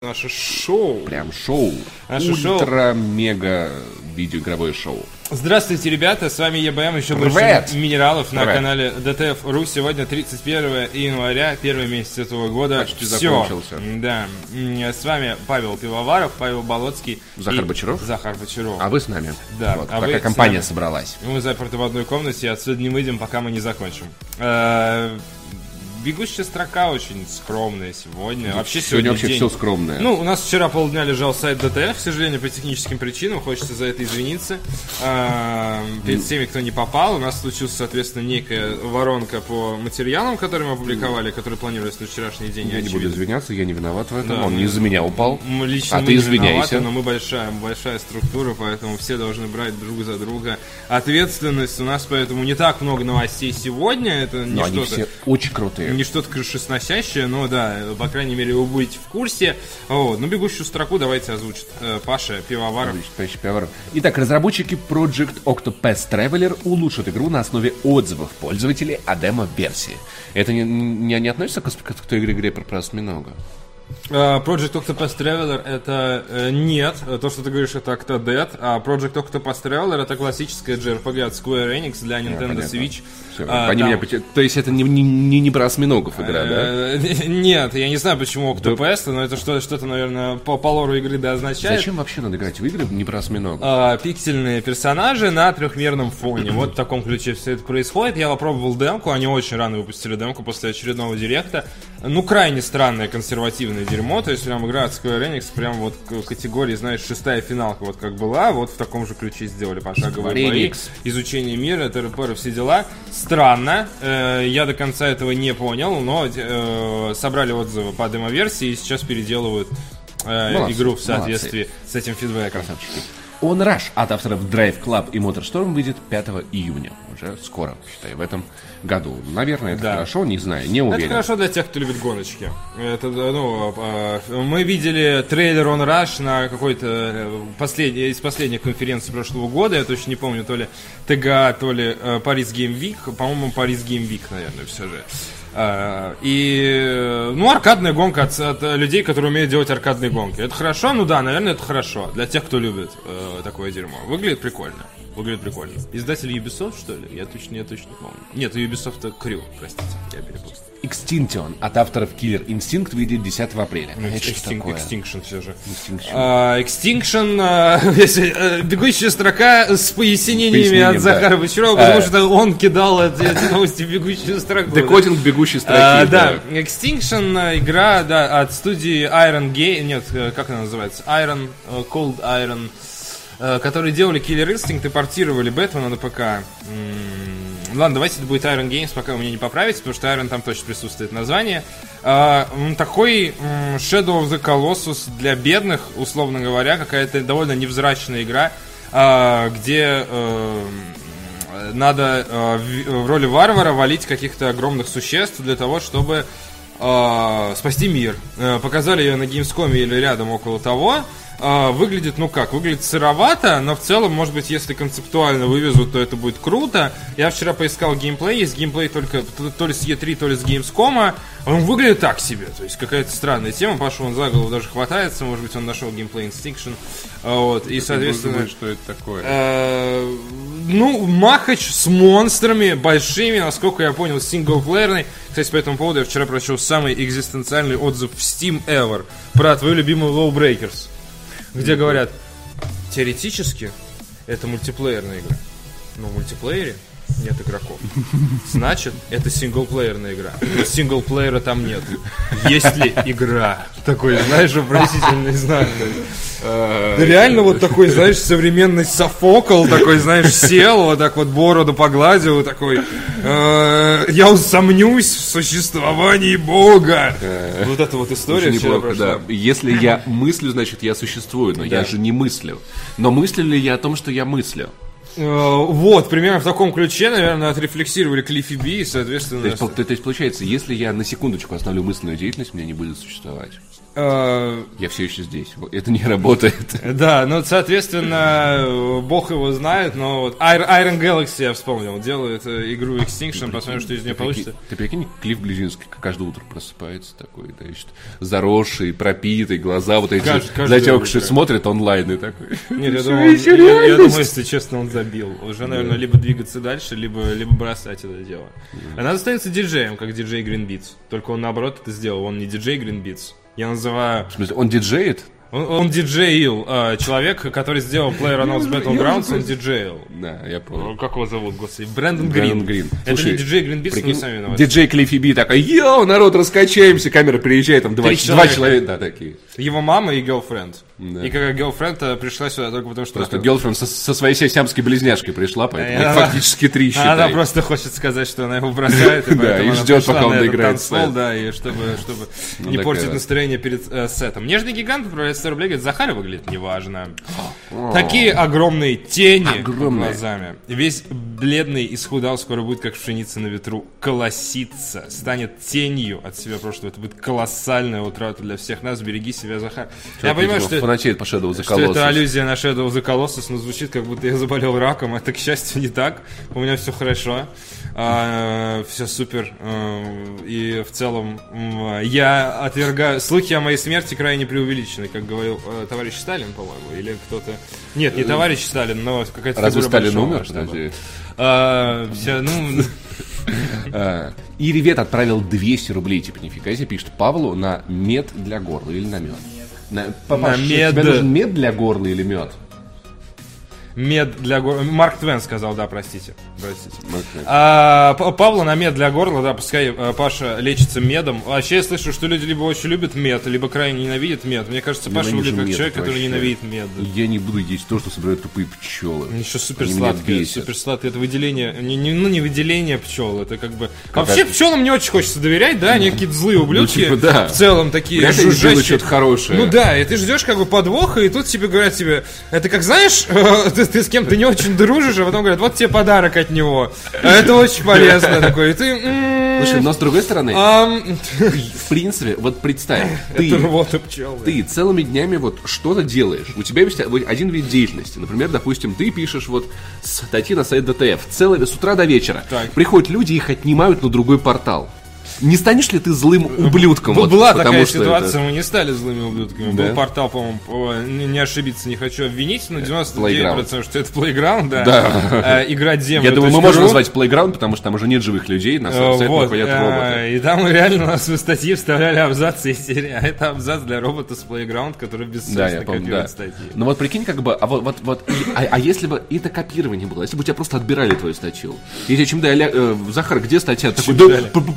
Наше шоу. Прям шоу. Наше шоу. Ультра-мега видеоигровое шоу. Здравствуйте, ребята, с вами ЕБМ, еще Привет. больше минералов на Привет. канале DTF.ру. Сегодня 31 января, первый месяц этого года. Почти Всё. закончился. Да. С вами Павел Пивоваров, Павел Болоцкий. Захар и Бочаров. Захар Бочаров. А вы с нами? Да, Вот, а с компания собралась. Мы заперты в одной комнате, и отсюда не выйдем, пока мы не закончим. Бегущая строка очень скромная сегодня. Вообще Сегодня вообще день- все скромное. Ну, у нас вчера полдня лежал сайт ДТФ, к сожалению, по техническим причинам. Хочется за это извиниться. А, перед всеми, кто не попал, у нас случилась, соответственно, некая воронка по материалам, которые мы опубликовали, которые планировались на вчерашний день. я не буду извиняться, я не виноват в этом. Да, Он мы- не из-за меня упал. Мы лично А ты извиняйся. виноваты, но мы большая, большая структура, поэтому все должны брать друг за друга ответственность. У нас поэтому не так много новостей сегодня. Это не что-то все очень крутые. Не что-то крышесносящее, но да, по крайней мере, вы будете в курсе. Вот. Ну, бегущую строку давайте озвучит э, Паша Пивоваров. Товарищ Пиаваров. Итак, разработчики Project Octopath Traveler улучшат игру на основе отзывов пользователей о демо-версии. Это не, не, не относится к, к той игре, игре про осьминога? Э, Project Octopus Traveler это э, нет, то, что ты говоришь, это Octodad, а Project Octopus Traveler это классическая JRPG от Square Enix для Nintendo понятно. Switch. Всё, А, там- меня То есть это не, не, не, про осьминогов игра, да? Э, Нет, я не знаю, почему Octopus, но это что- что-то, наверное, по, по лору игры да означает. Зачем вообще надо играть в игры не про осьминога? А, пиксельные персонажи на трехмерном фоне. Вот в таком ключе все это происходит. Я попробовал демку, они очень рано выпустили демку после очередного директа. Ну, крайне странное консервативное дерьмо. То есть прям игра от Square Enix, прям вот к категории, знаешь, шестая финалка вот как была, вот в таком же ключе сделали пошаговые бои. Изучение мира, ТРПР, все дела. Странно. Э, я до конца этого не понял, но э, собрали отзывы по демо-версии и сейчас переделывают э, Молодцы, игру в соответствии с этим фидбэком. Onrush от авторов Driveclub и MotorStorm выйдет 5 июня. Уже скоро, считай, в этом году. Наверное, это Да. хорошо, не знаю, не Это уверен. хорошо для тех, кто любит гоночки. Это, ну, э, мы видели трейлер Onrush на какой-то э, последней, из последних конференций прошлого года. Я точно не помню, то ли TGA, то ли Paris Games Week. По-моему, Paris Games Week, наверное, все же. Э, И, ну, аркадная гонка от, от людей, которые умеют делать аркадные гонки. Это хорошо? Ну да, наверное, это хорошо. Для тех, кто любит э, такое дерьмо. Выглядит прикольно. Выглядит прикольно. Издатель Ubisoft, что ли? Я точно, я точно не помню. Нет, Ubisoft Crew, простите, я перепутал. Extinction от авторов Killer Instinct выйдет 10 апреля. А это что Extin- такое? Extinction все же. Extinction. А, Extinction, а, э, бегущая строка с пояснениями от Захара да. Бочарова, потому А. что он кидал эти, эти новости в бегущую строку. Декодинг бегущей строки. А, да, Extinction э, игра, да, от студии Iron Gate, нет, э, как она называется, Iron, Cold Iron, которые делали Killer Instinct и портировали Бэтмена на ПК. Ладно, давайте это будет Iron Games, пока вы меня не поправите, потому что Iron там точно присутствует название. А, такой Shadow of the Colossus для бедных, условно говоря, какая-то довольно невзрачная игра, а, где э, надо э, в, роли варвара валить каких-то огромных существ для того, чтобы э, спасти мир. Э, показали ее на Gamescom или рядом около того. Э, выглядит, ну как, выглядит сыровато, но в целом, может быть, если концептуально вывезут, то это будет круто. Я вчера поискал геймплей, есть геймплей только то, ли с E3, то ли с Gamescom. Он выглядит так себе, то есть какая-то странная тема. Паша он за голову даже хватается, может быть, он нашел геймплей Instinction. А, Вот, и, соответственно... что это такое? Э, ну, Махач с монстрами большими, насколько я понял, синглплеерный. Кстати, по этому поводу я вчера прочел самый экзистенциальный отзыв в Steam ever про твою любимую Low Breakers, где говорят, теоретически это мультиплеерная игра, но в мультиплеере нет игроков. Значит, это синглплеерная игра. Но синглплеера там нет. Есть ли игра? Такой, знаешь, вопросительный знак. Да Реально вот такой, знаешь, современный Софокл, такой, знаешь, сел, вот так вот бороду погладил, такой, «Э, я усомнюсь в существовании Бога. Вот эта вот история вчера прошла. Если я мыслю, значит я существую, но я же не мыслю. Но мыслю ли я о том, что я мыслю? Э, Вот, примерно в таком ключе, наверное, отрефлексировали Клиффи Би, соответственно... То есть, то, то есть, получается, если я на секундочку остановлю мысленную деятельность, меня не будет существовать. Э, Я все еще здесь. Это не работает. Да, ну, соответственно, бог его знает, но вот Iron Galaxy, я вспомнил, делает э, игру Extinction, посмотрим, что из нее получится. Ты прикинь, Клифф Ближинский каждое утро просыпается такой, да, ищет заросший, пропитый, глаза вот эти. Для тех, кто смотрит онлайн и такой. Нет, я «Всё думаю, я, я реальность». думаю, если честно, он забил. Уже, наверное, либо двигаться дальше, либо, либо бросать это дело. Она остается диджеем, как диджей Green Beats. Только он наоборот это сделал. Он не диджей Green Beats. Я называю... В смысле, он диджеет? Он, он диджеил. э, человек, который сделал PlayerUnknown's Battlegrounds, он диджеил. Да, я понял. Как его зовут, господи? Брэндон Брэндон Грин. Грин. Это Слушай, не диджей Beats, но Прикинь, сами виноваты. диджей Клиффи Би такой, йоу, народ, раскачаемся, камера приезжает, там два, Три два человека. человека, да, такие. Его мама и girlfriend. Да. И как girlfriend э, пришла сюда только потому, что... Просто Гелфренд со, со своей сиамской близняшкой пришла, поэтому Она- их фактически три, считай. Она просто хочет сказать, что она его бросает, и Да, и она ждет, пока он доиграет да, и чтобы, чтобы не портить настроение перед э, сетом. Нежный гигант отправляет 100 рублей, говорит, Захаров выглядит неважно. Такие огромные тени Огромные. глазами. Весь бледный исхудал, скоро будет как пшеница на ветру, колоситься, станет тенью от себя прошлого. Это будет колоссальная утрата для всех нас. Береги себя, Захар. Я понимаю, что... Фанатеет по Shadow the Что это аллюзия на Shadow the Colossus, но звучит, как будто я заболел раком. Это, к счастью, не так. У меня все хорошо. Все супер. э, и в целом я отвергаю... Слухи о моей смерти крайне преувеличены, как говорил э, товарищ Сталин, по-моему. Или кто-то... Нет, не товарищ Сталин, но какая-то Разве Сталин умер? Подожди. А, вся, ну, А, И Ревет отправил 200 рублей, типа, нифига себе, пишет Павлу на мед для горла или на мед. На, Папаш, мед. тебе нужен мед для горла или мед? Мед для горла. Марк Твен сказал, да, простите. Простите. А, Павла на мед для горла, да, пускай э, Паша лечится медом. Вообще я слышу, что люди либо очень любят мед, либо крайне ненавидят мед. Мне кажется, Паша выглядит как мед человек, который вообще. ненавидит мед. Я не буду есть то, что собирают тупые пчелы. Еще супер сладкое, супер сладкое. Это выделение, не, не- ну не выделение пчел, это как бы... Вообще пчелам не очень хочется доверять, да, они какие-то злые ублюдки. типа, да. В целом такие Вряд жужжащие. что-то хорошее. Ну да, и ты ждешь как бы подвоха, и тут тебе говорят тебе, это как знаешь, ты, ты с кем-то не очень дружишь, а потом говорят, вот тебе подарок от него. А это очень полезно такое. И ты... м, Слушай, но с другой стороны, в принципе, вот представь, ты, ты целыми днями вот что-то делаешь. У тебя есть один вид деятельности. Например, допустим, ты пишешь вот статьи на сайт ДТФ целый, с утра до вечера. Так. Приходят люди, их отнимают на другой портал. Не станешь ли ты злым ублюдком? Б- вот, Была такая что ситуация, мы не стали злыми ублюдками. Да? Был портал, по-моему, по- не ошибиться не хочу обвинить, но 99% Playground. что это Playground, да. Да. Э, Играть это- землю. Я думаю, мы можем назвать Playground, потому что там уже нет живых людей, на Э, сайт Вот, выходят э, роботы. и там реально у нас в статье вставляли абзацы из серии, а это абзац для робота с Playground, который Да, бессовестно копирует статьи. Ну вот прикинь, как бы, а вот, вот, вот, а, а если бы это копирование было, если бы у тебя просто отбирали твою статью, и тебе чем дали, э, Захар, где статья?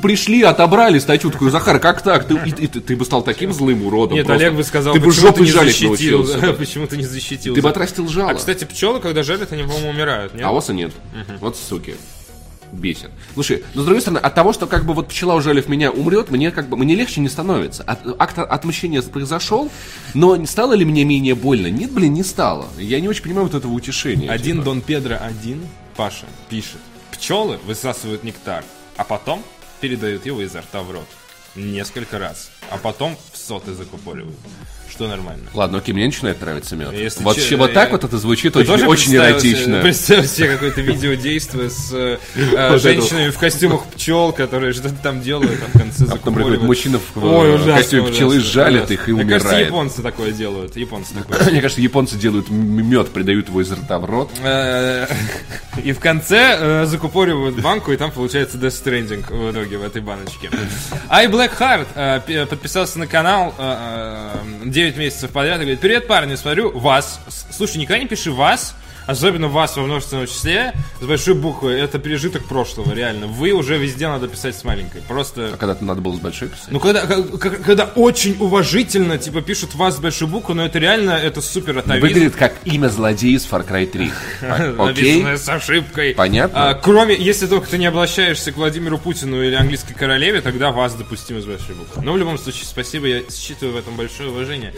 Пришли, отобрали статью, такой, Захар, как так? Ты, и- и ты, ты бы стал таким злым уродом. Нет, просто. Олег бы сказал, ты бы жопой не жалить защитил, научился. почему ты не защитил. Ты бы отрастил жало. А, кстати, пчелы, когда жарят, они, по-моему, умирают, нет? А оса нет. Вот суки. Бесит. Слушай, но с другой стороны, от того, что как бы вот пчела, ужалив меня, умрет, мне как бы мне легче не становится. От- акт отмщения произошел, но стало ли мне менее больно? Нет, блин, не стало. Я не очень понимаю вот этого утешения. Один типа. Дон Педро один, Паша, пишет. Пчелы высасывают нектар, а потом передают его изо рта в рот. Несколько раз. А потом в соты закупоривают. Что нормально. Ладно, окей, мне начинает нравиться мед. Если Вообще, че- вот так я- вот это звучит Ты очень, очень эротично. Представь себе какое-то видеодействие с э, э, Вот женщинами в костюмах пчел, которые что-то там делают, а в конце А закупоривают. мужчина в Ой, э, ужасно, костюме пчелы, жалит их и Мне кажется, умирает. японцы такое делают. Японцы такое Мне кажется, японцы делают мед, придают его из рта в рот. И в конце закупоривают банку, и там получается Death Stranding в итоге в этой баночке. I Black Heart подписался на канал э, э, 9 месяцев подряд и говорит, привет, парни, смотрю вас. Слушай, никогда не пиши вас, особенно вас во множественном числе, с большой буквы, это пережиток прошлого, реально. Вы уже везде надо писать с маленькой. Просто... А когда-то надо было с большой писать. Ну, когда, когда очень уважительно, типа, пишут вас с большой буквы, но это реально, это супер атовизм. Выглядит как имя злодея из Far Cry 3. А, Окей? Написанное с ошибкой. Понятно. А, кроме, если только ты не обращаешься к Владимиру Путину или английской королеве, тогда вас допустимо с большой буквы. Но в любом случае, спасибо, я считываю в этом большое уважение.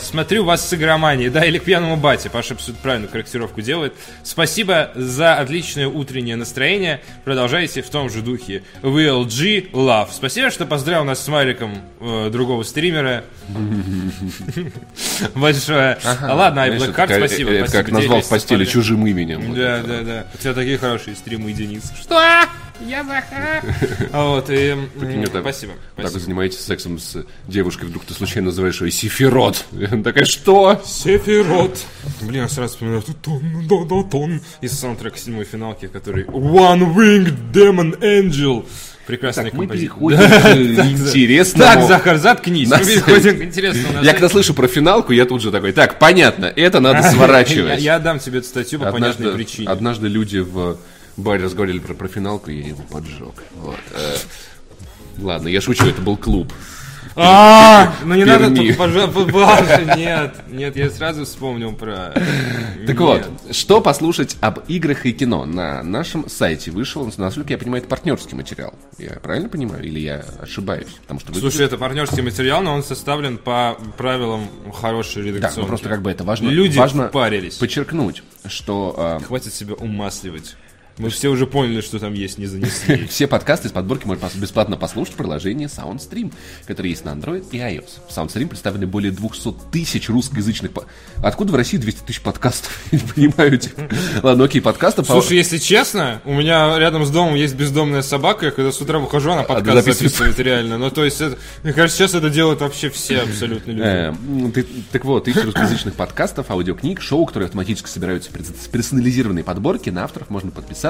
Смотрю вас с игроманией, да, или к пьяному бате. Паша абсолютно правильно корректирует тестировку делает. Спасибо за отличное утреннее настроение. Продолжайте в том же духе. VLG Love. Спасибо, что поздравил нас с Мариком э, другого стримера. Большое. Ладно, iBlack это Heart, как- спасибо. как назвал в постели чужим именем. Да, да, да. У тебя такие хорошие стримы, Денис. Что? Я Захар. А Вот, и... Спасибо. Так вы занимаетесь сексом с девушкой, вдруг ты случайно называешь ее она такая, что? Сефирот. Блин, я сразу вспоминаю тон, да, да, тон. Из саундтрека седьмой финалки, который One Winged Demon Angel. Прекрасная Так, мы композиция. переходим Да, к так, интересному. Так, Захар, заткнись. Мы переходим к интересному. Я когда слышу про финалку, я тут же такой, так, понятно, это надо сворачивать. я дам тебе эту статью по понятной причине. однажды люди в баре разговаривали про, про финалку, я его поджег. Вот. э. Ладно, я шучу, это был клуб. А, ну не надо тут, пожалуйста, нет, нет, я сразу вспомнил про... Так Нет. вот, что послушать об играх и кино? На нашем сайте вышел, насколько я понимаю, это партнерский материал. Я правильно понимаю? Или я ошибаюсь? Потому что Слушай, это партнерский материал, но он составлен по правилам хорошей да, редакционки. ну просто как бы это важно, Люди важно парились. подчеркнуть, что а, Хватит себя умасливать. Мы все уже поняли, что там есть, не занесли. Все подкасты из подборки можно бесплатно послушать в приложении SoundStream, которое есть на Android и iOS. В SoundStream представлены более 200 тысяч русскоязычных... Откуда в России 200 тысяч подкастов? Не понимаю этих... Ладно, окей, подкастов... по- Слушай, если честно, у меня рядом с домом есть бездомная собака, я когда с утра выхожу, она подкаст записывает. реально. Ну, то есть, мне кажется, сейчас это делают вообще все абсолютно люди. Э, так вот, тысячи русскоязычных подкастов, аудиокниг, шоу, которые автоматически собираются в перс- персонализированные подборки. На авторов можно подписаться,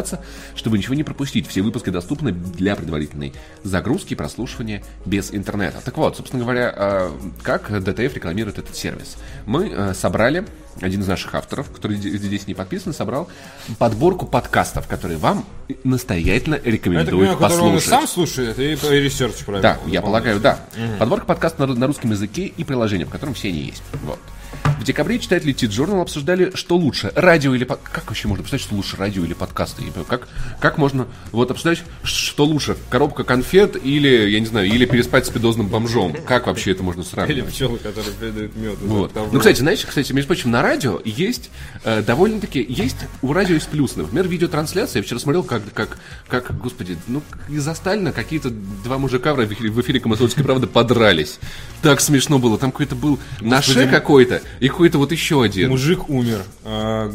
чтобы ничего не пропустить. Все выпуски доступны для предварительной загрузки и прослушивания без интернета. Так вот, собственно говоря, э, как DTF рекламирует этот сервис? Мы э, собрали, один из наших авторов, который здесь не подписан, собрал подборку подкастов, которые вам настоятельно Это рекомендуют книга, которую он послушать. сам слушает, и, research правильно. Да, я полагаю, да. Подборка подкаста на, на русском языке и приложение, в котором все они есть. Вот. В декабре читатели Тит Journal обсуждали, что лучше, радио или... под- Как вообще можно представить, что лучше радио или подкасты? Я не понимаю, как, как можно вот обсуждать, что лучше, коробка конфет или, я не знаю, или переспать с педозным бомжом? Как вообще это можно Или сравнивать? пчелы, которые передают мед. Вот. Ну, кстати, знаешь, кстати, между прочим, на радио есть э, довольно-таки, есть у радио есть плюсы. Например, видеотрансляция. Я вчера смотрел, как, как, как господи, ну, из-за Сталина какие-то два мужика в эфире, в эфире «Комсомольской правды» подрались. Так смешно было. Там какой-то был Наше какой-то и какой-то вот еще один. Мужик умер. А,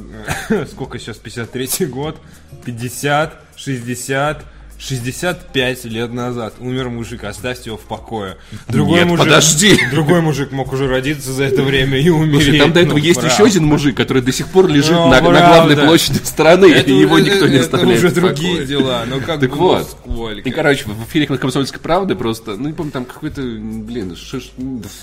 Сколько сейчас? 53 год? 50, 60, 65 лет назад умер мужик, оставьте его в покое. Другой Нет, мужик, подожди. Другой мужик мог уже родиться за это время и умереть. Слушай, там до этого Ну, есть правда. еще один мужик, который до сих пор лежит Ну, на, на главной площади страны, Это, и его это- никто не это оставляет уже в покое. другие дела. Ну как Так вот. сколько? И, короче, в эфире «Комсомольской правды» просто, ну, не помню, там какой-то, блин, шиш-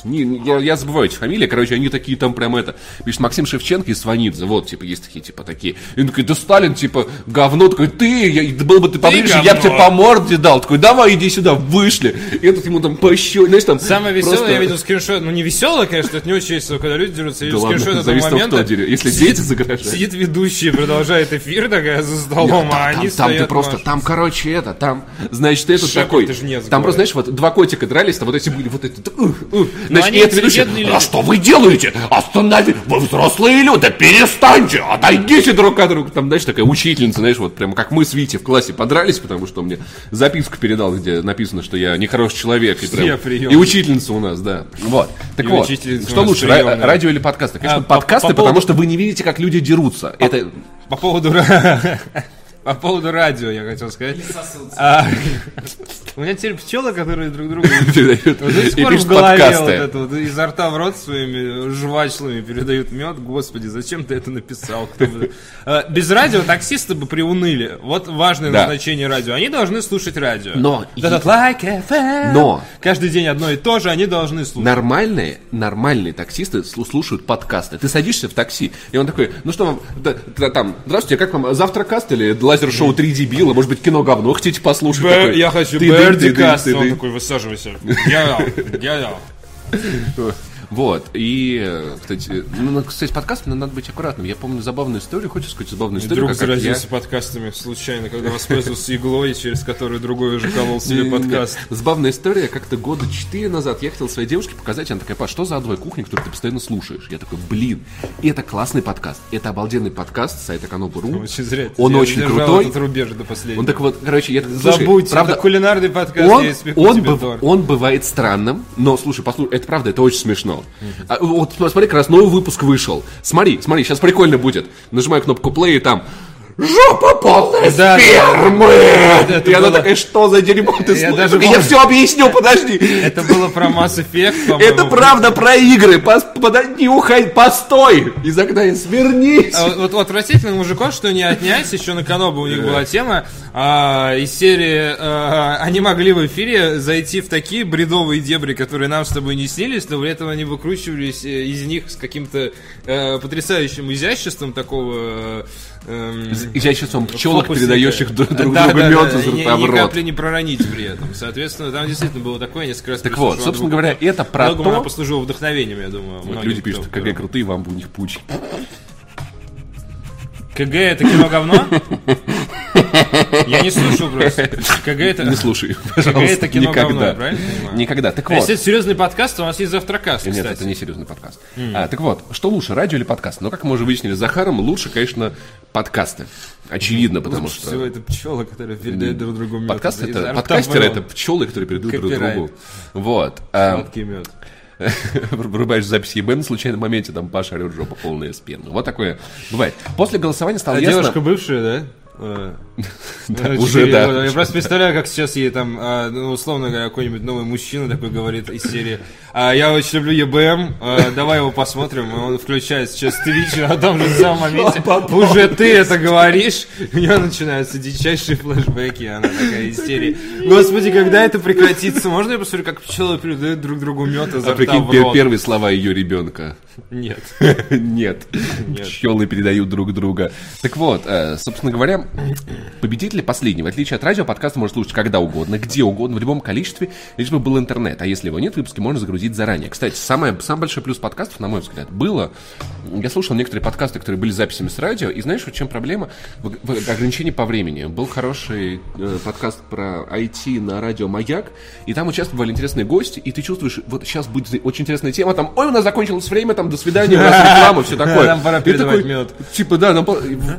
не, я, я забываю эти фамилии, короче, они такие там прям это, пишет Максим Шевченко и Сванидзе, вот, типа, есть такие, типа, такие. И он такой, да Сталин, типа, говно, такой, ты, я, был бы ты поближе, я бы. Тебе по морде дал, такой, давай, иди сюда, вышли. И этот ему там пощё, знаешь, там... Самое веселое, просто- я видел скриншот, ну не веселое, конечно, это не очень весело, когда люди дерутся, я Да видел ладно, скриншот этого зависит от момента. кто. Если Сидит- дети загражают. Сидит ведущий, продолжает эфир такая за столом, Там, а они там, там стоят ты просто, машут. там, короче, это, там, значит, этот такой, ты ж не там сговоришь. просто, знаешь, вот два котика дрались, там вот эти были, вот эти, ух, ух. значит, и этот ведущий, а что вы делаете? Останови, вы взрослые люди, перестаньте, отойдите друг от друга. Там, знаешь, такая учительница, знаешь, вот прям как мы с Витей в классе подрались, потому что он мне записку передал, где написано, что я нехороший человек. И, прям- и учительница у нас, да. Вот. Так И вот, что лучше, приемная. радио или подкасты? Конечно, А, по- подкасты, по потому поводу- что вы не видите, как люди дерутся. Это По поводу... По поводу радио, я хотел сказать. А, У меня теперь пчелы, которые друг другу передают Вот до сих пор в голове вот подкасты. это вот изо рта в рот своими жвачлами передают мед. Господи, зачем ты это написал? А, Без радио таксисты бы приуныли. Вот важное Да. назначение радио. Они должны слушать радио. Но like FM. Но. Каждый день одно и то же, они должны слушать. Нормальные, нормальные таксисты слу- слушают подкасты. Ты садишься в такси, и он такой, ну что вам, да- да, там, здравствуйте, как вам, завтракаст или лазер-шоу 3 дебила, может быть, кино говно хотите послушать? Б- Такой, я хочу Берди Каст. Он такой, высаживайся. Я, я, я. Вот. И, кстати, ну, ну, кстати, подкаст надо быть аккуратным. Я помню забавную историю. Хочешь сказать забавную историю? Друг как я- заразился подкастами случайно, когда воспользовался иглой, через которую другой уже колол себе подкаст. Забавная история. Как-то года четыре назад я хотел своей девушке показать. Она такая, Паш, что за адовая кухня, которую ты постоянно слушаешь? Я такой, блин, и это классный подкаст. Это обалденный подкаст с сайта Канобу.ру. Очень зря. Он очень крутой. этот рубеж до последнего. Он так вот, короче, я... Забудь, правда, кулинарный подкаст, он, я он бывает странным, но слушай, послушай, это правда, это очень смешно. А, вот смотри, как раз новый выпуск вышел. Смотри, смотри, сейчас прикольно будет. Нажимаю кнопку play и там Жопа полная Да, да, спермы! это и она было- такая, что за дерьмо ты Я даже Я все объясню, подожди. Это было про Mass Effect, по-моему. Это правда про игры. Пос- Подожди, ухай, постой. Из окна и свернись. А вот, вот у отвратительных мужиков, что не отнять, еще на Канобу у них была тема, а, из серии, а, они могли в эфире зайти в такие бредовые дебри, которые нам с тобой не снились, но при этом они выкручивались э, из них с каким-то э, потрясающим изяществом такого... эм, Изяществом пчелок, передающих друг другу Да, да, мед да, из ни- рта в Ни рот. капли не проронить при этом. Соответственно, там действительно было такое несколько раз. Так вот, собственно говоря, это про Многому то... послужила вдохновением, я думаю. Вот люди пишут, кто- какая крутые, вам бы у них пуч. КГ это кино говно? Я не слушал просто. КГ это... Не слушай, КГ это кино говно, никогда. я правильно? Никогда. Так А вот. Если это серьезный подкаст, то у нас есть завтракаст, Нет, кстати. это не серьезный подкаст. А, так вот, что лучше, радио или подкаст? Но, как мы уже выяснили с Захаром, лучше, конечно, подкасты. Очевидно, потому Лучше всего что это пчелы, которые передают друг другу мед. подкаст это, подкастеры в это пчелы, которые передают друг Копирайт. другу. Вот. Сладкий мед. Врубаешь запись ЕБ на случайном моменте, там Паша орет жопа полная спермы. Вот такое бывает. После голосования стало А ясно... девушка бывшая, да? Э, э, уже да. Я просто представляю, как сейчас ей там, а, ну, условно говоря, какой-нибудь новый мужчина такой говорит из серии «А, Я очень люблю ЕБМ, а, давай его посмотрим». И он включает сейчас Twitch, и на том же самом моменте уже ты это говоришь, у нее начинаются дичайшие флешбеки, она такая из серии «Господи, когда это прекратится? Можно я посмотрю, как пчелы передают друг другу мед изо А прикинь, в пер- рот?» первые слова ее ребенка. Нет. Нет. Пчелы передают друг друга. Так вот, э, собственно говоря, победители последний. В отличие от радио, подкаст можно слушать когда угодно, где угодно, в любом количестве, лишь бы был интернет. А если его нет, выпуски можно загрузить заранее. Кстати, самое, самый большой плюс подкастов, на мой взгляд, было... Я слушал некоторые подкасты, которые были записями с радио, и знаешь, в чем проблема? В, в ограничении по времени. Был хороший э, подкаст про IT на радио «Маяк», и там участвовали интересные гости, и ты чувствуешь, вот сейчас будет очень интересная тема, там, ой, у нас закончилось время, там, до свидания, у нас реклама, все такое. Нам пора передавать мед. Типа, да, нам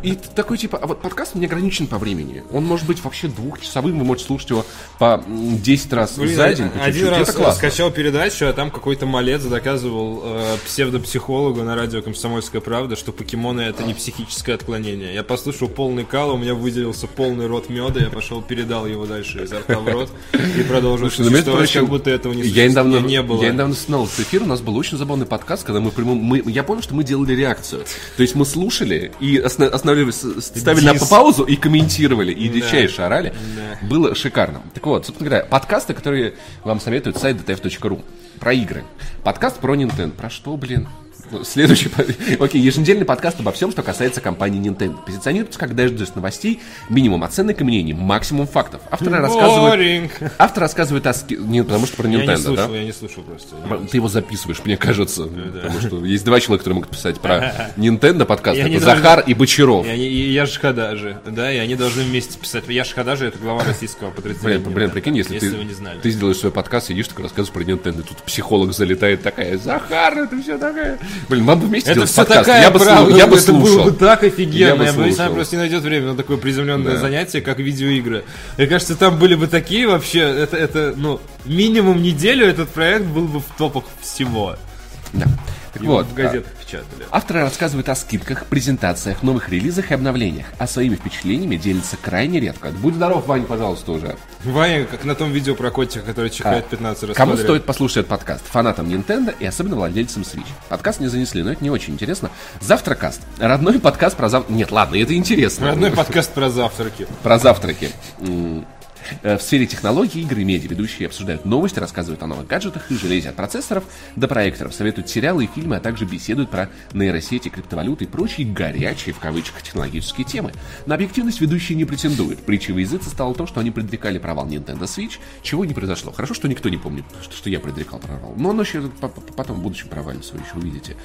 и такой, типа, а вот подкаст не ограничен по времени. Он может быть вообще двухчасовым, вы можете слушать его по м, 10 раз за день. по один раз скачал передачу, а там какой-то малец доказывал э, псевдопсихологу на радио «Комсомольская правда», что покемоны это не психическое отклонение. Я послушал полный кал, у меня выделился полный рот меда, я пошел, передал его дальше изо рта в рот и продолжил Слушай, ну, существовать, как будто этого не я недавно, не было. Я недавно снял эфир, у нас был очень забавный подкаст, когда мы, в прямом- мы я понял, что мы делали реакцию. То есть мы слушали и останавливались, ставили на Дис. паузу и комментировали, и дичайше орали. Да. Было шикарно. Так вот, собственно говоря, подкасты, которые вам советует сайт dtf.ru. Про игры. Подкаст про Nintendo. Про что, блин? Ну, Следующий, окей, еженедельный подкаст обо всем, что касается компании Nintendo. Позиционируется как дайджест новостей, минимум оценок и мнений, максимум фактов. Авторы рассказывают... Автор рассказывает о... ски- Не, потому что про Я не Nintendo, слушал, да? я не слушал просто. Ты его записываешь, мне кажется. Потому что есть два человека, которые могут писать про Nintendo подкаст. Я Это Захар и Бочаров. И, и я Шкода же, да, и они должны вместе писать. Я же, это глава российского подразделения. Блин, блин, прикинь, если, если ты, вы не знали. ты сделаешь свой подкаст, сидишь, такой рассказываешь про Nintendo, тут психолог залетает такая, Захар, это все такая. Блин, бы вместе Это делать все подкаст. такая я бы, правда, я бы это было бы так офигенно. Я бы Я просто не найдет время на такое приземленное Да. занятие, как видеоигры. Мне кажется, там были бы такие вообще, это, это, ну, минимум неделю этот проект был бы в топах всего. Да. Так Его вот, в газетах печатали. Авторы рассказывают о скидках, презентациях, новых релизах и обновлениях, а своими впечатлениями делятся крайне редко. Будь здоров, Вань, пожалуйста, уже. Ваня, как на том видео про котика, который чихает 15 раз А, Кому подряд. стоит послушать этот подкаст? Фанатам Nintendo и особенно владельцам Switch. Подкаст не занесли, но это не очень интересно. Завтракаст. Родной подкаст про зав... Нет, ладно, это интересно. Родной подкаст про завтраки. Про завтраки. Э, В сфере технологий, игр и медиа ведущие обсуждают новости, рассказывают о новых гаджетах и железе от процессоров до проекторов, советуют сериалы и фильмы, а также беседуют про нейросети, криптовалюты и прочие горячие в кавычках технологические темы. На объективность ведущие не претендуют. Притчей во языце стало то, что они предрекали провал Nintendo Switch, чего не произошло. Хорошо, что никто не помнит, что, я предрекал провал. Но оно еще по- по- потом в будущем провалится, вы еще увидите.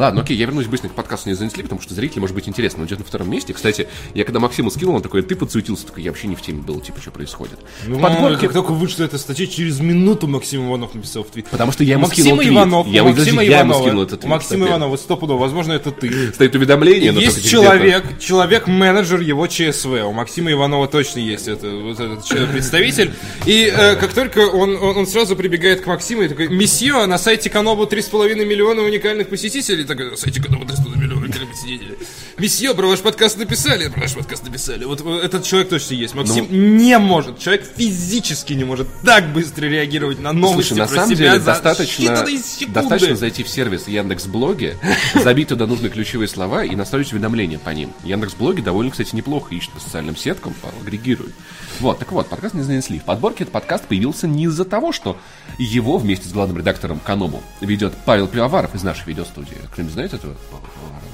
Ладно, окей, я вернусь быстро к подкасту не занесли, потому что зрителям может быть интересно. Он идет на втором месте. Кстати, я когда Максиму скинул, он такой, ты подсуетился, такой, я вообще не в теме был, типа, что происходит. Ну, В подборке- как только вышла эта статья, через минуту Максим Иванов написал в твит. Потому что я ему скинул Максима твит. Иванов, Я, Максима я ему скинул этот твит, Максима кстати. Иванова, стопудово, возможно, это ты. Стоит уведомление, но Есть человек, человек-менеджер его ЧСВ. У Максима Иванова точно есть это, вот этот представитель. И э, как только он, он, он сразу прибегает к Максиму и такой, месье, на сайте Канобу 3,5 миллиона уникальных посетителей. Так, на сайте Канобу 3,5 миллиона уникальных посетителей. Месье, про ваш подкаст написали, про ваш подкаст написали. Вот э, этот человек точно есть. Максим Ну. не может, человек физически не может так быстро реагировать на новости Слушай, на про самом себя деле за достаточно, достаточно зайти в сервис Яндекс.Блоги, забить туда нужные ключевые слова и настроить уведомления по ним. Яндекс.Блоги довольно, кстати, неплохо ищет по социальным сеткам, агрегирует. Вот, так вот, подкаст не занесли. В подборке этот подкаст появился не из-за того, что его вместе с главным редактором Канобу ведет Павел Пивоваров из нашей видеостудии. Кто-нибудь знает этого?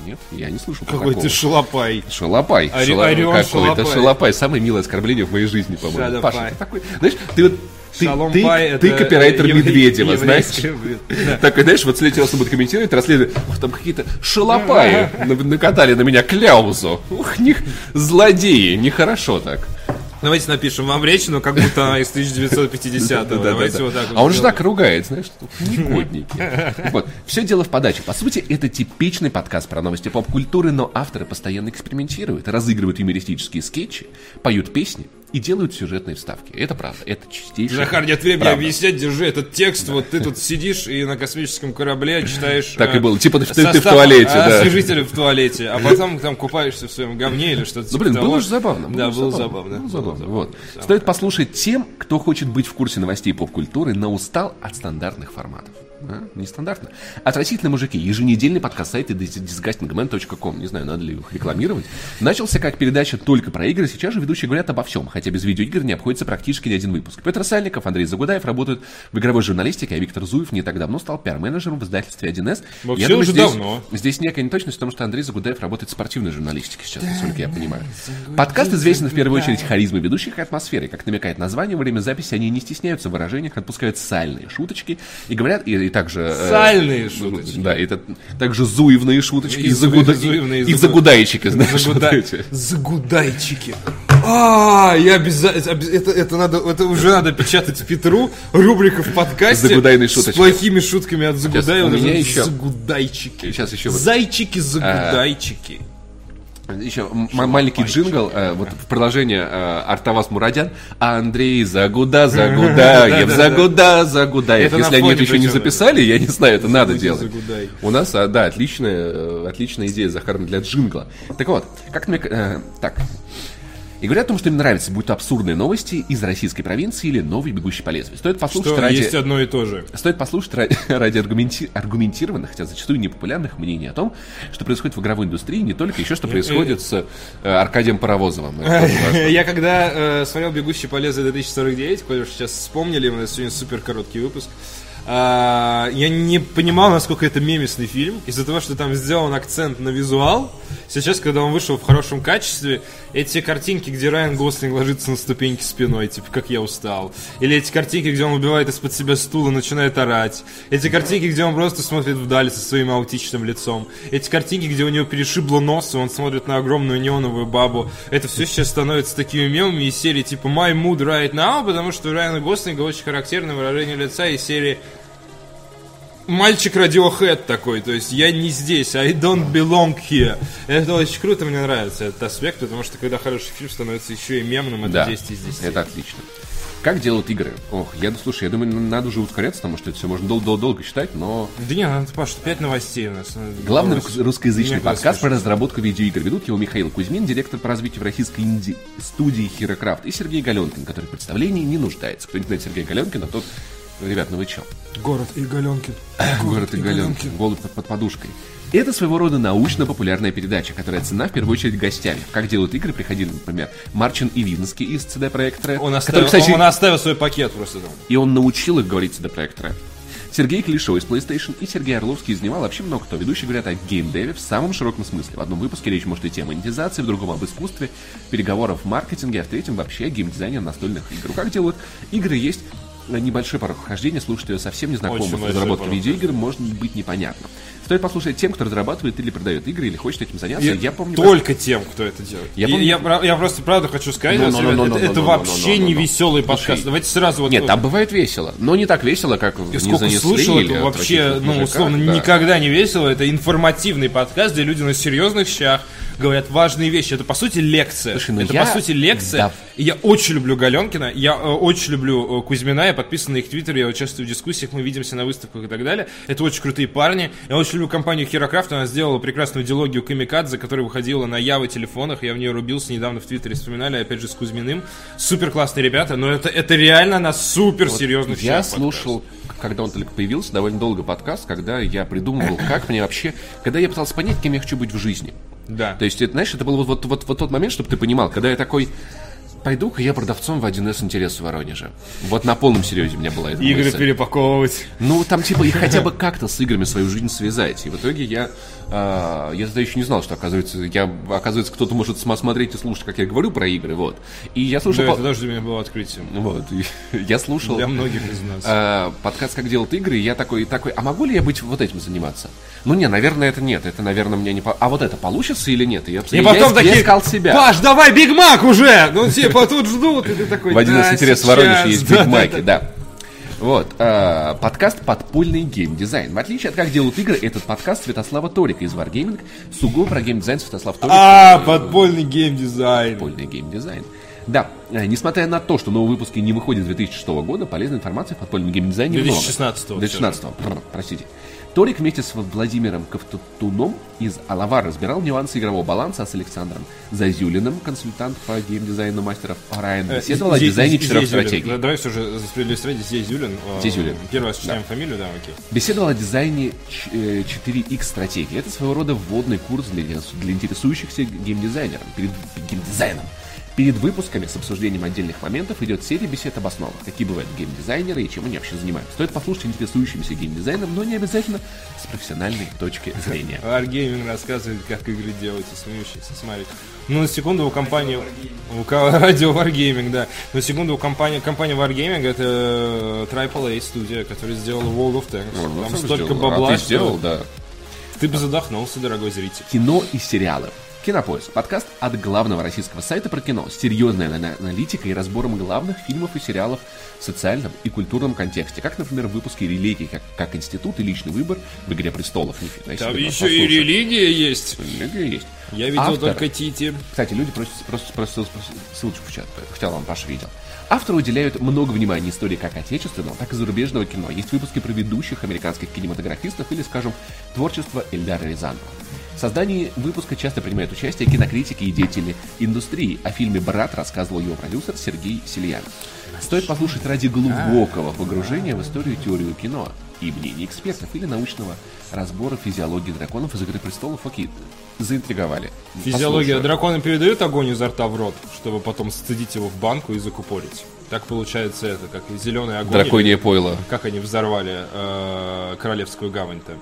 Нет? Я не слышал Какой ты шалопай. Шалопай. Ори- Шала- Орион Какой-то Шалопай. шалопай. Самое милое оскорбление в моей жизни, по-моему. Паша, ты такой... Знаешь, ты вот... Ты, ты, ты это копирайтер еврей- Медведева, знаешь? Да. Такой, знаешь, вот следующий раз он будет комментировать, расследовать, ух, там какие-то шалопаи на- накатали на меня кляузу. Ух, них злодеи, нехорошо так. Давайте напишем вам речь, но как будто она из 1950-го. Да-да-да-да. Давайте вот так А он же так ругает, знаешь, негодники. Вот. Все дело в подаче. По сути, это типичный подкаст про новости поп-культуры, но авторы постоянно экспериментируют, разыгрывают юмористические скетчи, поют песни и делают сюжетные вставки. Это правда, это чистейшее. Захар, нет времени Правда. объяснять, держи этот текст, вот ты тут сидишь и на космическом корабле читаешь... Так э, и было. Типа ты- ты- ты в состав, туалете, а, да. Освежитель в туалете, а потом там купаешься в своем говне или что-то Ну, блин, типа было же забавно. Да, было забавно. Было забавно, вот. Стоит послушать тем, кто хочет быть в курсе новостей поп-культуры, но устал от стандартных форматов. А? Нестандартно. Отвратительные мужики. Еженедельный подкаст сайта disgustingman.com. Не знаю, надо ли их рекламировать. Начался как передача только про игры. Сейчас же ведущие говорят обо всем. Хотя без видеоигр не обходится практически ни один выпуск. Петр Сальников, Андрей Загудаев работают в игровой журналистике, а Виктор Зуев не так давно стал пиар-менеджером в издательстве 1С. Вообще уже здесь, давно. Здесь некая неточность в том, что Андрей Загудаев работает в спортивной журналистике сейчас, насколько я понимаю. Подкаст известен в первую очередь харизмой ведущих и атмосферой. Как намекает название, во время записи они не стесняются в выражениях, отпускают сальные шуточки и говорят, и, и также... э, Сальные шуточки. Да, это также зуевные шуточки И и, загуда... зуевные, и, загу- загудайчики, знаешь, эти. Загудайчики. А, я обязательно... Это, это, надо, это уже надо печатать Петру. Рубрика в подкасте. Загудайные С шуточки. плохими шутками от Загудая. у меня еще- Загудайчики. Сейчас еще Зайчики-загудайчики. Еще маленький джингл, э, вот в продолжение э, Артавас Мурадян, Андрей Загуда, Загудаев, Загуда, Загудаев. Если они это еще не записали, я не знаю, это надо делать. У нас, а, да, отличная, э, отличная идея, Захар, для джингла. Так вот, как мне... э, так, и говорят о том, что им нравится, будь то абсурдные новости из российской провинции или новый бегущий по лезвию. Стоит послушать Что ради... есть одно и то же. Стоит послушать ради, ради аргументи- аргументированных, хотя зачастую непопулярных мнений о том, что происходит в игровой индустрии, не только еще, что происходит с э, Аркадием Паровозовым. Я когда э, смотрел «Бегущий по лезвию 2049», коль уж сейчас вспомнили, у нас сегодня супер короткий выпуск, а, я не понимал, насколько это мемесный фильм. Из-за того, что там сделан акцент на визуал, сейчас, когда он вышел в хорошем качестве, эти картинки, где Райан Гослинг ложится на ступеньки спиной, типа, как я устал. Или эти картинки, где он убивает из-под себя стул и начинает орать. Эти картинки, где он просто смотрит вдаль со своим аутичным лицом. Эти картинки, где у него перешибло нос, и он смотрит на огромную неоновую бабу. Это все сейчас становится такими мемами из серии типа My Mood Right Now, потому что у Райана Гослинга очень характерное выражение лица из серии Мальчик Radiohead такой, то есть я не здесь, I don't belong here. Это очень круто, мне нравится этот аспект, потому что когда хороший фильм становится еще и мемным, это Да, 10 из 10. это отлично. Как делают игры? Ох, я, слушай, я думаю, надо уже ускоряться, потому что это все можно дол- дол- долго считать, но... Да не, надо, Паш, 5 новостей у нас. Ну, Главный новости. рус- русскоязычный подкаст про разработку видеоигр ведут его Михаил Кузьмин, директор по развитию в российской инди студии Хирокрафт, и Сергей Галенкин, который в представлении не нуждается. Кто не знает Сергея Галенкина, тот Ребят, ну вы чё? Город и Галенкин. Город и Галенкин. Голубь под, под подушкой. Это своего рода научно-популярная передача, которая цена в первую очередь гостями. Как делают игры, приходили, например, Марчин Ивинский из CD Projekt Red. Он который, оставил, кстати, он оставил свой пакет просто там. и он научил их говорить CD Projekt Red. Сергей Клишо из PlayStation и Сергей Орловский из него вообще много кто. Ведущие говорят о геймдеве в самом широком смысле. В одном выпуске речь может идти о монетизации, в другом об искусстве, переговорах в маркетинге, а в третьем вообще о геймдизайне настольных игр. Как делают игры есть небольшой порог вхождения, слушателю совсем незнакомых порог видеоигр может быть непонятно. Стоит послушать тем, кто разрабатывает или продает игры, или хочет этим заняться. Я, помню... Только тем, кто это делает. Я Я, помню- я, про- я просто правда хочу сказать, это, это вообще не веселый Слушай, подкаст. Давайте сразу вот... Нет, там бывает весело, но не так весело, как в я «Не сколько занесли» слушал, или это вообще, «Отвратительных ну, мужиках», условно, да. никогда не весело. Это информативный подкаст, где люди на серьезных щах говорят важные вещи. Это, по сути, лекция. Слушай, ну это, я- по сути, лекция. Да. И я очень люблю Галенкина, я э, очень люблю э, Кузьмина, я подписан на их твиттер, я участвую в дискуссиях, мы видимся на выставках и так далее. Это очень крутые парни. Я очень люблю компанию Херокрафт, она сделала прекрасную диалогию Камикадзе, которая выходила на Явы телефонах, я в нее рубился недавно в твиттере, вспоминали, опять же, с Кузьминым. Супер классные ребята, но это, это реально на супер серьезных Я щах слушал, когда он только появился, довольно долго подкаст, когда я придумывал, как мне вообще... Когда я пытался понять, кем я хочу быть в жизни. Да. То есть, это, знаешь, это был вот, вот, вот, вот тот момент, чтобы ты понимал, когда я такой... Пойду-ка я продавцом в 1С интерес в Воронеже. Вот на полном серьезе у меня была эта Игры мысль. перепаковывать. Ну, там типа и хотя бы как-то с играми свою жизнь связать. И в итоге я, а, я тогда еще не знал, что оказывается, я, оказывается, кто-то может см- смотреть и слушать, как я говорю про игры, вот. И я слушал, Да, по- это даже для меня было открытием. вот, и я слушал Для многих из нас. а, подкаст «Как делают игры», и я такой, такой, а могу ли я быть вот этим заниматься? Ну, не, наверное, это нет, это, наверное, мне не по... А вот это получится или нет? И я, И я потом иск- такие, я искал себя. Паш, давай Биг Мак уже! Ну, типа, тут ждут, и ты такой, В один из интерес сейчас, Воронеж есть Биг Маки, да. Вот, э, подкаст «Подпольный геймдизайн». В отличие от «Как делают игры», этот подкаст Святослава Торика из Wargaming сугубо про геймдизайн Святослав Торик. А, подпольный геймдизайн. Подпольный геймдизайн. Да, э, несмотря на то, что новые выпуски не выходят с 2006 года, полезной информации в подпольном геймдизайне много. 2016-го 2016 простите. Торик вместе с Владимиром Ковтуном из Алавар разбирал нюансы игрового баланса, а с Александром Зазюлиным, консультант по геймдизайну мастеров Орайен, Э, беседовал о дизайне четырех стратегий. Да, Давай все же за справедливость ради, Зезюлин. э, Зезюлин. Первый раз читаем фамилию, да, окей. Беседовал о дизайне ч- э, 4X стратегии. Это своего рода вводный курс для, для интересующихся геймдизайнером, перед геймдизайном. Перед выпусками с обсуждением отдельных моментов идет серия бесед об основах, какие бывают геймдизайнеры и чем они вообще занимаются. Стоит послушать интересующимся геймдизайном, но не обязательно с профессиональной точки зрения. Wargaming рассказывает, как игры делать, и смеющийся, смотри. Ну, на секунду у компании... Радио Wargaming, да. На секунду у компании... Компания Wargaming это AAA студия, которая сделала World of Tanks. Там столько сделал. бабла, А ты что сделал, да. Ты бы задохнулся, дорогой зритель. Кино и сериалы. Кинопоиск. Подкаст от главного российского сайта про кино. с Серьезной ана- аналитикой и разбором главных фильмов и сериалов в социальном и культурном контексте. Как, например, в выпуске «Религии», как, как институт и личный выбор в «Игре престолов». Нифига Там надо еще и послушать. религия есть. Религия есть. Я видел Автор. только Тити. Кстати, люди просят, просто спросил ссылочку в чат, хотя вам Паша видел. Авторы уделяют много внимания истории как отечественного, так и зарубежного кино. Есть выпуски про ведущих американских кинематографистов или, скажем, творчество Эльдара Рязанова. В создании выпуска часто принимают участие кинокритики и деятели индустрии. О фильме «Брат» рассказывал его продюсер Сергей Сильянов. Стоит послушать ради глубокого погружения в историю и теорию кино и мнений экспертов или научного разбора физиологии драконов из «Игры престолов». Окей, заинтриговали. Физиология. Послушаю. Драконы передают огонь изо рта в рот, чтобы потом сцедить его в банку и закупорить. Так получается это, как зеленый огонь. Драконье пойло. Как они взорвали э, Королевскую гавань-то.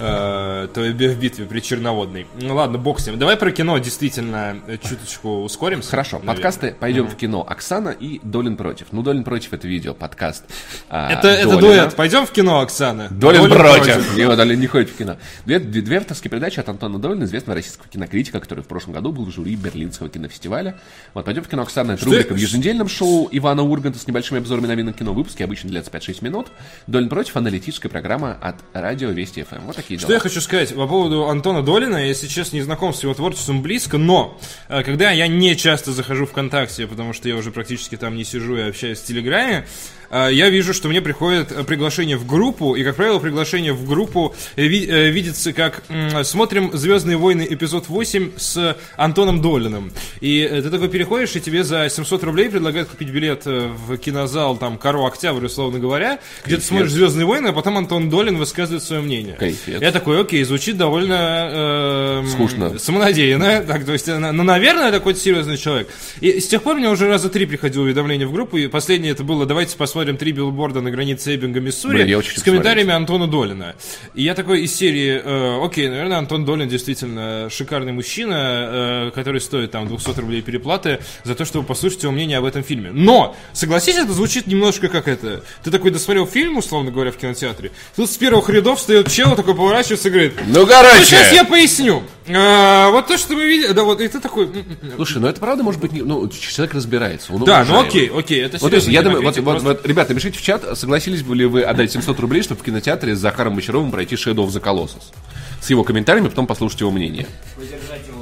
Э, в битве при Черноводной. Ну ладно, бог с ним. Давай про кино действительно э, чуточку ускоримся. Хорошо, наверное. подкасты «Пойдем в кино». Оксана и Долин против. Ну, Долин против — это видео, подкаст. а, Это, это дуэт. Пойдем в кино, Оксана. Долин, против. Его Долин не ходит в кино. Две, две, две авторские передачи от Антона Долина, известного российского кинокритика, который в прошлом году был в жюри Берлинского кинофестиваля. Вот, «Пойдем в кино», Оксана, это рубрика в еженедельном шоу Ивана Урганта с небольшими обзорами новинок кино. Выпуски обычно длятся 5-6 минут. Долин против — аналитическая программа от радио Вести ФМ. Вот такие Что дела. я хочу сказать по поводу Антона Долина, я, честно, не знаком с его творчеством близко, но э, когда я не часто захожу ВКонтакте, потому что я уже практически там не сижу и общаюсь в Телеграме, я вижу, что мне приходит э, приглашение в группу, и, как правило, приглашение в группу э, ви- э, видится как «Смотрим «Звездные войны» эпизод 8 с Антоном Долиным». И э, ты такой переходишь, и тебе за 700 рублей предлагают купить билет э, в кинозал, там, Каро Октябрь, условно говоря, где ты смотришь «Звездные войны», а потом Антон Долин высказывает свое мнение. Кайфец. Я такой, окей, звучит довольно... эм, Скучно. Самонадеянно. Так, то есть, э, ну, наверное, это какой-то серьезный человек. И с тех пор мне уже раза три приходило уведомление в группу, и последнее это было, давайте посмотрим три билборда на границе Эббинга, Миссури, Блин, я очень с комментариями Антона Долина. И я такой из серии, э, окей, наверное, Антон Долин действительно шикарный мужчина, э, который стоит там 200 рублей переплаты за то, чтобы послушать его мнение об этом фильме. Но, согласись, это звучит немножко как это. Ты такой досмотрел фильм, условно говоря, в кинотеатре, тут с первых рядов встает чел, такой поворачивается и говорит, Ну, ну, короче! сейчас я поясню. А, вот то, что мы видели, да, вот, и ты такой... Слушай, ну это правда может быть, не- ну, человек разбирается. Он Да, ну окей, окей, это Вот, то есть, я думаю, вот, вот, вот, ребята, напишите в чат, согласились бы ли вы отдать 700 рублей, чтобы в кинотеатре с Захаром Бочаровым пройти Shadow of the Colossus? С его комментариями, потом послушать его мнение. Подержать его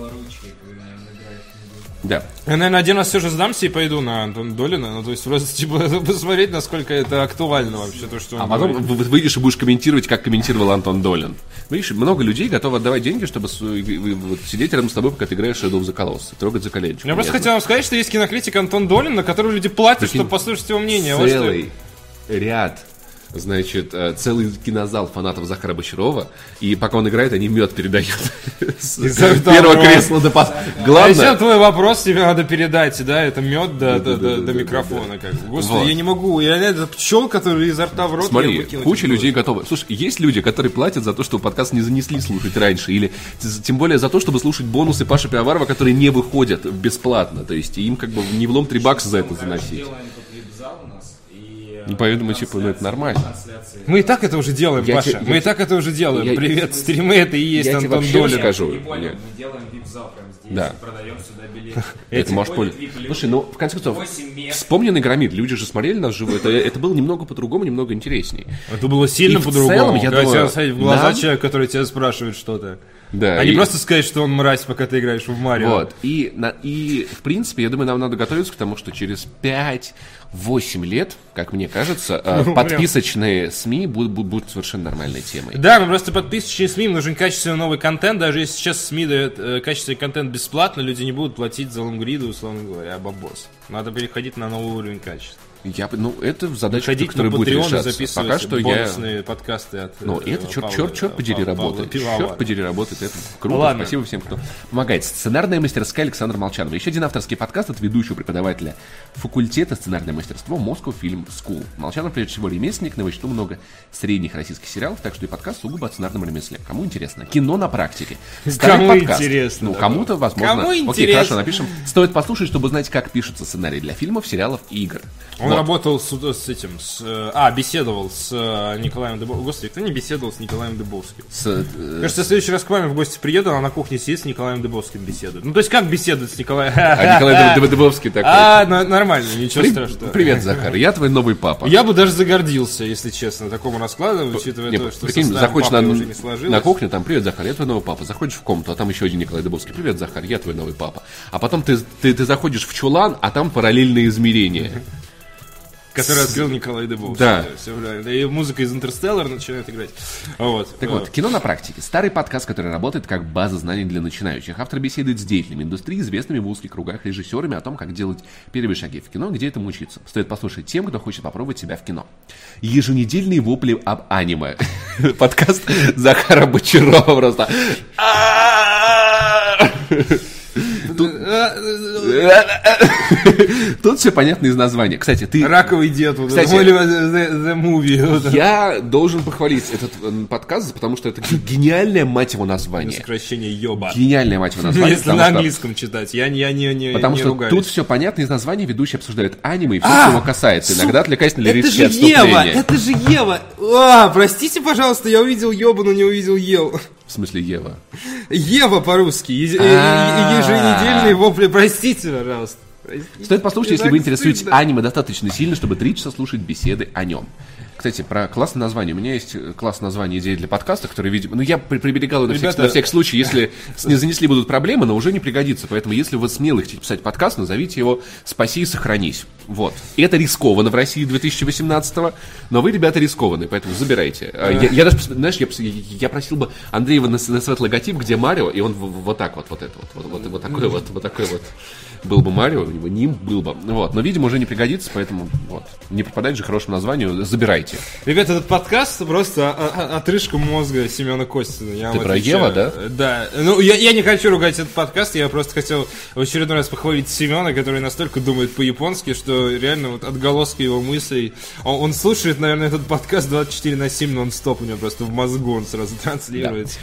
Да. Я, наверное, один раз все же сдамся и пойду на Антона Долина. Ну, то есть просто, типа, посмотреть, насколько это актуально вообще, то, что он А потом говорит. вы- вы выйдешь и будешь комментировать, как комментировал Антон Долин. Видишь, много людей готовы отдавать деньги, чтобы с- вот сидеть рядом с тобой, пока ты играешь Shadow of the Colossus, трогать за коленчик. Я просто хотел вам сказать, что есть кинокритик Антон Долин, на который люди платят, Прикинь, чтобы послушать его мнение. Вот что- Целый ряд значит, э, целый кинозал фанатов Захара Бочарова, и пока он играет, они мед передают с первого кресла до. А еще Главное, твой вопрос тебе надо передать, да, это мед до, микрофона. Как. Господи, я не могу, я это пчел, который изо рта в рот Смотри, куча людей готовы. Слушай, есть люди, которые платят за то, что подкаст не занесли слушать раньше, или тем более за то, чтобы слушать бонусы Паши Пиаварова, которые не выходят бесплатно. То есть им как бы не влом 3 бакса за это заносить. Делаем тут вип-зал у нас. И, Ну, поэтому, типа, ну это нормально. Мы и так это уже делаем, Я Паша. те- Мы я и так это уже делаем. я- Привет, стримы, это и есть Я тебе Антон вообще Долин. скажу. Не понял, мы делаем вип-зал прямо здесь. Да. Продаем сюда билеты. Это пол- VIP-люди. Слушай, ну, в конце концов, 8 мест. вспомни на Громит, люди же смотрели нас живую, это, это было немного по-другому, немного интересней. Это было сильно И в по-другому. целом, я думаю, в глаза человека, который тебя спрашивает что-то. Да, А не и- просто сказать, что он мразь, пока ты играешь в Марио. Вот. И, на- и, в принципе, я думаю, нам надо готовиться к тому, что через 5-8 лет, как мне кажется, Ну, подписочные СМИ будут, будут, будут совершенно нормальной темой. Да, мы просто подписчики СМИ, им нужен качественный новый контент. Даже если сейчас СМИ дают э, качественный контент бесплатно, люди не будут платить за лонгриду, условно говоря, бабос. Надо переходить на новый уровень качества. Я, ну, это задача, Ходить на которая будет решаться. Пока что я... подкасты от Ну, э, это черт, Павла- черт, черт подери, Павла- работает. Пивовара. Черт подери, работает. Это круто. Ладно. Спасибо всем, кто помогает. Сценарная мастерская Александра Молчанова. Еще один авторский подкаст от ведущего преподавателя факультета сценарное мастерство Moscow Film School. Молчанов, прежде всего, ремесленник, но вычту много средних российских сериалов, так что и подкаст сугубо о сценарном ремесле. Кому интересно? Кино на практике. Старый Кому подкаст. интересно, Ну, кому-то, возможно. Кому Окей, интересно? хорошо, напишем. Стоит послушать, чтобы знать, как пишется сценарий для фильмов, сериалов и игр. Он Вот. работал с, с этим, с, а, беседовал с э, Николаем Дыбовским. Господи, кто не беседовал с Николаем Дыбовским? С, э, Кажется, в следующий раз к маме в гости приеду, она на кухне сидит с Николаем Дыбовским беседует. Ну, то есть, как беседует с Николаем? а Николай Дыб- Дыбовский такой. А, нормально, ничего При- страшного. Привет, Захар, я твой новый папа. Я бы даже загордился, если честно, такому раскладу, учитывая Не, то, что прикинь, заходишь на, уже не сложилось. на кухню, там, привет, Захар, я твой новый папа. Заходишь в комнату, а там еще один Николай Дыбовский. Привет, Захар, я твой новый папа. А потом ты, ты, ты заходишь в чулан, а там параллельные измерения. Который открыл Николай Дыбовский. Да. всё правильно. И музыка из Интерстеллар начинает играть. Вот. Так вот, кино на практике. Старый подкаст, который работает как база знаний для начинающих. Автор беседует с деятелями индустрии, известными в узких кругах режиссерами о том, как делать первые шаги в кино, где этому учиться. Стоит послушать тем, кто хочет попробовать себя в кино. Еженедельные вопли об аниме. Подкаст Захара Бочарова просто. Тут все понятно из названия. Кстати, ты... Раковый дед, вот Кстати- это, the, the Movie. вот это. Я должен похвалить этот э, подкаст, потому что это гениальное, мать его, название. Сокращение ёба. Гениальное, мать его, название. Если на что- английском читать, я, не- я не, не, Потому не что ругаюсь. тут все понятно из названия, ведущий обсуждает аниме и все, что его касается. Иногда отвлекаясь на Это лирические же Ева, это же Ева. А, простите, пожалуйста, я увидел Ёбу, но не увидел Еву. В смысле Ева. Ева по-русски. А. Еженедельные вопли. Простите, пожалуйста. Стоит послушать, если вы интересуетесь аниме достаточно сильно, чтобы три часа слушать беседы о нем. Кстати, про классное название. У меня есть э, классное название идеи для подкаста, который, видимо... Ну, я при- приберегал на, Ребята- на всякий случай, если не занесли будут проблемы, но уже не пригодится. Поэтому, если вы смело хотите писать подкаст, назовите его «Спаси и сохранись». Вот. И это рискованно в России 2018-го, но вы, ребята, рискованы, поэтому забирайте. А, Я, я даже, знаешь, я, я просил бы Андреева на, логотип, где Марио, и он вот так вот, вот это вот, вот, вот, вот такой вот, вот такой вот был бы Марио, у него ним был бы. Вот. Но, видимо, уже не пригодится, поэтому вот. Не попадать же хорошему названию, забирайте. Ребята, этот подкаст просто отрыжка мозга Семена Костина. Я Ты про. Ева, да? Да. Ну, я, я не хочу ругать этот подкаст, я просто хотел в очередной раз похвалить Семена, который настолько думает по-японски, что реально вот отголоски его мыслей... Он, он слушает, наверное, этот подкаст 24 на 7 нон-стоп, у него просто в мозгу он сразу транслируется.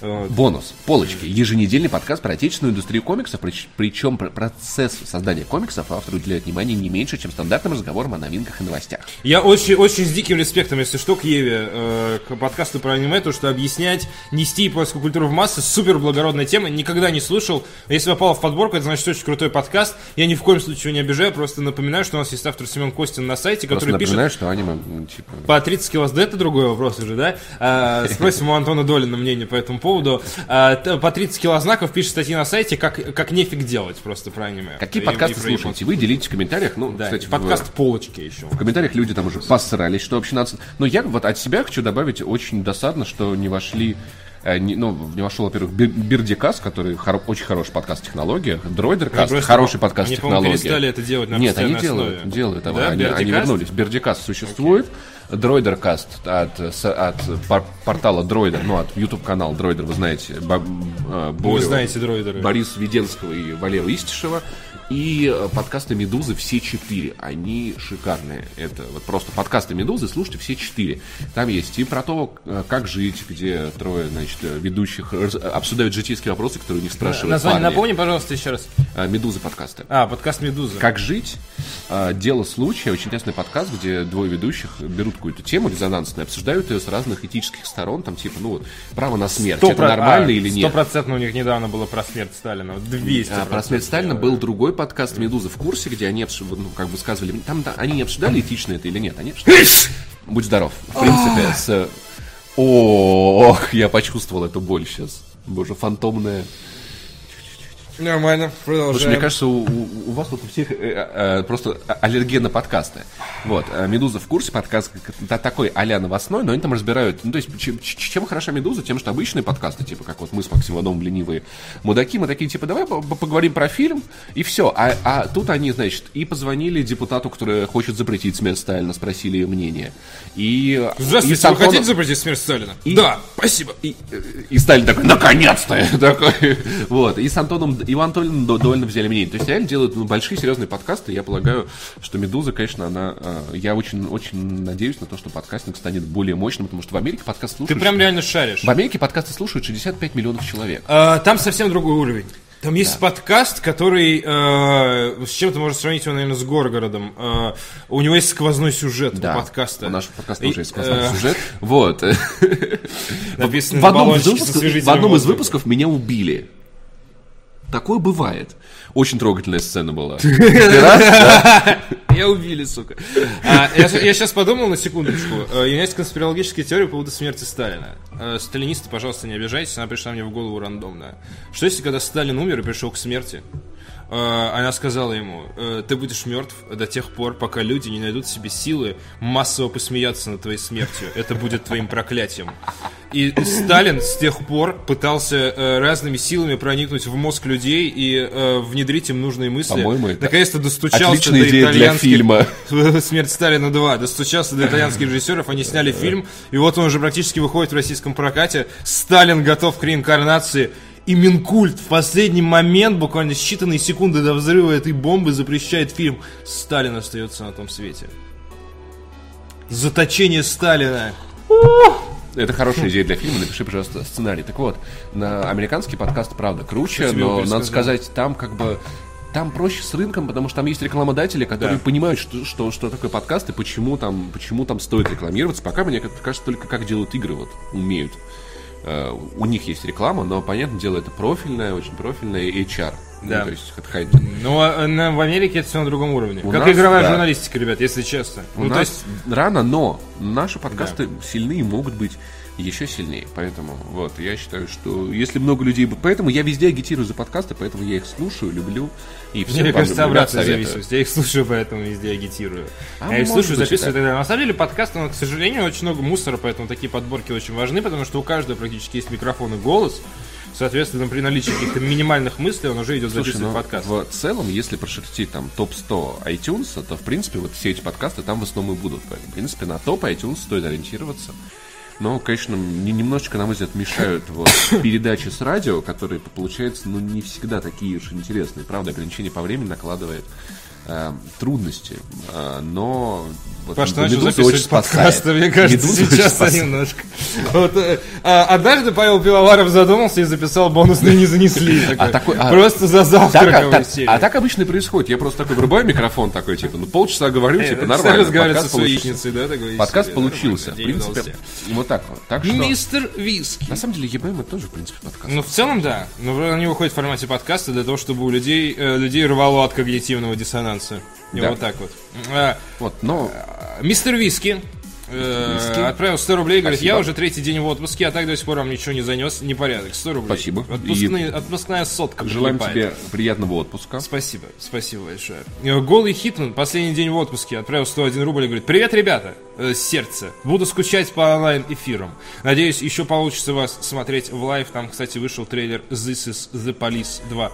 Вот. Бонус. Полочки. Еженедельный подкаст про отечественную индустрию комиксов, прич- причем про процесс создания комиксов автор уделяет внимание не меньше, чем стандартным разговорам о новинках и новостях. Я очень, очень с диким респектом, если что, к Еве, э, к подкасту про аниме, то, что объяснять, нести японскую культуру в массы, супер благородная тема, никогда не слушал. Если попал в подборку, это значит очень крутой подкаст. Я ни в коем случае не обижаю, просто напоминаю, что у нас есть автор Семен Костин на сайте, Просто который пишет напоминаю, что аниме, типа... по 30 кило это другой вопрос уже, да? А, спросим у Антона Долина мнение по этому поводу. А, по 30 килознаков пишет статьи на сайте, как, как нефиг делать просто про аниме. Какие И- подкасты слушаете? Вы делитесь в комментариях. Ну, Да, кстати, в- подкаст полочки еще. В комментариях люди там уже посрались, что вообще надо... Но я вот от себя хочу добавить очень досадно, что не вошли... э, не- ну, не вошел, во-первых, Бирдикас, который хоро- очень хороший подкаст в технологиях, Дройдеркаст, просто- хороший подкаст в они, по-моему, технологиях. перестали это делать на Нет, они делают, основе. делают. а Да, они, они Бердикаст? вернулись. Бердикаст существует, Дройдеркаст от, от пор- портала Дройдер, ну, от YouTube-канала Дройдер, вы знаете, Бо- э, Вы Борю- знаете дроидеры. Борис Веденского и Валеру Истишева. И э, подкасты «Медузы» все четыре. Они шикарные. Это вот просто подкасты «Медузы» слушайте все четыре. Там есть и про то, э, как жить, где трое, значит, э, ведущих обсуждают житейские вопросы, которые у них спрашивают Название парни. напомни, пожалуйста, еще раз. «Медузы» подкасты. А, подкаст Медуза. Как жить? Дело случая. Очень интересный подкаст, где двое ведущих берут какую-то тему резонансную, обсуждают ее с разных этических сторон, там типа, ну вот, право на смерть. Сто это про- нормально а, или нет? Стопроцентно у них недавно было про смерть Сталина. 200 А, про смерть Сталина был другой подкаст «Медуза в курсе», где они ну, как бы сказывали, там да, они не обсуждали этично это или нет, они обсуждали... Будь здоров. В принципе, с... Ох, я почувствовал эту боль сейчас. Боже, фантомная. Нормально, продолжаем. мне кажется, у, у- у вас вот у всех э, э, просто аллерген на подкасты. Вот, э, «Медуза в курсе», подкаст такой а-ля новостной, но они там разбирают, ну, то есть, чем, хороша «Медуза», тем, что обычные подкасты, типа, как вот мы с Максимом Ивановым ленивые мудаки, мы такие, типа, давай по- по- поговорим про фильм, и все. А, а тут они, значит, и позвонили депутату, который хочет запретить смерть Сталина, спросили ее мнение. И, Здравствуйте, и вы хотите запретить смерть Сталина? И- Да, спасибо. и, и Сталин такой, наконец-то! Такой, вот. И с Антоном Иван Толиным до- довольно взяли мнение. То есть реально делают ну, большие серьезные подкасты. Я полагаю, что Медуза, конечно, она... э, Я очень, очень надеюсь на то, что подкастинг станет более мощным, потому что в Америке подкаст Ты слушают... прям реально шаришь. В Америке подкасты слушают 65 миллионов человек. А, Там совсем другой уровень. Там есть подкаст, который э, с чем-то можно сравнить его, наверное, с Горгородом. Э, у него есть сквозной сюжет у подкаста. У нашего подкаста И, тоже есть классный э, сюжет. Вот. В одном, из в одном выпусков меня убили. Такое бывает. Очень трогательная сцена была. Я убили, сука. А, я, сейчас подумал на секундочку. Э, У меня есть конспирологическая теория по поводу смерти Сталина. Э, Сталинисты, пожалуйста, не обижайтесь, она пришла мне в голову рандомно. Что если, когда Сталин умер и пришел к смерти, э, она сказала ему, э, ты будешь мертв до тех пор, пока люди не найдут в себе силы массово посмеяться над твоей смертью. Это будет твоим проклятием. И Сталин с тех пор пытался э, разными силами проникнуть в мозг людей и э, внедрить им нужные мысли. По-моему, это Наконец-то достучался отличная до идея для итальянских- фильма. «Смерть Сталина 2». Достучался до итальянских режиссеров, они сняли фильм, и вот он уже практически выходит в российском прокате. Сталин готов к реинкарнации. И Минкульт в последний момент, буквально считанные секунды до взрыва этой бомбы, запрещает фильм. Сталин остается на том свете. Заточение Сталина. Это хорошая идея для фильма, напиши, пожалуйста, сценарий. Так вот, на американский подкаст, правда, круче, но надо сказать, там как бы там проще с рынком, потому что там есть рекламодатели, которые Да. понимают, что, что, что такое подкаст и почему там, почему там стоит рекламироваться. Пока мне кажется, только как делают игры вот умеют. Э, у них есть реклама, но, понятное дело, это профильная, очень профильная HR. Да. Ну, то есть headhunting. Ну, а, на- в Америке это все на другом уровне. У как нас, игровая да. журналистика, ребят, если честно. У ну, то нас есть, рано, но наши подкасты сильные могут быть еще сильнее. Поэтому вот я считаю, что если много людей... Поэтому я везде агитирую за подкасты, поэтому я их слушаю, люблю. И всем мне кажется, обратная зависимость. Я их слушаю, поэтому везде агитирую. А я их слушаю, быть, записываю и так далее. На самом деле подкасты, но, к сожалению, очень много мусора, поэтому такие подборки очень важны, потому что у каждого практически есть микрофон и голос. Соответственно, при наличии каких-то минимальных мыслей он уже идет Слушай, записывать ну, подкаст. в целом, если прошерстить там топ-100 iTunes, то, в принципе, вот все эти подкасты там в основном и будут. В принципе, на топ iTunes стоит ориентироваться. Но, конечно, не- немножечко, на мой взгляд, мешают вот передачи с радио, которые, получается, ну, не всегда такие уж интересные. Правда, ограничение по времени накладывает э, трудности. Э, но... Вот, Паш, ты начал записывать подкасты, мне кажется, «Медуза» сейчас немножко. Вот, э, а, однажды Павел Пивоваров задумался и записал бонусные не занесли. Такой, такой- а- Просто за а, завтраком так- а так обычно и происходит. Я просто такой врубаю микрофон такой, типа, ну полчаса говорю, Э, типа, нормально. подкаст получился. да, такой Подкаст получился. В принципе, удался. вот так вот. Так что, Мистер Виски. на самом деле, ЕБМ это тоже, в принципе, подкаст. Ну, в целом, да. Но они выходят в формате подкаста для того, чтобы у людей, э, людей рвало от когнитивного диссонанса. И Да. вот так вот. А, Вот, но а, Мистер Виски э, Виски. отправил 100 рублей, говорит, Спасибо. я уже третий день в отпуске, а так до сих пор вам ничего не занес, непорядок. 100 рублей. Спасибо. Отпускные- отпускная сотка. желаем прилипает. тебе приятного отпуска. Спасибо, спасибо большое. Э, Голый Хитман, последний день в отпуске, отправил 101 рубль и говорит, привет, ребята, э, с сердца, буду скучать по онлайн-эфирам. Надеюсь, еще получится вас смотреть в live. Там, кстати, вышел трейлер This is the Police 2.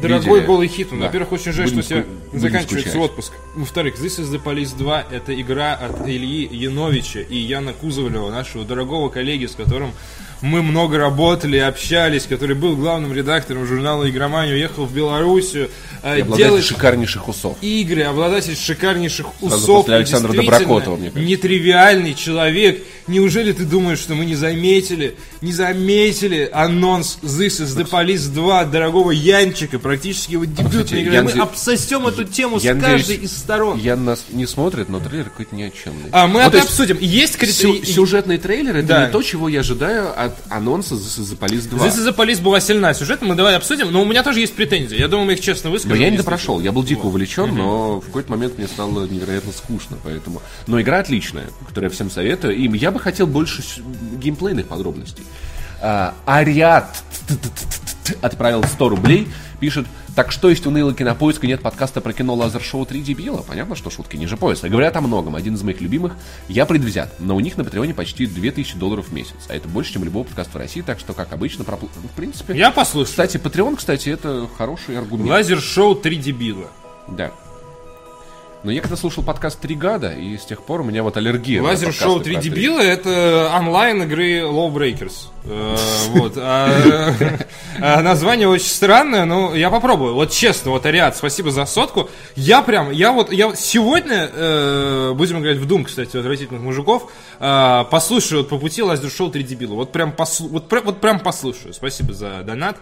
Дорогой. Голый Хитман, Да. во-первых, очень жаль, Будем что у тебя ску- заканчивается скучать. отпуск. Во-вторых, This is the Police 2 это игра от Ильи Яновича и Яна Кузовлева, нашего дорогого коллеги, с которым мы много работали, общались, который был главным редактором журнала «Игромания», уехал в Белоруссию, э, И обладатель делать шикарнейших усов. игры, обладатель шикарнейших усов. после и Александра Доброкотова, мне кажется. Нетривиальный человек. Неужели ты думаешь, что мы не заметили, не заметили анонс This is the Police 2 от дорогого Янчика, практически его игра. Ян Мы обсосем эту тему Я с каждой из сторон. Ян нас не смотрит, но трейлер какой-то ни о чемный. А мы Ну, это есть обсудим. Есть сю- критерии... сюжетный трейлер это Да. не то, чего я ожидаю от анонса This is the Police 2. This is the Police была сильна сюжетом, мы давай обсудим, но у меня тоже есть претензии. Я думаю, мы их честно Но выскажем. я не допрошел, я был дико увлечен, но в какой-то момент мне стало невероятно скучно, поэтому... Но игра отличная, которую я всем советую, и я бы хотел больше геймплейных подробностей. А, Ариат отправил 100 рублей, пишет, так что есть у Нейла Кинопоиска нет подкаста про кино Лазер-шоу 3 дебила? Понятно, что шутки ниже пояса. Говорят о многом. Один из моих любимых, я предвзят, но у них на Патреоне почти 2000 долларов в месяц. А это больше, чем любого подкаста в России, так что, как обычно, пропл- в принципе... Я послушаю. Кстати, Patreon, кстати, это хороший аргумент. Лазер-шоу 3 дебила. Да. Но я когда слушал подкаст «Три гада», и с тех пор у меня вот аллергия. подкасты 3 про дебила это онлайн игры Low Breakers. Э, Вот. А, а Название очень странное, но я попробую. Вот честно, вот Ариат, спасибо за сотку. Я прям, я вот, я сегодня э, будем играть в Doom, кстати, отвратительных мужиков. э, Послушаю вот по пути Лазер-шоу 3 дебила. Вот прям, вот, прям- послушаю. Спасибо за донат,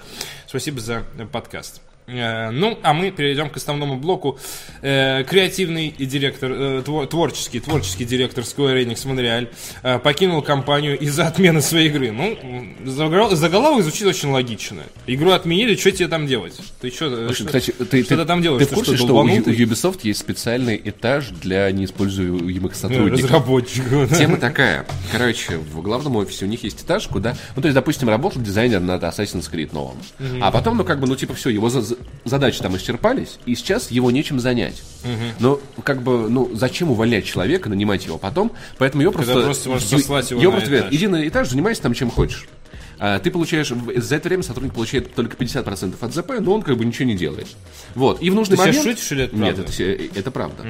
спасибо за подкаст. Э, Ну, а мы перейдем к основному блоку. Э, Креативный директор, э, тво- творческий, творческий директор Square Enix Монреаль э, покинул компанию из-за отмены своей игры. Ну, заголовок звучит очень логично. Игру отменили, что тебе там делать? Ты что, Слушай, кстати, ты, что ты там делаешь? Ты в курсе, что, у долбанутый? Ю- Ubisoft есть специальный этаж для неиспользуемых Ну, сотрудников? разработчиков. да. Тема такая. Короче, в главном офисе у них есть этаж, куда... Ну, то есть, допустим, работал дизайнер над Assassin's Creed новым. А потом, ну, как бы, ну, типа, все, его за- задачи там исчерпались, и сейчас его нечем занять. Но, как бы, ну, зачем увольнять человека, нанимать его потом? Поэтому его Когда просто... просто можешь сослать его на просто говорят, иди на этаж, занимайся там чем хочешь. А, ты получаешь, за это время сотрудник получает только 50% от ЗП, но он как бы ничего не делает. Вот. И в нужный Ты момент... шутишь или это Нет, это, это правда.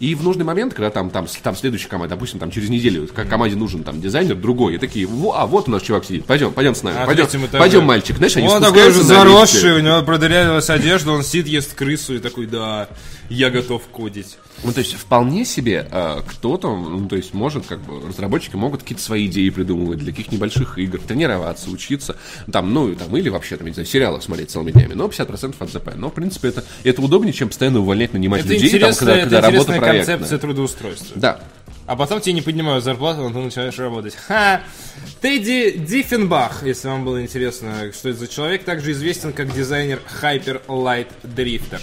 И в нужный момент, когда там, там, там следующая команда, допустим, там через неделю, как команде нужен там дизайнер другой, и такие, «Во, а вот у нас чувак сидит, пойдем, пойдем с нами, На пойдем, этаже. пойдем, мальчик. Знаешь, они Он такой уже заросший, у него продырявилась одежда, он сидит, ест крысу и такой, да, я готов кодить. Ну, то есть, вполне себе э, кто-то, ну, то есть, может, как бы, разработчики могут какие-то свои идеи придумывать для каких небольших игр, тренироваться, учиться, там, ну, там, или вообще, там, не знаю, сериалы смотреть целыми днями, но 50% от ЗП. Но, в принципе, это, это удобнее, чем постоянно увольнять, нанимать Это людей, там, когда, это когда работа проектная. концепция трудоустройства. Да. а потом тебе не поднимают зарплату, но ты начинаешь работать. Ха! Тедди Диффенбах, если вам было интересно, что это за человек, также известен как дизайнер Hyper Light Drifter.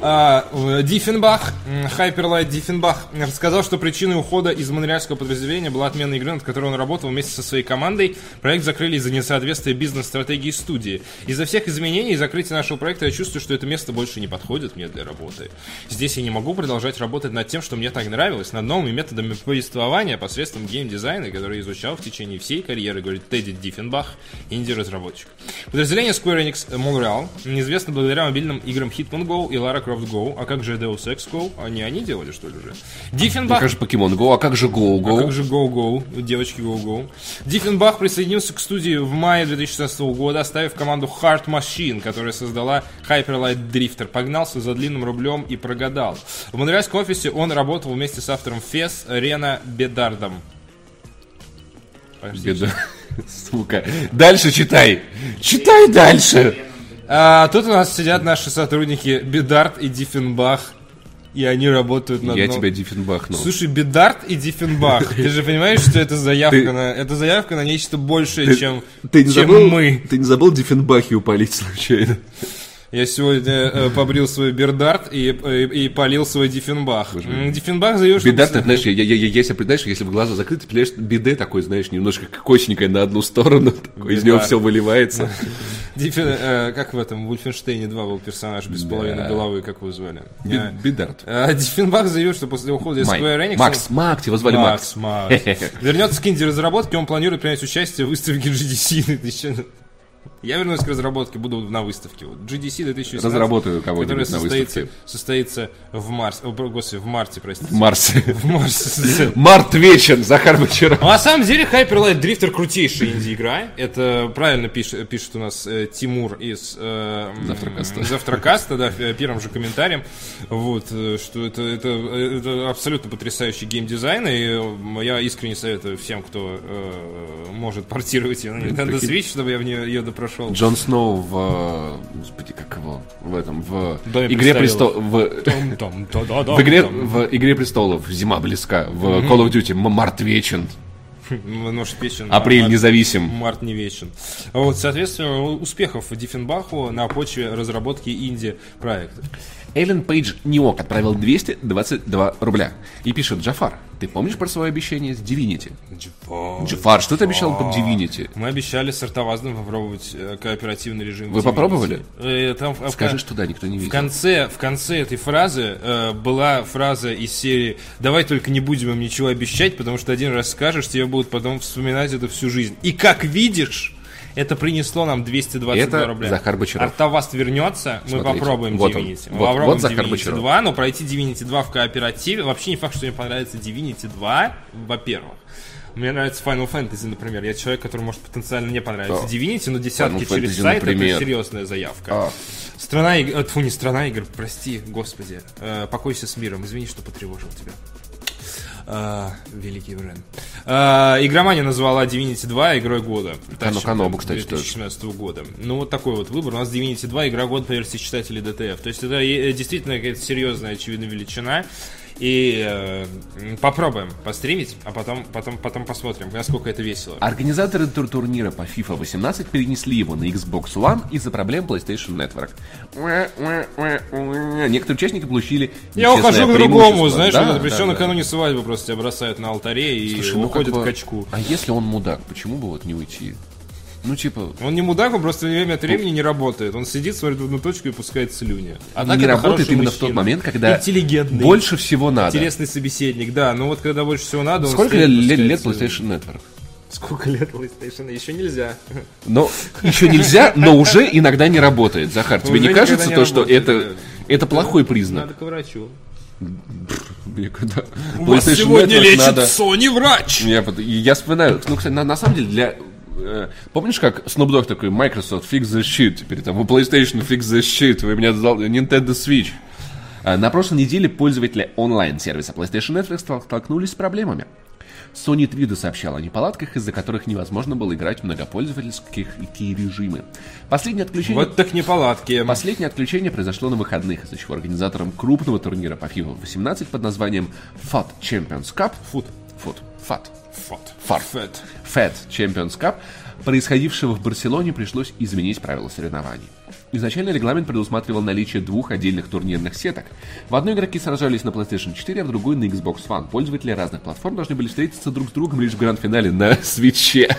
А, Диффенбах, Hyperlight Диффенбах, рассказал, что причиной ухода из монреальского подразделения была отмена игры, над которой он работал вместе со своей командой. Проект закрыли из-за несоответствия бизнес-стратегии студии. Из-за всех изменений и закрытия нашего проекта я чувствую, что это место больше не подходит мне для работы. Здесь я не могу продолжать работать над тем, что мне так нравилось, над новыми методами повествования посредством геймдизайна, который изучал в течение всей карьеры, говорит Тедди Диффенбах, инди-разработчик. Подразделение Square Enix Montreal неизвестно благодаря мобильным играм Hitman Go и Lara Croft Go. А как же Deus Ex Go? Они они делали, что ли, уже? Диффенбах... Как же Pokemon Go, а как же Go А Go? как же Go Go, девочки Go Go. Диффенбах присоединился к студии в мае 2016 года, оставив команду Heart Machine, которая создала Hyperlight Drifter. Погнался за длинным рублем и прогадал. В монреальском офисе он работал вместе с автором Фес Рена Бедардом. Беда. Сука. Дальше читай. Читай дальше. А, тут у нас сидят наши сотрудники Бедард и Диффенбах, и они работают над Я тебя диффенбахнул. Слушай, Бедард и Диффенбах, ты же понимаешь, что это заявка Ты- на это заявка на нечто большее, чем, ты не чем забыл, мы. Ты не забыл Диффенбахи упалить случайно? Я сегодня э, побрил свой Бердард и, и, и полил свой Диффенбах. Диффенбах заявил, что... Беда, ты знаешь, я, я, я, себе представляешь, если бы глаза закрыты, ты биде такой, знаешь, немножко кокосненькое на одну сторону, такой, из него все выливается. Диффен- э, как в этом, в Ульфенштейне 2 был персонаж без половины головы, как его звали? Би- Э, Бидард. э, Диффенбах заявил, что после ухода из Майк. Square Enix... Макс, Макс, его звали Макс. Макс, Макс. Вернется к инди-разработке, он планирует принять участие в выставке GDC 2000. Я вернусь к разработке, буду на выставке. Вот GDC 2016. Разработаю кого-нибудь на состоится, выставке. состоится в марте. О, господи, в марте, простите. Марс. В марте. Март вечен, Захар Бочаров. Ну, на самом деле, Hyper Light Drifter крутейшая инди-игра. Это правильно пишет, пишет у нас э, Тимур из э, Завтракаста. Завтракаста, да, в первом же комментарием. Вот, э, что это, это, это абсолютно потрясающий геймдизайн, и э, я искренне советую всем, кто э, может портировать ее на Nintendo. Switch, чтобы я в нее ее допрошел. Джон Сноу в... Господи, как его? В этом, в Доме Игре престолов. В... В игре, в «Игре престолов» зима близка, в Call of Duty март вечен, Может, вечен. апрель март- независим. Март не вечен. Вот, соответственно, успехов Диффенбаху на почве разработки инди-проектов. Эллен Пейдж Ниок отправил 222 рубля и пишет, Джафар, ты помнишь про свое обещание с Divinity? Джафар, что ты обещал под Divinity? Мы обещали с Артоваздом попробовать э, кооперативный режим. Вы в Divinity. попробовали? Э, там, в- Скажи, в- что да, никто не В видел. конце, в конце этой фразы э, была фраза из серии «Давай только не будем им ничего обещать, потому что один раз скажешь, тебе будут потом вспоминать это всю жизнь». И как видишь, это принесло нам 222 Это рубля. Захар Бочаров. Артоваст вернется, мы Смотрите, попробуем вот он. Divinity. Мы Вот- попробуем вот Захар Divinity Бочаров. 2, но пройти Divinity 2 в кооперативе, вообще не факт, что мне понравится Divinity 2, во-первых. Мне нравится Final Fantasy, например. Я человек, который может потенциально не понравиться Да. Divinity, но десятки Final через Fantasy, сайт например. это серьезная заявка. А. Страна игр... э, Тьфу, не страна игр, прости, господи. Э, покойся с миром, извини, что потревожил тебя. А, великий бренд. А, игромания назвала Divinity 2 игрой года. Кану Канобу, кстати, 2016 года. Ну, вот такой вот выбор. У нас Divinity 2 игра года по версии читателей DTF. То есть это э, действительно какая-то серьезная, очевидно, величина. И э, попробуем постримить, а потом, потом, потом посмотрим, насколько это весело. Организаторы тур- турнира по FIFA 18 перенесли его на Xbox One из-за проблем PlayStation Network. Некоторые участники получили Я ухожу к другому, знаешь, Да, вот, причем да, да. накануне свадьбы просто тебя бросают на алтаре и Слушай, ну уходят как бы, к очку. А если он мудак, почему бы вот не уйти? Ну, типа, Он не мудак, он просто время от времени не работает. Он сидит, смотрит в одну точку и пускает слюни. А не работает именно в мужчина. тот момент, когда Интеллигентный, больше всего надо. интересный собеседник, да. Но вот когда больше всего надо, он Сколько и лет, лет. PlayStation Network? Сколько лет PlayStation? Еще нельзя. Но еще нельзя, но уже иногда не работает. Захар, тебе Уже не кажется не то, что это, это плохой признак? Надо к врачу. Когда У вас сегодня лечит надо- Sony врач. Я, я вспоминаю, ну, кстати, на, на самом деле, для... э, помнишь, как Snoop Dogg такой, Microsoft, fix the shit, теперь там, у PlayStation, fix the shit, вы меня дал Nintendo Switch. А, На прошлой неделе пользователи онлайн-сервиса PlayStation Network стол- столкнулись с проблемами. Sony Twitter сообщала о неполадках, из-за которых невозможно было играть в многопользовательские режимы. Последнее отключение... Вот так неполадки. Последнее отключение произошло на выходных, из-за чего организатором крупного турнира по FIFA 18 под названием FAT Champions Cup Фут. Foot, FAT, Фэт. FAT Champions Cup происходившего в Барселоне пришлось изменить правила соревнований. Изначально регламент предусматривал наличие двух отдельных турнирных сеток. В одной игроки сражались на PlayStation 4, а в другой на Xbox One. Пользователи разных платформ должны были встретиться друг с другом лишь в гранд-финале на свече,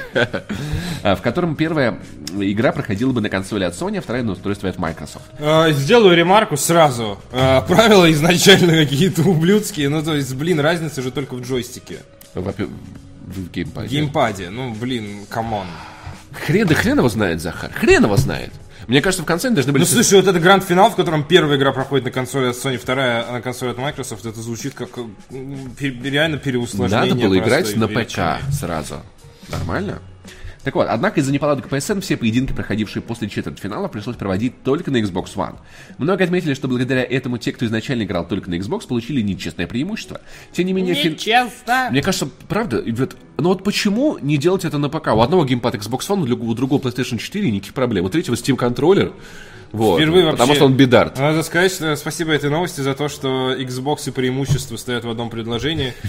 в котором первая игра проходила бы на консоли от Sony, а вторая на устройстве от Microsoft. А, Сделаю ремарку сразу. А, Правила изначально какие-то ублюдские. Ну, то есть, блин, разница же только в джойстике. В геймпаде. В геймпаде. Ну, блин, come on. Хрен, да хрен его знает, Захар. Хрен его знает. Мне кажется, в конце они должны были... Ну, слушай, вот это гранд-финал, в котором первая игра проходит на консоли от Sony, вторая на консоли от Microsoft, это звучит как э, реально переусложнение. Надо было играть на. ПК сразу. Нормально? Так вот, однако из-за неполадок PSN все поединки, проходившие после четвертьфинала, пришлось проводить только на Xbox One. Много отметили, что благодаря этому те, кто изначально играл только на Xbox, получили нечестное преимущество. Тем не менее, фин- Нечестно. мне кажется, правда, вот, ну вот почему не делать это на ПК? У одного геймпад Xbox One, у другого PlayStation 4 никаких проблем. У третьего Steam контроллер. Вот, Впервые потому вообще- что он бидард. Надо сказать, что спасибо этой новости за то, что Xbox и преимущество стоят в одном предложении.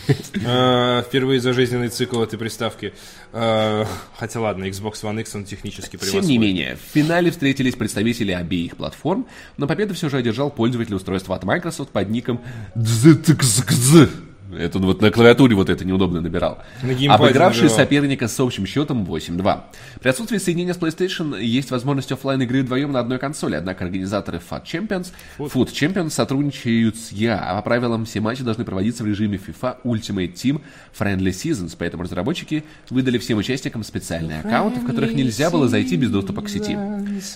Э, Впервые за жизненный цикл этой приставки. Э, Хотя ладно, Xbox One X, он технически Тем превосходит. не менее, в финале встретились представители обеих платформ, но победу все же одержал пользователь устройства от Microsoft под ником DZTXZ. Это вот на клавиатуре вот это неудобно набирал. На Обыгравший набирал. соперника с общим счетом 8-2. При отсутствии соединения с PlayStation есть возможность оффлайн игры вдвоем на одной консоли, однако организаторы FUT Champions, Foot Champions сотрудничают с EA, а по правилам все матчи должны проводиться в режиме FIFA Ultimate Team Friendly Seasons, поэтому разработчики выдали всем участникам специальные аккаунты, в которых нельзя было зайти без доступа к сети.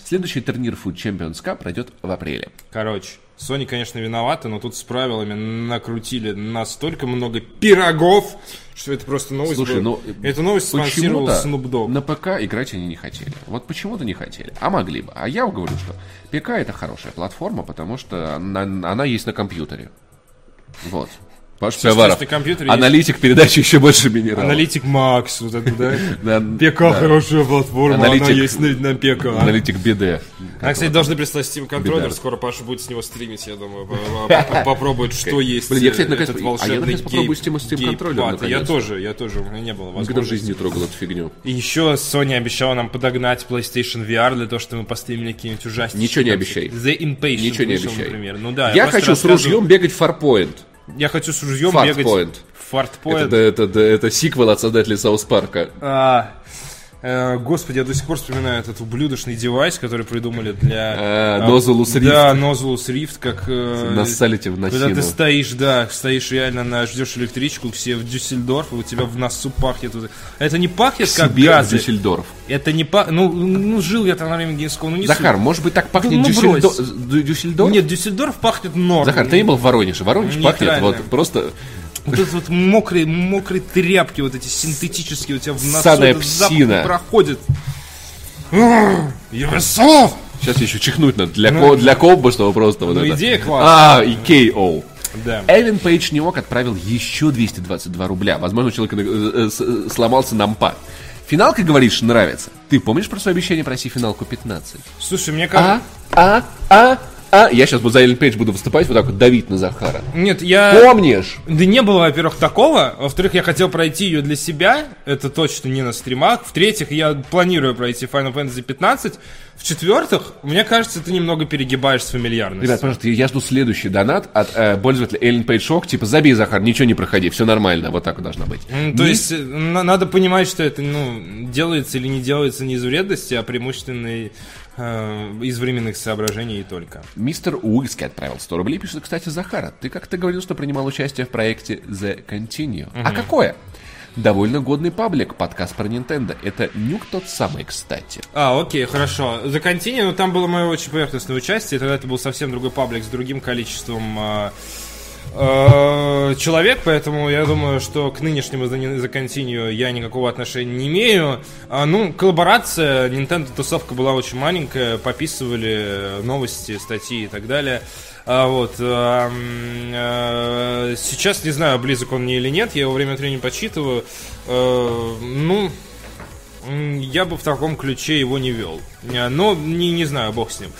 Следующий турнир Foot Champions Cup пройдет в апреле. Короче, Sony, конечно, виновата, но тут с правилами накрутили настолько много пирогов, что это просто новость Слушай, была. ну, Эту новость спонсировал Snoop Dogg. на ПК играть они не хотели. Вот почему-то не хотели. А могли бы. А я говорю, что ПК это хорошая платформа, потому что она, она есть на компьютере. Вот. Паш Пивоваров, компьютер есть- аналитик передачи еще больше минералов. Аналитик Макс, вот это, да? Да, ПК да. хорошая платформа, она Аналитик- есть на, на ПК. Аналитик BD. А, кстати, должны прислать Steam контроллер, скоро Паша будет с него стримить, я думаю, по- по- по- попробует, что есть Блин, я, кстати, э, наконец- этот а я, волшебный наконец, попробую Steam- Steam контроллер. Я тоже, я тоже, у меня не было Никогда в возможности. жизни не трогал эту фигню. И еще Sony обещала нам подогнать PlayStation VR для того, чтобы мы постримили какие-нибудь ужастики. Ничего не обещай. The Inpatient Ничего не обещай. например. Ну да, я хочу с ружьем бегать в Farpoint. Я хочу с ружьем Fart бегать... Point. Fartpoint. Это, это, это, это сиквел от создателей South Park а. А, господи, я до сих пор вспоминаю этот ублюдочный девайс, который придумали для... А, Nosulus Rift. Да, Nosulus Rift, как... э, Нассалите в Когда ты носину. стоишь, да, стоишь реально, на, ждешь электричку, все в Дюссельдорф, и у тебя в носу пахнет. Это не пахнет как газы. Дюссельдорф. Это не пахнет... Ну, ну, жил я там на время Gamescom, ну не Захар, может быть, так пахнет Ну, брось. Дю- Дюссельдорф? Нет, Дюссельдорф пахнет норм. Захар, ты не был в Воронеже. Воронеж пахнет вот просто... Вот эти вот мокрые, мокрые тряпки, вот эти синтетические, у тебя в носу этот запах псина. проходит. Юрисов! Сейчас еще чихнуть надо для, ко- для комбо, чтобы просто вот Ну, это... идея классная. А, и KO. Да. Эвен Пейдж Ньюок отправил еще 222 рубля. Возможно, у человека э, э, э, сломался нампад. Финалка, говоришь, нравится. Ты помнишь про свое обещание пройти финалку 15? Слушай, мне кажется... А? А? А? А? Я сейчас вот за Эвен Пейдж буду выступать, вот так вот давить на Захара. Нет, я... Помнишь? Да не было, во-первых, такого. Во-вторых, я хотел пройти ее для себя. Это точно не на стримах. В-третьих, я планирую пройти Final Fantasy 15. В-четвертых, мне кажется, ты немного перегибаешь с фамильярностью. Ребят, пожалуйста, я жду следующий донат от э, пользователя Эллен Пейдж Шок. Типа, забей, Захар, ничего не проходи, все нормально. Вот так вот должно быть. То Не- есть, э, на- надо понимать, что это, ну, делается или не делается не из вредности, а преимущественно э, из временных соображений и только. Мистер Уиски отправил 100 рублей. Пишет, кстати, Захара, ты как-то говорил, что принимал участие в проекте The Continue. А какое? Довольно годный паблик, подкаст про Nintendo. Это нюк тот самый, кстати. А, окей, хорошо. За Continue, ну там было мое очень поверхностное участие, тогда это был совсем другой паблик с другим количеством э, человек, поэтому я думаю, что к нынешнему The Continue я никакого отношения не имею. А, ну, коллаборация, Nintendo тусовка была очень маленькая, пописывали новости, статьи и так далее. А, вот, а, э, сейчас не знаю, близок он мне или нет, я его время от времени почитываю. Э, ну, Я бы в таком ключе его не вел. Э, Но не, не знаю, бог с ним.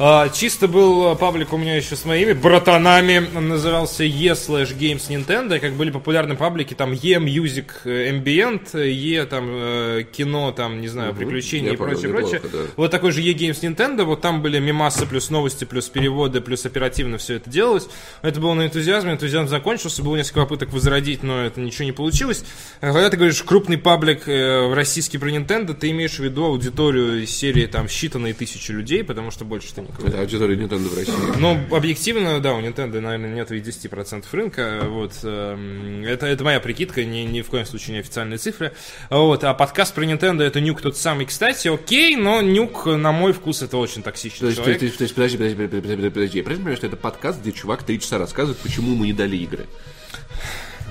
А, Чисто был э, паблик у меня еще с моими братанами. Он назывался E slash Games Nintendo. Как были популярны паблики, там E Music Ambient, E там э, кино, там, не знаю, приключения я и прочее, понял, прочее. неплохо, да. Вот такой же E Games Nintendo. Вот там были мемасы, плюс новости, плюс переводы, плюс оперативно все это делалось. Это было на энтузиазме. Энтузиазм закончился. Было несколько попыток возродить, но это ничего не получилось. А Когда ты говоришь крупный паблик э, российский про Nintendo, ты имеешь в виду аудиторию из серии там считанные тысячи людей, потому что больше ты никого. Это аудитория Nintendo в России. Ну, объективно, да, у Nintendo, наверное, нет и 10% рынка. Вот, эм, это, это моя прикидка, ни, ни в коем случае не официальные цифры. Вот, а подкаст про Nintendo это нюк тот самый, кстати, окей, но нюк, на мой вкус, это очень То токсичный то человек. есть, то есть, подожди, подожди, подожди, подожди, подожди. Я правильно понимаю, что это подкаст, где чувак три часа рассказывает, почему ему не дали игры?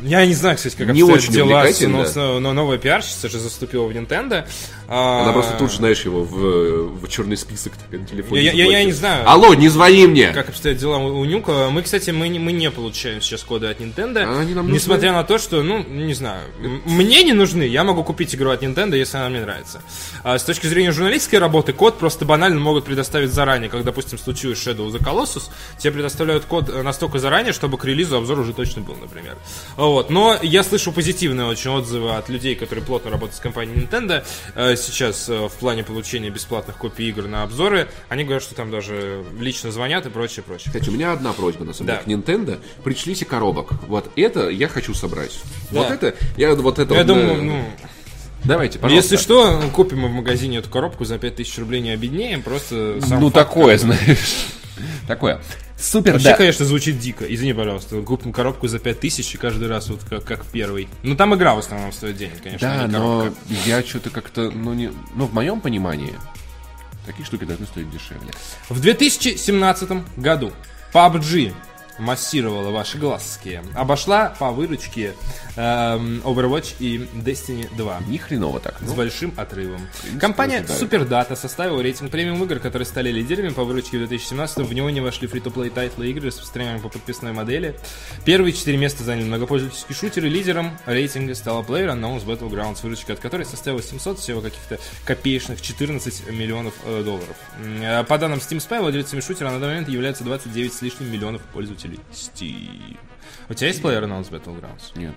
Я не знаю, кстати, как Не очень дела, но, но новая пиарщица же заступила в Nintendo. А, Она просто тут же, знаешь, его в, в черный список так, на телефоне. Я- я- я не знаю. Алло, не звони мне! как обстоят дела у у Нюка. Мы, кстати, мы не, мы не получаем сейчас коды от Nintendo. А они нам нужны? несмотря на то, что, ну, не знаю, мне не нужны. Я могу купить игру от Nintendo, если она мне нравится. А с точки зрения журналистской работы, код просто банально могут предоставить заранее. Как, допустим, случилось Shadow of the Colossus, тебе предоставляют код э, настолько заранее, чтобы к релизу обзор уже точно был, например. Вот. Но я слышу позитивные очень отзывы от людей, которые плотно работают с компанией Nintendo э, сейчас э, в плане получения бесплатных копий игр на обзоры. Они говорят, что там даже лично звонят и прочее, прочее. Кстати, у меня одна просьба, на самом Да. деле, к Nintendo. Пришлите коробок. Вот это я хочу собрать. Да. Вот это, я вот это Я вот, думаю, э, ну, Давайте, пожалуйста. если что, купим мы в магазине эту коробку за 5000 рублей не обеднеем, просто сам Ну, факт, такое, как знаешь. Такое. Супер, Вообще, да. конечно, звучит дико. Извини, пожалуйста. Купим коробку за 5000 и каждый раз вот как, как первый. Ну, там игра в основном стоит денег, конечно, а Да, не но коробка. я что-то как-то, ну, не, ну, в моем понимании, такие штуки должны стоить дешевле. В 2017 году PUBG массировала ваши глазские. Обошла по выручке эм, Overwatch и Destiny 2. Ни хреново так. С Ну, большим отрывом. Компания ожидаю. SuperData составила рейтинг премиум игр, которые стали лидерами по выручке в 2017 В него не вошли free-to-play title ы игры, распространяемые по подписной модели. Первые четыре места заняли многопользовательские шутеры. Лидером рейтинга стала PlayerUnknown's Battlegrounds, выручка от которой составила 700 всего каких-то копеечных 14 миллионов э, долларов. Э, По данным Steam Spy, владельцами шутера на данный момент являются 29 с лишним миллионов пользователей Steam. У тебя есть PlayerUnknown's Battlegrounds? Нет.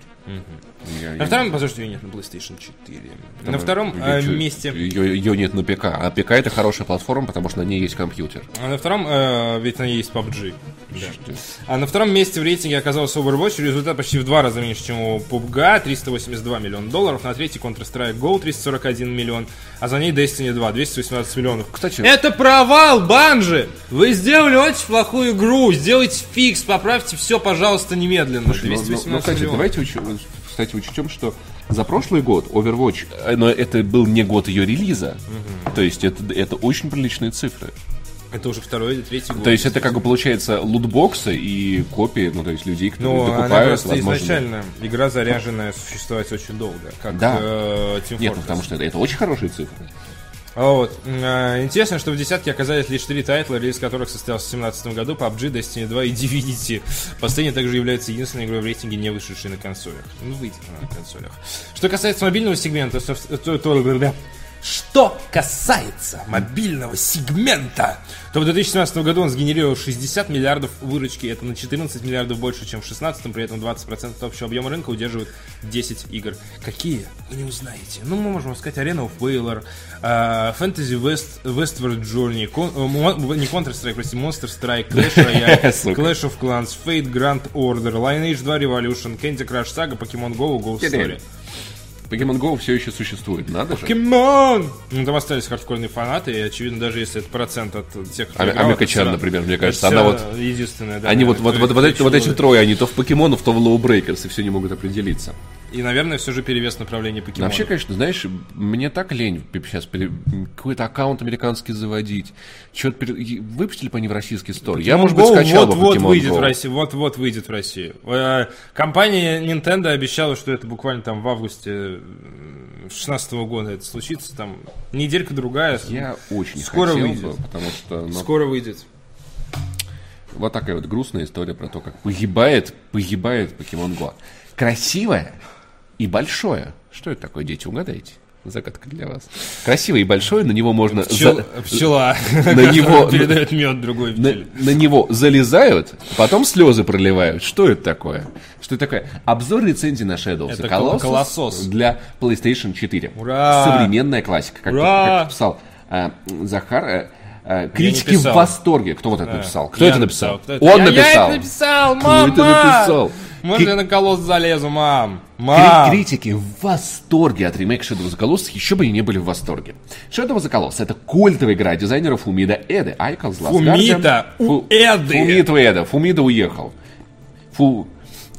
Я- На я- втором, подожди, ее нет на PlayStation 4. Там, на втором э, месте... Ее, ее нет на ПК. А ПК это хорошая платформа, потому что на ней есть компьютер. А на втором, э, ведь на ней есть PUBG. Да. А на втором месте в рейтинге оказался Overwatch. Результат почти в два раза меньше, чем у PUBG. 382 миллиона долларов. На третий Counter-Strike Go 341 миллион. А за ней Destiny 2 218 миллионов. Кстати- Это провал, Банжи! Вы сделали очень плохую игру. Сделайте фикс, поправьте все, пожалуйста, немедленно. Ну, 218 ну, ну, кстати, миллионов. давайте уч- кстати, учтем, что за прошлый год Overwatch, э, но это был не год ее релиза, то есть это, это очень приличные цифры. Это уже второй или третий год. То есть это как бы получается лутбоксы и копии, ну то есть людей, которые Ну, она докупают, просто возможно. изначально игра заряженная существовать очень долго, как Да. э, Team Нет, ну потому что это, это очень хорошие цифры. А Вот. А, Интересно, что в десятке оказались лишь три тайтла, релиз которых состоялся в 2017 году, PUBG, Destiny 2 и Divinity. Последняя также является единственной игрой в рейтинге, не вышедшей на консолях. Ну, выйдет на консолях. Что касается мобильного сегмента, то, то- то- что касается мобильного сегмента, то в 2017 году он сгенерировал 60 миллиардов выручки. Это на 14 миллиардов больше, чем в 2016, при этом 20% от общего объема рынка удерживают 10 игр. Какие? Вы не узнаете. Ну, мы можем сказать Arena of Valor, э, Fantasy West, Westward Journey, Con- э, не Counter-Strike, прости, Monster Strike, Clash Royale. Clash of Clans, Fate Grand Order, Lineage 2 Revolution, Candy Crush Saga, Pokemon Go, Ghost Story. Pokemon Go все еще существует, надо же. Покемон! Ну, там остались хардкорные фанаты, и, очевидно, даже если это процент от тех, кто А- играл, Амика Чан, например, мне кажется, она вот- единственная, да. Они вот, вот, вот, вот, эти, вот эти трое, они то в покемонов, то в Low Breakers, и все не могут определиться. И, наверное, все же перевес направления Ну, покемонов. Вообще, конечно, знаешь, мне так лень сейчас какой-то аккаунт американский заводить. Что-то выпустили бы они в российский стор. Я, может быть, Go скачал бы вот-вот Pokemon выйдет Go. в Россию. Вот-вот выйдет в Россию. Э, Компания Nintendo обещала, что это буквально там в августе 2016 года это случится. Там неделька-другая. Я очень Скоро хотел выйдет. бы, потому что ну, Скоро выйдет. вот такая вот грустная история про то, как погибает, погибает Pokemon Go. Красивое и большое. Что это такое, дети, угадайте? Загадка для вас. Красивое и большое, на него можно... Пчел- за- Пчела. На него- передает мед другой на, на него залезают, потом слезы проливают. Что это такое? Что это такое? Обзор рецензии на Shadow of Это Colossus колоссос. для PlayStation 4. Ура! Современная классика. Как, Ура! как писал а, Захар, а, критики в восторге. Кто вот это написал? Кто Я это написал? Кто это? Он Я- написал. Я это написал, Кто мама! это написал? Можно я на колосс залезу, мам? Мам! Критики в восторге от ремейка Shadow of the Colossus, еще бы и не были в восторге. Shadow of the Colossus это культовая игра дизайнера Фумито Уэды, Айконс, Last Фумито Guardian. Фу- Уэды. Фумито Уэда, Фумито уехал. Фу,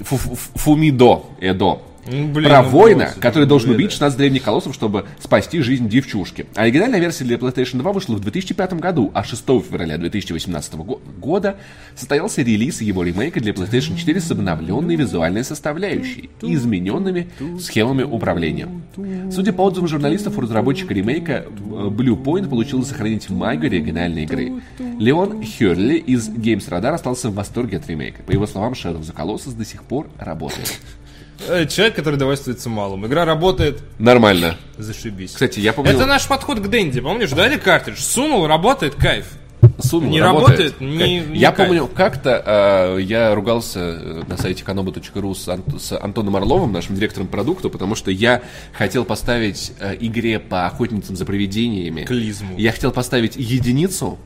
фу- фу- Фумидо Эдо. Ну, блин, Про ну, воина, брось, который ну, должен Эда. убить 16 древних колоссов, чтобы спасти жизнь девчушки. Оригинальная версия для PlayStation 2 вышла в 2005 году, а 6 февраля 2018 го- года состоялся релиз его ремейка для PlayStation 4 с обновленной визуальной составляющей и измененными схемами управления. Судя по отзывам журналистов, у разработчика ремейка э, Blue Point получилось сохранить магию оригинальной игры. Леон Херли из Games Radar остался в восторге от ремейка. По его словам, Shadow of the Colossus до сих пор работает. Э, Человек, который довольствуется малым. Игра работает, Нормально. зашибись. Кстати, я помню... Это наш подход к Дэнди, помнишь? Дали картридж, сунул, работает, кайф. Сунул, Не работает, не- не Я кайф. помню, как-то э, я ругался э, на сайте economy.ru с, Ан- с Антоном Орловым, нашим директором продукта, потому что я хотел поставить э, игре по охотницам за привидениями. Клизму. Я хотел поставить единицу,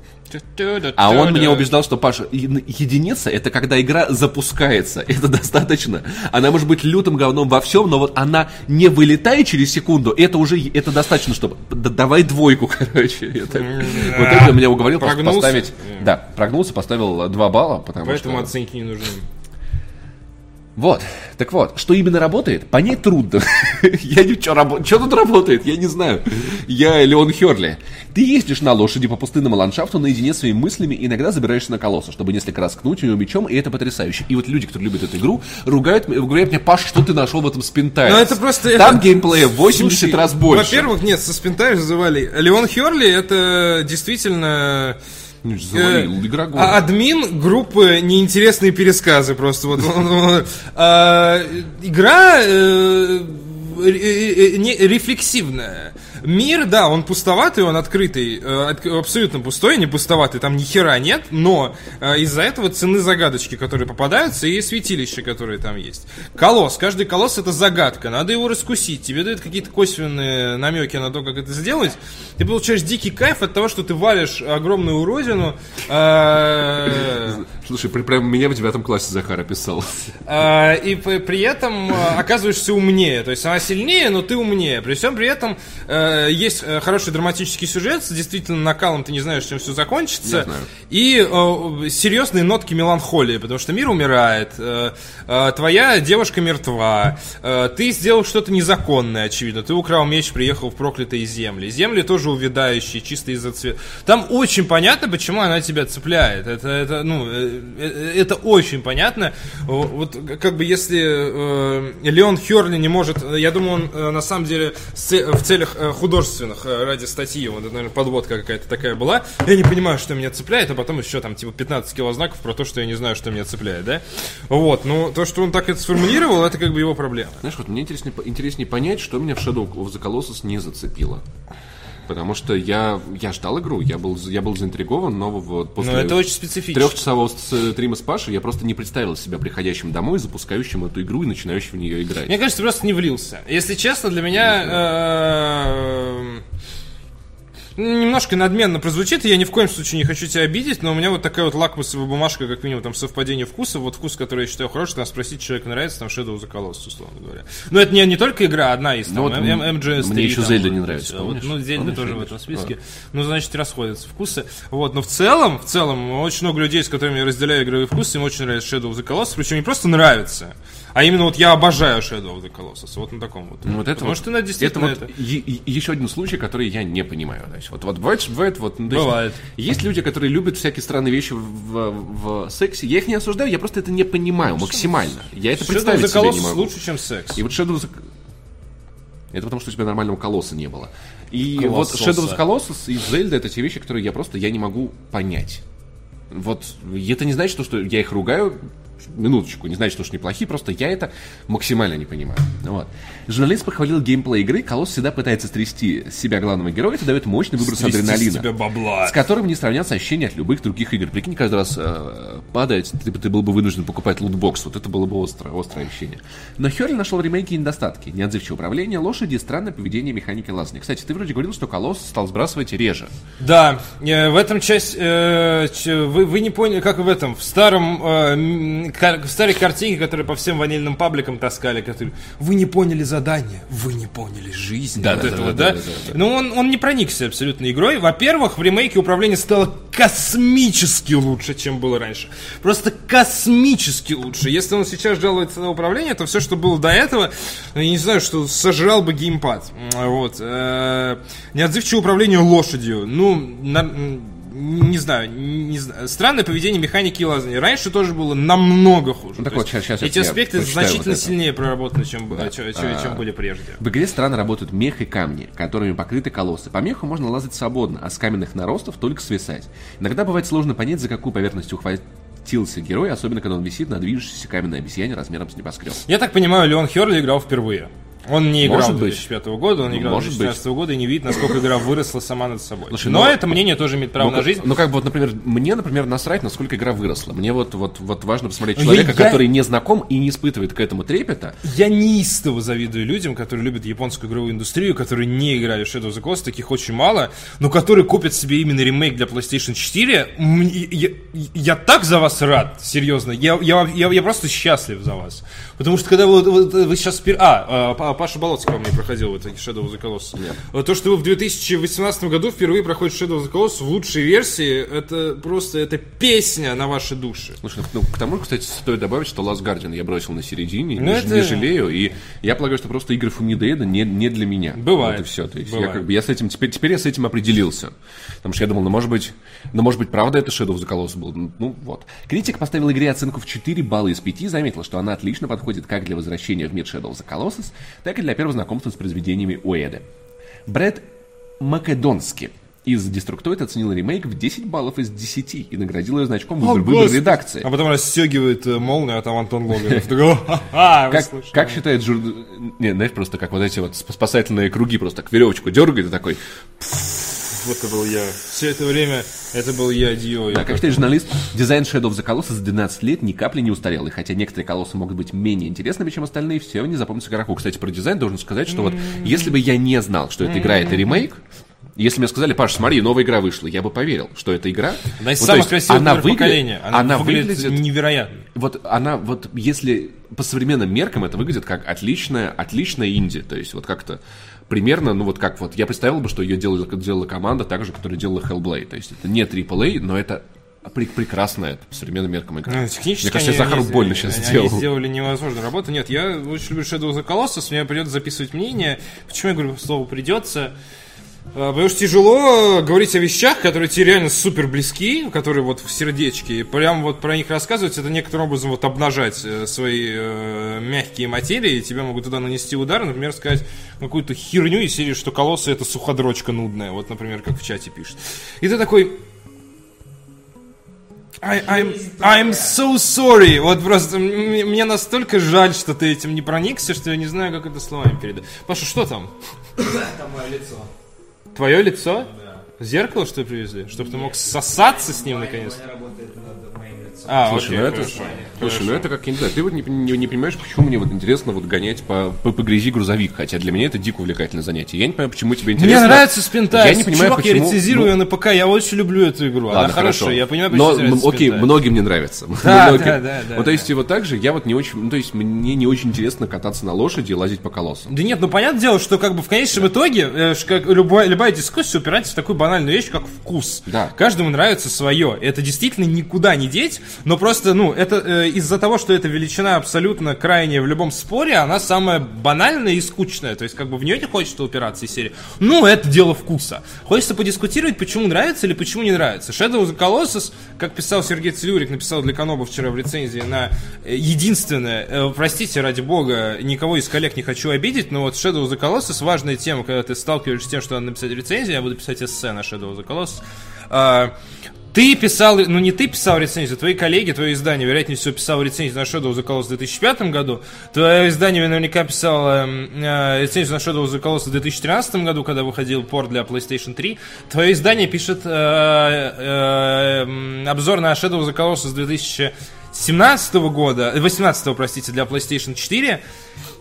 а он меня убеждал, что, Паша, единица это когда игра запускается. Это достаточно. Она может быть лютым говном во всем, но вот она не вылетает через секунду, это уже это достаточно, чтобы. давай двойку, короче. Это- вот это меня уговорил Прогнулся? поставить. Да, прогнулся, поставил э, два балла, потому Поэтому что. оценки не нужны. Вот, так вот, что именно работает, понять трудно. Я не что рабо- что тут работает, я не знаю. Я Леон Херли. Ты ездишь на лошади по пустынному ландшафту наедине с своими мыслями, иногда забираешься на колосса, чтобы несколько раз ткнуть его мечом, и это потрясающе. И вот люди, которые любят эту игру, ругают, говорят мне, Паш, что ты нашел в этом спинтайр? Ну, это просто- Там это- геймплея 80 Слушай, раз больше. Во-первых, нет, со Спинтайр называли. Леон Херли это действительно... Ну, завалил, э, игра года. а- админ группы неинтересные пересказы просто вот а, игра э, э, рефлексивная Мир, да, он пустоватый, он открытый, э, абсолютно пустой, не пустоватый, там ни хера нет, но э, из-за этого цены загадочки, которые попадаются, и святилища, которые там есть. Колосс, каждый колосс это загадка, надо его раскусить, тебе дают какие-то косвенные намеки на то, как это сделать, ты получаешь дикий кайф от того, что ты валишь огромную уродину, э, Слушай, при- прям меня в девятом классе Захар описал. а, и при этом а, оказываешься умнее. То есть она сильнее, но ты умнее. При всем при этом э, есть э, хороший драматический сюжет, с действительно накалом ты не знаешь, чем все закончится. Я знаю. И э, серьезные нотки меланхолии, потому что мир умирает, э, э, твоя девушка мертва, э, ты сделал что-то незаконное, очевидно. Ты украл меч, приехал в проклятые земли. Земли тоже увядающие, чисто из-за цвета. Там очень понятно, почему она тебя цепляет. Это, это, ну, э, э, это очень понятно. Вот как бы если э, Леон Херли не может, я думаю, он э, на самом деле в целях э, художественных э, ради статьи, вот это, наверное, подводка какая-то такая была. Я не понимаю, что меня цепляет, а потом еще там типа 15 килознаков про то, что я не знаю, что меня цепляет, да? Вот, ну то, что он так это сформулировал, это как бы его проблема. Знаешь, вот мне интереснее, интереснее понять, что меня в Shadow of the Colossus не зацепило. Потому что я, я ждал игру, я был, я был заинтригован, но вот после Но это очень специфично. трехчасового стрима с Пашей я просто не представил себя приходящим домой, запускающим эту игру и начинающим в нее играть. Мне кажется, ты просто не влился. Если честно, для меня немножко надменно прозвучит, и я ни в коем случае не хочу тебя обидеть, но у меня вот такая вот лакмусовая бумажка, как минимум, там совпадение вкуса. Вот вкус, который я считаю хороший, надо спросить, человеку нравится, там Shadow of the Colossus, условно говоря. Но это не, не только игра, одна из там, Ну вот М- М- MGS3. мне еще там, Зельда вот, не нравится, всё. Вот, помнишь? ну, Зельда Помнишь, тоже в помнишь? этом списке. Ну, значит, расходятся вкусы. Вот, но в целом, в целом, очень много людей, с которыми я разделяю игровые вкусы, им очень нравится Shadow of the Colossus, причем не просто нравится, А именно вот я обожаю Shadow of the Colossus. Вот на таком вот. Ну, вот это Потому вот, что ну, действительно это вот е- е- еще один случай, который я не понимаю. Значит, вот, вот бывает, бывает, вот, ну, то есть Бывает. Есть люди, которые любят всякие странные вещи в, в- в сексе. Я их не осуждаю, я просто это не понимаю максимально. Я это Shadow of представить the себе не Colossus могу. лучше, чем секс. И вот Shadow of the... Это потому, что у тебя нормального колосса не было. И Колоссоса. вот Shadow of the Colossus и Zelda это те вещи, которые я просто я не могу понять. Вот это не значит, что я их ругаю, минуточку, не значит, что они плохие, просто я это максимально не понимаю. Вот. Журналист похвалил геймплей игры, Колосс всегда пытается стрясти с себя главного героя, это дает мощный выброс Стрясти адреналина. тебя бабла. С которым не сравнятся ощущения от любых других игр. Прикинь, каждый раз э, падает, ты, ты был бы вынужден покупать лутбокс. Вот это было бы острое, острое ощущение. Но Херли нашел в ремейке недостатки. Неотзывчивое управление, лошади, странное поведение механики лазания. Кстати, ты вроде говорил, что Колосс стал сбрасывать реже. Да, э, в этом часть... э, вы, вы не поняли, как в этом, в старом... э, в старой картинке, которые по всем ванильным пабликам таскали, которые... Вы не поняли задание, вы не поняли жизнь. Да, Вот да, это да, да, да? да, да. Ну, он, он не проникся абсолютно игрой. Во-первых, в ремейке управление стало космически лучше, чем было раньше. Просто космически лучше. Если он сейчас жалуется на управление, то все, что было до этого, ну, я не знаю, что сожрал бы геймпад. Вот. Э, Неотзывчивое управление лошадью. Ну, на- не знаю, не знаю. Странное поведение механики и лазания. Раньше тоже было намного хуже. Ну, так То вот, щас эти аспекты значительно вот это. сильнее проработаны, чем, чё- чё- А. чем были прежде. В игре странно работают мех и камни, которыми покрыты колоссы. По меху можно лазать свободно, а с каменных наростов только свисать. Иногда бывает сложно понять, за какую поверхность ухватился герой, особенно когда он висит на движущейся каменной обезьяне размером с небоскреб. Я так понимаю, Леон Херли играл впервые. Он не играл Может с быть. 2005 года, он играл Может с быть. 2016 года и не видит, насколько игра выросла сама над собой. Слушай, Но ну- это мнение тоже имеет право ну, на жизнь. Ну, как бы, вот, например, мне, например, насрать, насколько игра выросла. Мне вот, вот, вот важно посмотреть Я- человека, я- который не знаком и не испытывает к этому трепета. Я неистово завидую людям, которые любят японскую игровую индустрию, которые не играли в Shadow of the Colossus, таких очень мало, но которые купят себе именно ремейк для PlayStation 4. Мне- Я, я так за вас рад, серьезно. Я, я, я, я просто счастлив за вас. Потому что когда вы, вот вы сейчас... А, Па- Паша Болоцкий во мне проходил в итоге Shadow of the Colossus. Вот То, что вы в 2018 году впервые проходите Shadow of the Colossus в лучшей версии, это просто это песня на ваши души. Слушай, ну, к тому, кстати, стоит добавить, что Last Guardian я бросил на середине, Ну, не, это- не жалею, и я полагаю, что просто игры Фумидеда не, не для меня. Бывает. Вот и все. То есть я как бы я с этим теперь, теперь я с этим определился. Потому что я думал, ну может быть, ну может быть, правда это Shadow of the Colossus был. Ну, Ну вот. Критик поставил игре оценку в 4 балла из 5 и заметил, что она отлично подходит как для возвращения в мир Shadow of the Colossus, так и для первого знакомства с произведениями Уэда. Брэд Македонский из Destructoid оценил ремейк в 10 баллов из 10 и наградил ее значком выбор, выбор редакции. А потом расстегивает э, молнию, а там Антон Логинов. Такой, «Ха-ха, вы Как, слышали?» как считает жур... Не, знаешь, просто как вот эти вот сп- спасательные круги, просто так веревочку дергает и такой. Вот это был я. Все это время это был я, Дио. Да, как считает журналист, дизайн Shadow of the Colossus за 12 лет ни капли не устарел. И хотя некоторые колоссы могут быть менее интересными, чем остальные, все они запомнятся игроку. Кстати, про дизайн должен сказать, что вот если бы я не знал, что эта игра это ремейк, если мне сказали, Паш, смотри, новая игра вышла, я бы поверил, что это игра. Одна из то самых красивых она выгля- поколения. Она, она выглядит, выглядит невероятно. вот она, вот если по современным меркам это выглядит как отличная, отличная инди, то есть вот как-то примерно, ну вот как вот, я представил бы, что ее делала, делала команда, так же, которая делала Hellblade, то есть это не AAA, но это пре- прекрасная по современным меркам игра. Ну, технически Мне кажется, они- Захару они- больно сейчас они, сделал. Они сделали невозможную работу. Нет, я очень люблю Shadow of the Colossus, мне придется записывать мнение. Почему я говорю слово «придется»? А, Потому что тяжело говорить о вещах, которые тебе реально супер близки, которые вот в сердечке, и прям вот про них рассказывать, это некоторым образом вот обнажать э, свои э, мягкие материи, и тебя могут туда нанести удар, например, сказать какую-то херню из серии, что колоссы это суходрочка нудная, вот, например, как в чате пишет. И ты такой, I, I'm, I'm so sorry. Вот просто мне настолько жаль, что ты этим не проникся, что я не знаю, как это словами передать. Паша, что там? Там мое лицо. Твое лицо? Зеркало, что ли, привезли? Чтобы ты мог сосаться с ним наконец. Лицом. А, Слушай, окей, ну это, хорошо. слушай, ну это как, я не знаю, ты вот не, не- не понимаешь, почему мне вот интересно вот гонять по, по, по грязи грузовик, хотя для меня это дико увлекательное занятие. Я не понимаю, почему тебе интересно. Мне нравится спинтайс. Я не понимаю, Чувак, я почему- рецензирую ну, на ПК, я очень люблю эту игру. Она Ладно, хорошая, хорошо. я понимаю, Но, почему тебе м, нравится окей, спинтайс. многим не нравится. Да, Многим. да, да, да, Ну, то есть, и вот так же, я вот не очень, ну, то есть, мне не очень интересно кататься на лошади и лазить по колоссам. Да нет, ну понятное дело, что как бы в конечном итоге э, как любая, любая дискуссия упирается в такую банальную вещь, как вкус. Да. Каждому нравится свое. Это действительно никуда не деть. Но просто, ну, это э, из-за того, что эта величина абсолютно крайняя в любом споре, она самая банальная и скучная. То есть, как бы в нее не хочется упираться из серии. Ну, это дело вкуса. Хочется подискутировать, почему нравится или почему не нравится. Shadow of the Colossus, как писал Сергей Целюрик, написал для Каноба вчера в рецензии на э, единственное, э, простите, ради бога, никого из коллег не хочу обидеть, но вот Shadow of the Colossus важная тема, когда ты сталкиваешься с тем, что надо написать рецензию, я буду писать эссе на Shadow of the Colossus. А, ты писал, ну не ты писал рецензию, твои коллеги, твое издание, вероятнее всего, писал рецензию на Shadow of the Colossus в 2005 году. Твое издание наверняка писало э, рецензию на Shadow of the Colossus в 2013 году, когда выходил порт для PlayStation 3. Твое издание пишет э, э, м, обзор на Shadow of the Colossus 2017 года, э, 18 простите, для PlayStation 4.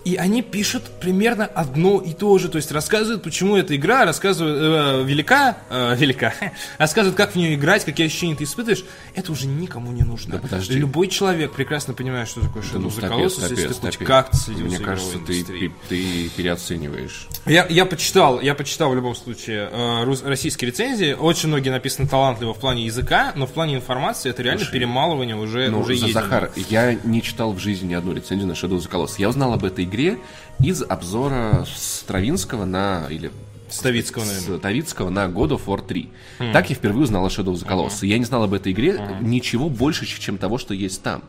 И они пишут примерно одно и то же. То есть рассказывают, почему эта игра, рассказывают, э, велика, э, велика, рассказывают, как в нее играть, какие ощущения ты испытываешь. Это уже никому не нужно. Да подожди. Любой человек прекрасно понимает, что такое Shadow of the Colossus, если ты хоть как-то следил Мне за кажется, ты, ты, ты переоцениваешь. Я, я почитал, я почитал в любом случае э, рус- российские рецензии. Очень многие написаны талантливо в плане языка, но в плане информации это реально перемалывание уже, Ну, уже за- есть. Захар, я не читал в жизни ни одну рецензию на Shadow of the Colossus. Я узнал об этой игре из обзора Стравинского на... или Ставицкого, наверное. Ставицкого на God of War 3. Так я впервые узнал о Shadow of the Colossus. Я не знал об этой игре ничего больше, чем того, что есть там.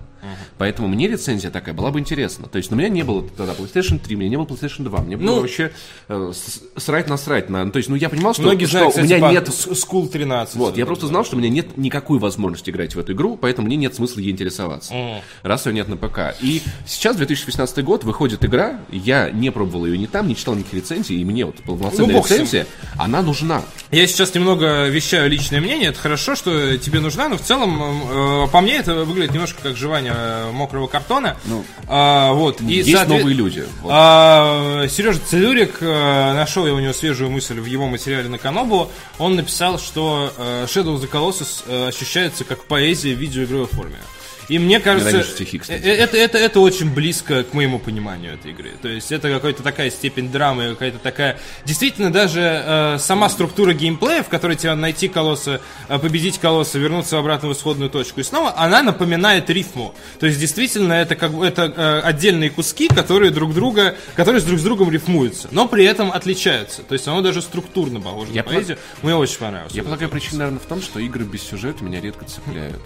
Поэтому мне рецензия такая была бы интересна. То есть, ну, у меня не было тогда PlayStation 3, у меня не было PlayStation 2. Мне было Ну, вообще э, срать насрать. На... То есть, ну, я понимал, что, Многие что знают, у кстати, меня по нет School 13. вот, я просто знал, что у меня нет никакой возможности играть в эту игру, поэтому мне нет смысла ей интересоваться. Раз ее нет на ПК. И сейчас, 2018 год, выходит игра, я не пробовал ее ни там, не читал никаких рецензий, и мне вот полноценная Ну, рецензия, она нужна. Я сейчас немного вещаю личное мнение. Это хорошо, что тебе нужна, но в целом, э, по мне, это выглядит немножко как жевание э, мокрого картона. Ну, А, вот. И Есть соответ- новые люди. Вот. А, Сережа Целюрик, э, нашел я у него свежую мысль в его материале на Канобу. Он написал, что э, Shadow of the Colossus э, ощущается как поэзия в видеоигровой форме. И мне кажется, стихи, кстати. э, это, это, это очень близко к моему пониманию этой игры. То есть это какая-то такая степень драмы, какая-то такая... Действительно, даже э, сама структура геймплея, в которой тебе найти колосса, э, победить колосса, вернуться обратно в исходную точку, и снова она напоминает рифму. То есть действительно это как бы это э, отдельные куски, которые друг друга, которые с друг с другом рифмуются, но при этом отличаются. То есть оно даже структурно похоже Я на поэзию. Мне очень понравилось. Я полагаю, причина, наверное, в том, что игры без сюжета меня редко цепляют.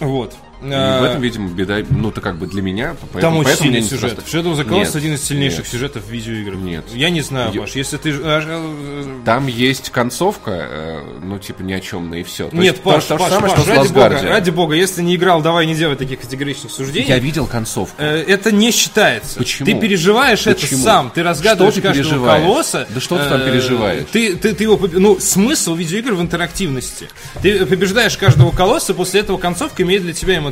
Вот. И в этом, видимо, беда, ну, то как бы для меня, поэтому, Там очень сильный сюжет. просто- Shadow of the Colossus Нет, один из сильнейших нет. сюжетов в видеоиграх. Нет. Я не знаю, Паш, если ты... а, э, Там есть концовка, э, ну, типа, ни о чем, и все. Нет, Паш, то, Паш, самое, Паш, что ради бога, ради бога, если не играл, давай не делай таких категоричных суждений. Я видел концовку. Э, Это не считается. Почему? Ты переживаешь это Почему? сам. Ты разгадываешь Что ты каждого переживаешь? колосса. Да что ты там переживаешь? Ты, ты, ты его, ну, смысл видеоигр в интерактивности. Ты побеждаешь каждого колосса, после этого концовка имеет для тебя эмоциональную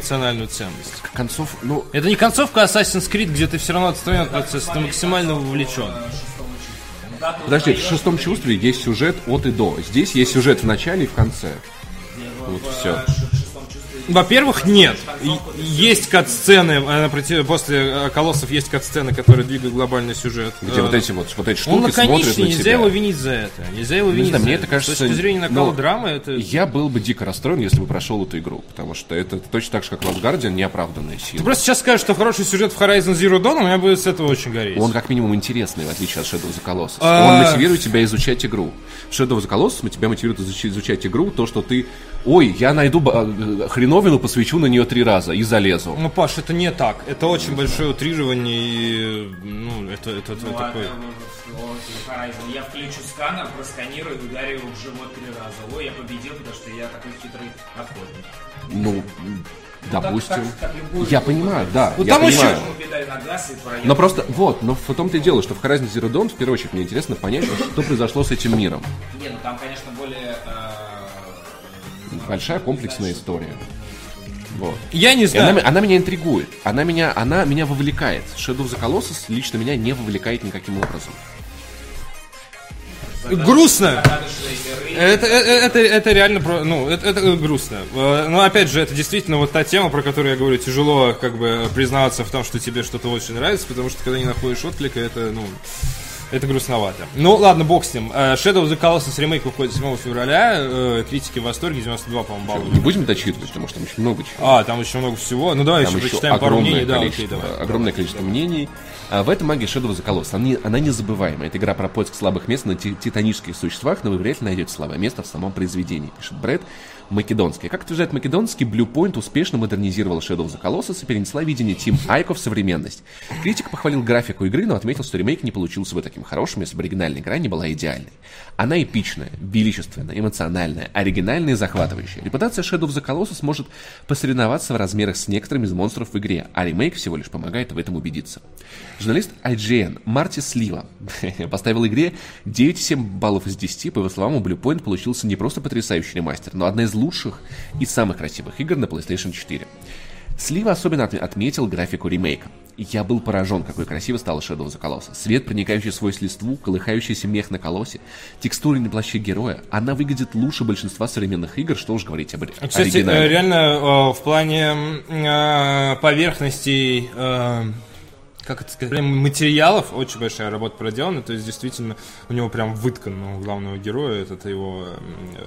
ценность. Концов, ну, Это не концовка Assassin's Creed, где ты все равно отстранен от процесса, ты максимально вовлечен. Подожди, в шестом чувстве есть сюжет от и до. Здесь есть сюжет в начале и в конце. Вот все. Во-первых, нет. Есть кат-сцены, э, проти- после э, колоссов есть кат-сцены, которые двигают глобальный сюжет. Где Э, вот эти вот, вот эти Он штуки смотрят лаконичный, на нельзя тебя. его винить за это. Нельзя его винить знаю, за мне это. это кажется, С точки зрения накала ну, драмы, это... Я был бы дико расстроен, если бы прошел эту игру, потому что это точно так же, как Last Guardian, неоправданная Ты сила. просто сейчас скажешь, что хороший сюжет в Horizon Zero Dawn, у меня будет с этого очень гореть. Он как минимум интересный, в отличие от Shadow of the Colossus. А. Он мотивирует тебя изучать игру. В Shadow of the Colossus тебя мотивирует изучать игру, то, что ты, ой, я найду э, хреновину, посвящу на нее три раза и залезу. Ну, Паш, это не так. Это очень большое утрирование и... Ну, это, это, это Ну, а такое... Я включу сканер, просканирую и ударю его в живот три раза. Ой, я победил, потому что я такой хитрый охотник. Ну, допустим. Так- так- так Я понимаю, да, Ну, я там еще- понимаю. Проехал. Но просто, вот, но в том-то и дело, что в Horizon Zero Dawn, в первую очередь, мне интересно понять, что произошло с этим миром. Не, ну там, конечно, более... э, Большая комплексная история. Вот. Я не И знаю. она, она меня интригует. Она меня, она меня вовлекает. Shadow of the Colossus лично меня не вовлекает никаким образом. Грустно. загадочные миры. Это, это, это, это реально, про- ну, это, это грустно. Э, Но опять же, это действительно вот та тема, про которую я говорю, тяжело как бы признаваться в том, что тебе что-то очень нравится, потому что когда не находишь отклика, это, ну, Это грустновато. Ну, ладно, бог с ним. Э, Shadow of the Colossus ремейк выходит 7 февраля. Э, Критики в восторге, 92, по-моему, балла. Не будем дочитывать, потому что там очень много чего. А, там еще много всего. Ну, давай Там еще еще прочитаем пару мнений. Да, окей, давай. огромное количество мнений. А в этом магия Shadow of the Colossus. Она, не- она незабываемая. Это игра про поиск слабых мест на ти- титанических существах, но вы вряд ли найдете слабое место в самом произведении, пишет Брэд Македонский. Как утверждает Македонский, Blue Point успешно модернизировал Shadow of the Colossus и перенесла видение Team Айко в современность. Критик похвалил графику игры, но отметил, что ремейк не получился бы таким хорошим, если бы оригинальная игра не была идеальной. Она эпичная, величественная, эмоциональная, оригинальная и захватывающая. Репутация Shadow of the Colossus может посоревноваться в размерах с некоторыми из монстров в игре, а ремейк всего лишь помогает в этом убедиться. Журналист IGN Марти Слива поставил игре 9,7 баллов из 10. По его словам, у Blue Point получился не просто потрясающий ремастер, но одна из лучших и самых красивых игр на PlayStation 4. Слива особенно отме- отметил графику ремейка. Я был поражен, какой красиво стала Shadow of the Colossus. Свет, проникающий сквозь листву, колыхающийся мех на колосе, текстуры на плаще героя. Она выглядит лучше большинства современных игр, что уж говорить об Кстати, оригинале. э, реально э, в плане э, поверхностей, как это сказать, прям материалов очень большая работа проделана. То есть, действительно, у него прям выткан у главного героя. Это, это его,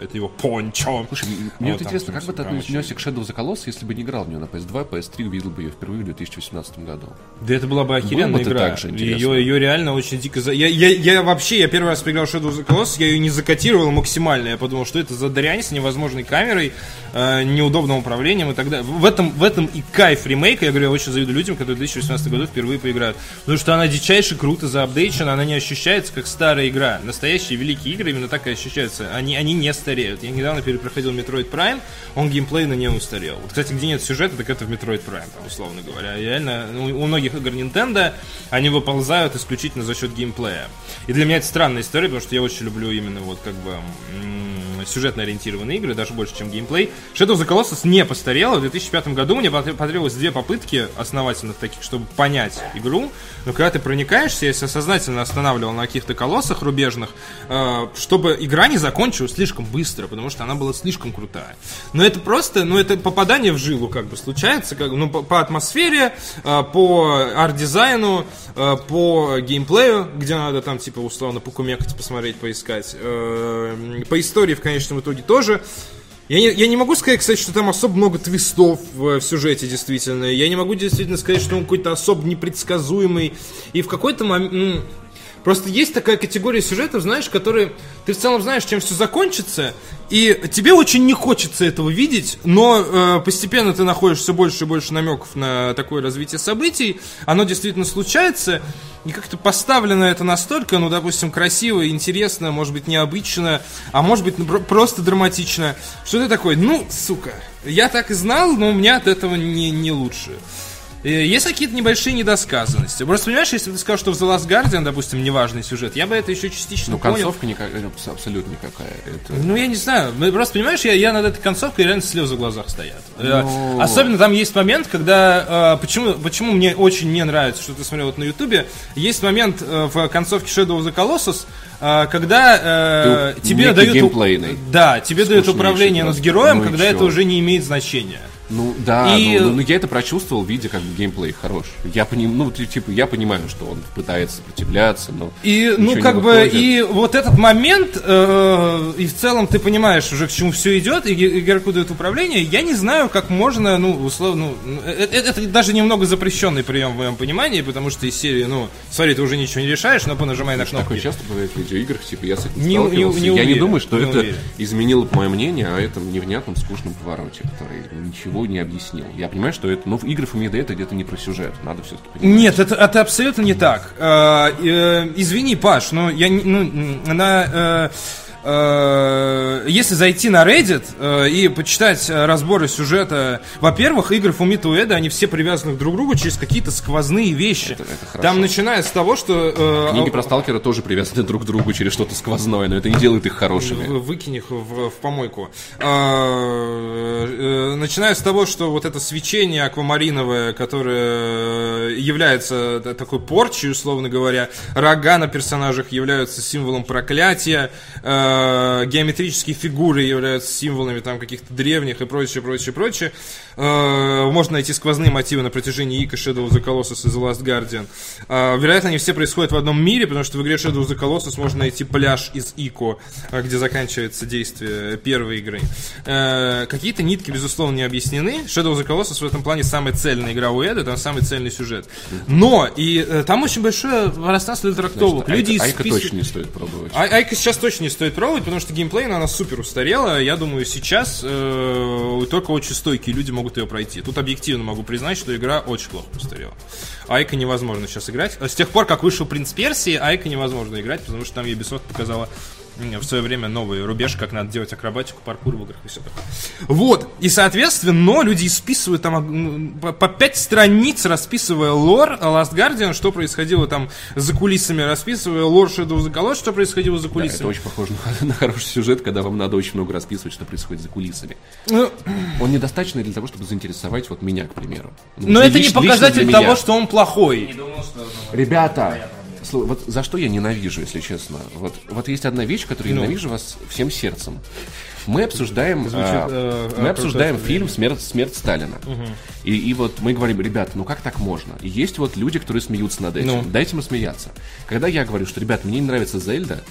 это его пончо. Слушай, мне вот там, интересно, как бы ты отнесся к Shadow the Colossus, если бы не играл в нее на PS2, PS3, увидел бы ее впервые в 2018 году? Да это была бы охеренная бы это игра. же ее, ее реально очень дико... за- Я, я, я вообще, я первый раз поиграл в Shadow the Colossus, я ее не закатировал максимально. Я подумал, что это за дрянь с невозможной камерой, э, неудобным управлением и так далее. В этом, в этом и кайф ремейка. Я говорю, я очень завидую людям, которые в 2018 году впервые поиграют. Потому что она дичайше круто заапдейчена, она не ощущается как старая игра. Настоящие великие игры именно так и ощущаются. Они, они не стареют. Я недавно перепроходил Metroid Prime, он геймплейно не устарел. Вот, кстати, где нет сюжета, так это в Metroid Prime, там, условно говоря. Реально, ну, у многих игр Nintendo они выползают исключительно за счет геймплея. И для меня это странная история, потому что я очень люблю именно вот как бы сюжетно ориентированные игры, даже больше, чем геймплей. Shadow of the Colossus не постарела. В 2005 году мне потр- потребовалось две попытки основательных таких, чтобы понять игру. Но когда ты проникаешься, я себя сознательно останавливал на каких-то колоссах рубежных, э, чтобы игра не закончилась слишком быстро, потому что она была слишком крутая. Но это просто, ну это попадание в жилу как бы случается, как, ну по, по атмосфере, э, по арт-дизайну, э, по геймплею, где надо там типа условно покумекать, посмотреть, поискать. По истории в конечном итоге тоже. Я не, я не могу сказать, кстати, что там особо много твистов в, в сюжете, действительно. Я не могу действительно сказать, что он какой-то особо непредсказуемый. И в какой-то момент... Просто есть такая категория сюжетов, знаешь, которые ты в целом знаешь, чем все закончится, и тебе очень не хочется этого видеть, но э, постепенно ты находишь все больше и больше намеков на такое развитие событий, оно действительно случается, и как-то поставлено это настолько, ну, допустим, красиво, интересно, может быть, необычно, а может быть, про- просто драматично, что ты такой, ну, сука, я так и знал, но у меня от этого не, не лучше. Э, Есть какие-то небольшие недосказанности. Просто понимаешь, если бы ты сказал, что в The Last Guardian, допустим, неважный сюжет, я бы это еще частично Ну, понял. концовка никак- абс- абсолютно никакая. Это... Ну, я не знаю. Ну, Просто, понимаешь, я, я над этой концовкой реально слезы в глазах стоят. Э, Ну. Особенно там есть момент, когда... э, почему, почему мне очень не нравится, что ты смотрел вот на Ютубе. Есть момент в концовке Shadow of the Colossus, когда э, тебе дают... Да, тебе дают управление над героем, Ну когда это уже не имеет значения. Ну да, И- ну, ну, ну, я это прочувствовал, видя, как бы геймплей хорош. Я поним, ну, ти- типа, я понимаю, что он пытается сопротивляться, но. И, ну, как бы, выходит. и вот этот момент, э, и в целом ты понимаешь уже, к чему все идет, и иг- игроку дают управление, я не знаю, как можно, ну, условно, ну, э- э- это, даже немного запрещенный прием в моем понимании, потому что из серии, ну, смотри, ты уже ничего не решаешь, но понажимай на кнопки. Такое часто бывает в видеоиграх, типа я с этим Не- не- не я не уверен, думаю, что не это уверен. изменило бы мое мнение о этом невнятном, скучном повороте, который ничего не объяснил. Я понимаю, что это, ну, в игры Фумида это где-то не про сюжет. Надо все-таки понимать. Нет, это, это абсолютно не так. Э, э, извини, Паш, но я ну, м, на э, э, если зайти на Reddit э, и почитать э, разборы сюжета, во-первых, игры Фумито Уэда, они все привязаны друг к другу через какие-то сквозные вещи. Это- это хорошо. Там начиная с того, что... э, Книги про сталкера тоже привязаны друг к другу через что-то сквозное, но это не делает их хорошими. Выкинь их в, в помойку. А, э, Начиная с того, что вот это свечение аквамариновое, которое является т- такой порчей, условно говоря, рога на персонажах являются символом проклятия, э, э, геометрические фигуры являются символами там каких-то древних и прочее, прочее, прочее. Э, можно найти сквозные мотивы на протяжении Ика, Shadow of the Colossus и The Last Guardian. Э, вероятно, они все происходят в одном мире, потому что в игре Shadow of the Colossus можно найти пляж из Ико, э, где заканчивается действие первой игры. Э, какие-то нитки, безусловно, не объяснены. Shadow of the Colossus в этом плане самая цельная игра у Эда, там самый цельный сюжет. Но, и э, там очень большое пространство для трактовок. Люди Айка, Айка исписывают- точно не стоит пробовать. Ай- Айка сейчас точно не стоит пробовать, потому что геймплейно она супер устарела. Я думаю, сейчас э, только очень стойкие люди могут ее пройти. Тут объективно могу признать, что игра очень плохо устарела. Айка невозможно сейчас играть. С тех пор, как вышел Принц Персии, Айка невозможно играть, потому что там Ubisoft показала в свое время новый рубеж, как надо делать акробатику, паркур в играх и все такое. Вот. И, соответственно, но люди исписывают там по, пять страниц, расписывая лор Last Guardian, что происходило там за кулисами, расписывая лор Shadow of the Colossus, что происходило за Да, кулисами. это очень похоже на, на хороший сюжет, когда вам надо очень много расписывать, что происходит за кулисами. Ну, Он недостаточный для того, чтобы заинтересовать вот меня, к примеру. Ну, Но это не лично- лично показатель того, меня. что он плохой. Не думал, что... Ребята, вот за что я ненавижу, если честно. Вот, вот есть одна вещь, которую Ну. я ненавижу вас всем сердцем. Мы обсуждаем, Звучит, а, э, мы э, обсуждаем фильм «Смерть, «Смерть Сталина». И, и вот мы говорим, ребят, ну как так можно? И есть вот люди, которые смеются над этим. Ну. Дайте им смеяться. Когда я говорю, что, ребят, мне не нравится Зельда,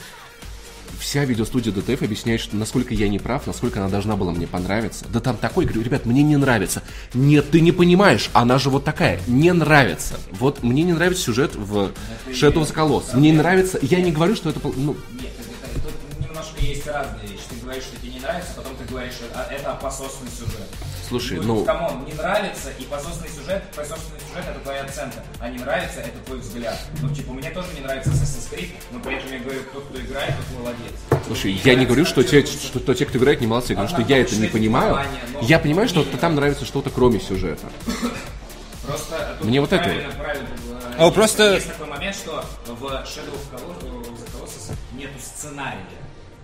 вся видеостудия ДТФ объясняет, что насколько я не прав, насколько она должна была мне понравиться. Да там такой, говорю, ребят, мне не нравится. Нет, ты не понимаешь, она же вот такая. Не нравится. Вот мне не нравится сюжет в Shadow of the Colossus. Мне не нравится, я не говорю, что это... Ну, Нет, это- это- немножко есть разные вещи. Ты говоришь, что тебе не нравится, потом ты говоришь, что это, это пососный сюжет. Слушай, ну- Come on, не нравится, и пососный сюжет, пососный сюжет это твоя оценка, а не нравится, это твой взгляд. Ну, типа, мне тоже не нравится Assassin's Creed, но при этом я говорю, тот, кто играет, тот молодец. Слушай, Не я не говорю, что те, что, что те, кто играет, не молодцы. Говорю, что я это не понимаю. Я понимаю, что там нравится что-то кроме сюжета. Просто тут Мне вот это правильно, правильно, э, А, есть- просто- Есть такой момент, что в Shadow of Colossus, нету сценария.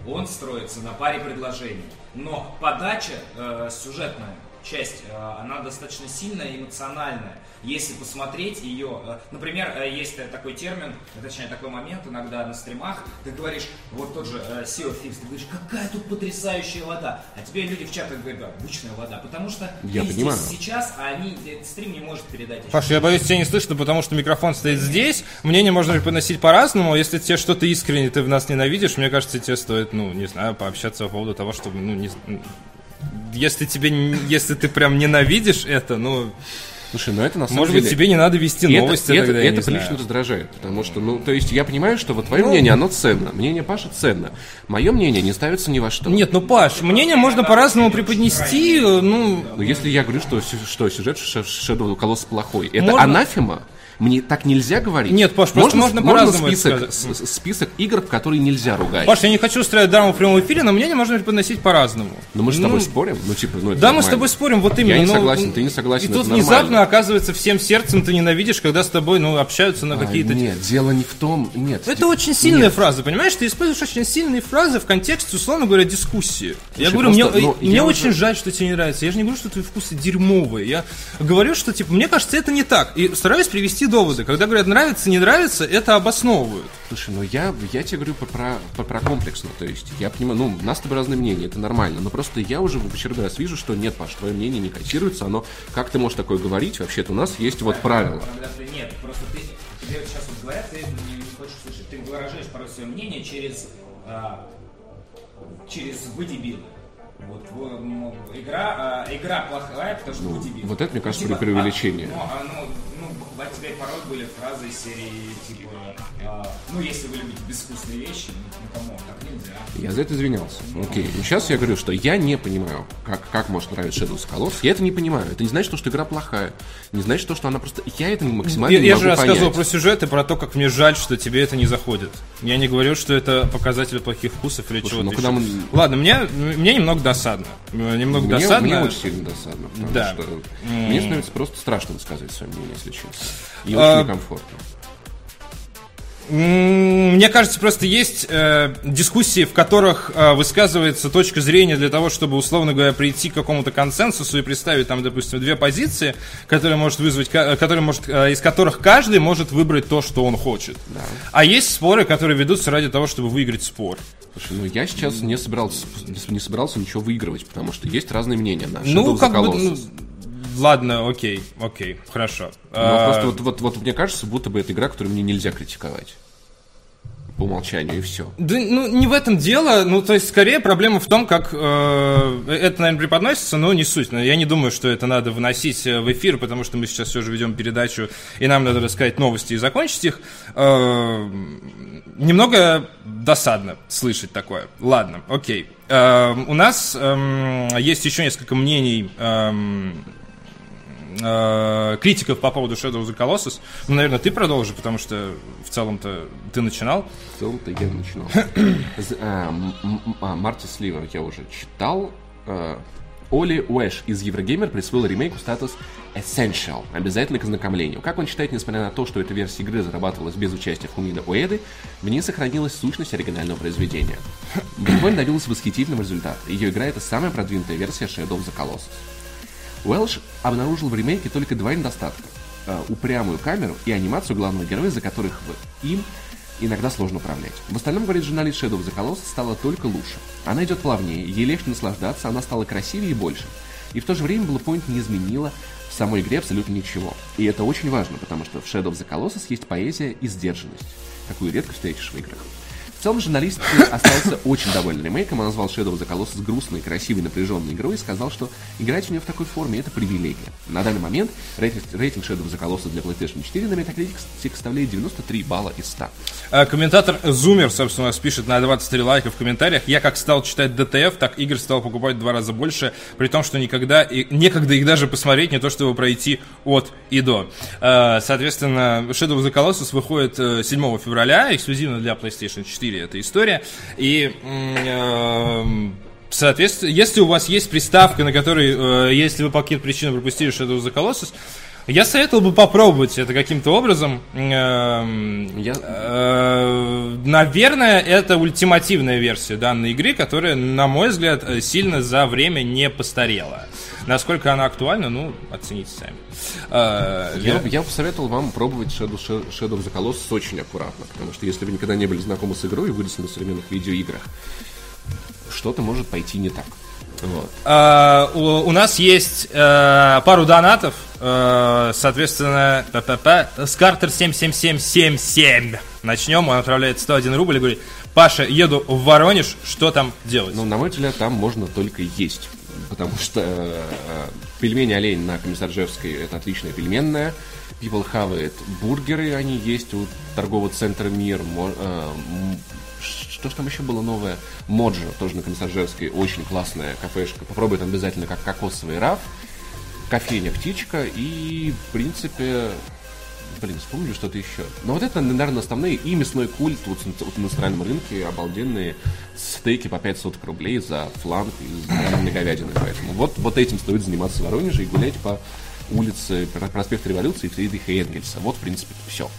Он строится на паре предложений. Но подача э, сюжетная часть, э, она достаточно сильная и эмоциональная. Если посмотреть ее, э, например, э, есть такой термин, точнее такой момент иногда на стримах, ты говоришь, вот тот же of Thieves, ты говоришь, какая тут потрясающая вода, а тебе люди в чатах говорят, «Да, обычная вода, потому что Я ты понимаю. здесь сейчас, а они, этот стрим не может передать. Паш, я боюсь, тебя не слышно, потому что микрофон стоит здесь. Мнение можно преподносить по-разному. Если тебе что-то искренне ты в нас ненавидишь, мне кажется, тебе стоит, ну, не знаю, пообщаться по поводу того, чтобы, ну, не... Если тебе, если ты прям ненавидишь это, ну, Слушай, ну это на самом может деле... быть, тебе не надо вести новости это, тогда, это, это прилично раздражает, потому что, ну, то есть я понимаю, что вот твое Ну. мнение, оно ценно, мнение Паши ценно, мое мнение не ставится ни во что. Нет, ну, Паш, мнение можно по-разному преподнести, э, ну, Но если я говорю, что, что сюжет Shadow Colossus плохой, это Можно- анафема? Мне так нельзя говорить? Нет, Паш, просто можно по-разному это список, список игр, в которые нельзя ругать. Паш, я не хочу устраивать драму в прямом эфире, но мнение можно преподносить по-разному. Но мы же с Ну, тобой спорим, ну типа, ну это Да, мы нормально. с тобой спорим, вот именно. Я не но- согласен, ты не согласен, И тут нормально. внезапно оказывается всем сердцем ты ненавидишь, когда с тобой, ну, общаются на А, какие-то... Нет, дело не в том, нет. Это очень сильная фраза, понимаешь? Ты используешь очень сильные фразы в контексте, условно говоря, дискуссии. я говорю, просто, мне, ну, мне я очень уже- жаль, что тебе не нравится. Я же не говорю, что твои вкусы дерьмовые. Я говорю, что, типа, мне кажется, это не так. И стараюсь привести доводы. Когда говорят нравится, не нравится, это обосновывают. Слушай, ну я, я тебе говорю про, про, про, про комплексно, то есть я понимаю, ну, у нас с тобой разные мнения, это нормально, но просто я уже в очередной раз вижу, что нет, Паш, твое мнение не котируется, оно, как ты можешь такое говорить, вообще-то у нас есть вот правила. Ты- Нет, просто ты, тебе сейчас вот говорят, ты не, не хочешь слышать. Ты выражаешь порой свое мнение через, а, через вы дебилы. Вот игра, а, игра плохая, потому что вы дебилы. вот это, мне кажется, типа, преувеличение. а, ну, а, ну, ну, от тебя порой были фразы из серии, типа, а, ну, если вы любите безвкусные вещи, ну, ну, come on, так нельзя. Я за это извинялся. Окей. Но сейчас я говорю, что я не понимаю, как, как может нравиться Shadow of Colossus. Я это не понимаю. Это не значит, что, что игра плохая. Не значит, то, что она просто... Я это максимально Я, не я могу же рассказывал понять. про сюжет и про то, как мне жаль, что тебе это не заходит. Я не говорю, что это показатель плохих вкусов или чего-то ну, когда мы- Ладно, мне, мне немного досадно. Немного Мне, досадно. мне очень сильно досадно, потому Да. что мне становится просто страшно высказывать свое мнение, если честно. И А, очень некомфортно. Мне кажется, просто есть э, дискуссии, в которых э, высказывается точка зрения для того, чтобы, условно говоря, прийти к какому-то консенсусу и представить там, допустим, две позиции, которые может вызвать, э, которые может, э, из которых каждый может выбрать то, что он хочет. А есть споры, которые ведутся ради того, чтобы выиграть спор. Слушай, ну я сейчас не собирался, не собирался ничего выигрывать, потому что есть разные мнения на Shadow ну, как бы, ну, ладно, окей, окей, хорошо. Но А, просто вот, вот, вот мне кажется, будто бы это игра, которую мне нельзя критиковать. По умолчанию, и все. Да, ну, не в этом дело. Ну, то есть, скорее, проблема в том, как э, это, наверное, преподносится, но не суть. Но я не думаю, что это надо выносить э, в эфир, потому что мы сейчас все же ведем передачу, и нам надо рассказать новости и закончить их. Э, немного досадно слышать такое. Ладно, окей. Э, у нас эм, есть еще несколько мнений эм, э, критиков по поводу Shadow of the Colossus. Ну, наверное, ты продолжи, потому что в целом-то ты начинал. В целом-то я начинал. З- а, Марти Сливер я уже читал. А, Оли Уэш из Еврогеймер присвоил ремейку статус Essential, обязательно к ознакомлению. Как он считает, несмотря на то, что эта версия игры зарабатывалась без участия Фумида Уэды, в ней сохранилась сущность оригинального произведения. Буквально добилась восхитительного результата. Ее игра — это самая продвинутая версия Shadow of the Colossus. Уэлш обнаружил в ремейке только два недостатка. Э, упрямую камеру и анимацию главного героя, за которых им иногда сложно управлять. В остальном, говорит журналист Shadow of the Colossus, стала только лучше. Она идет плавнее, ей легче наслаждаться, она стала красивее и больше. И в то же время Bluepoint не изменила в самой игре абсолютно ничего. И это очень важно, потому что в Shadow of the Colossus есть поэзия и сдержанность, какую редко встретишь в играх. Целом журналист остался очень доволен ремейком, он назвал Shadow of the Colossus грустной, красивой, напряженной игрой и сказал, что играть в нее в такой форме – это привилегия. На данный момент рейтинг, рейтинг Shadow of the Colossus для PlayStation 4 на Metacritic составляет 93 балла из 100. А, Комментатор Зумер, собственно, пишет на 23 лайка в комментариях. Я как стал читать DTF, так игр стал покупать в два раза больше, при том, что никогда и некогда их даже посмотреть, не то чтобы пройти от и до. А, Соответственно, Shadow of the Colossus выходит э, 7 февраля, эксклюзивно для PlayStation 4 эта история. И эм, Соответственно, если у вас есть приставка, на которой, э, если вы по каким-то причинам пропустили Shadow of the Colossus, я советовал бы попробовать это каким-то образом. Я- э, наверное, это ультимативная версия данной игры, которая, на мой взгляд, э, сильно за время не постарела. Насколько она актуальна, ну, оцените сами. Э, Я, я бы посоветовал вам пробовать Shadow, Shadow of the Colossus очень аккуратно, потому что если вы никогда не были знакомы с игрой и выросли на современных видеоиграх, что-то может пойти не так. Вот. Э, у, у нас есть э, пару донатов, э, соответственно, п-п-п, с Картер 77777. Начнем, он отправляет 101 рубль и говорит, Паша, еду в Воронеж, что там делать? Но, на мой взгляд, там можно только есть. Потому что э, э, пельмени олень на Комиссаржевской это отличная пельменная. People have it. Бургеры они есть у торгового центра Мир. Мо- э, что ж там еще было новое? Моджо, тоже на Комиссаржевской. Очень классная кафешка. Попробуй там обязательно как кокосовый раф. Кофейня «Птичка» и, в принципе, Блин, вспомнили что-то еще. Но вот это, наверное, основные. И мясной культ вот, вот на национальном рынке. Обалденные стейки по 500 рублей за фланг из говядины. Поэтому вот, вот этим стоит заниматься в Воронеже и гулять по улице Про- проспект Революции Фридриха Энгельса. Вот, в принципе, все.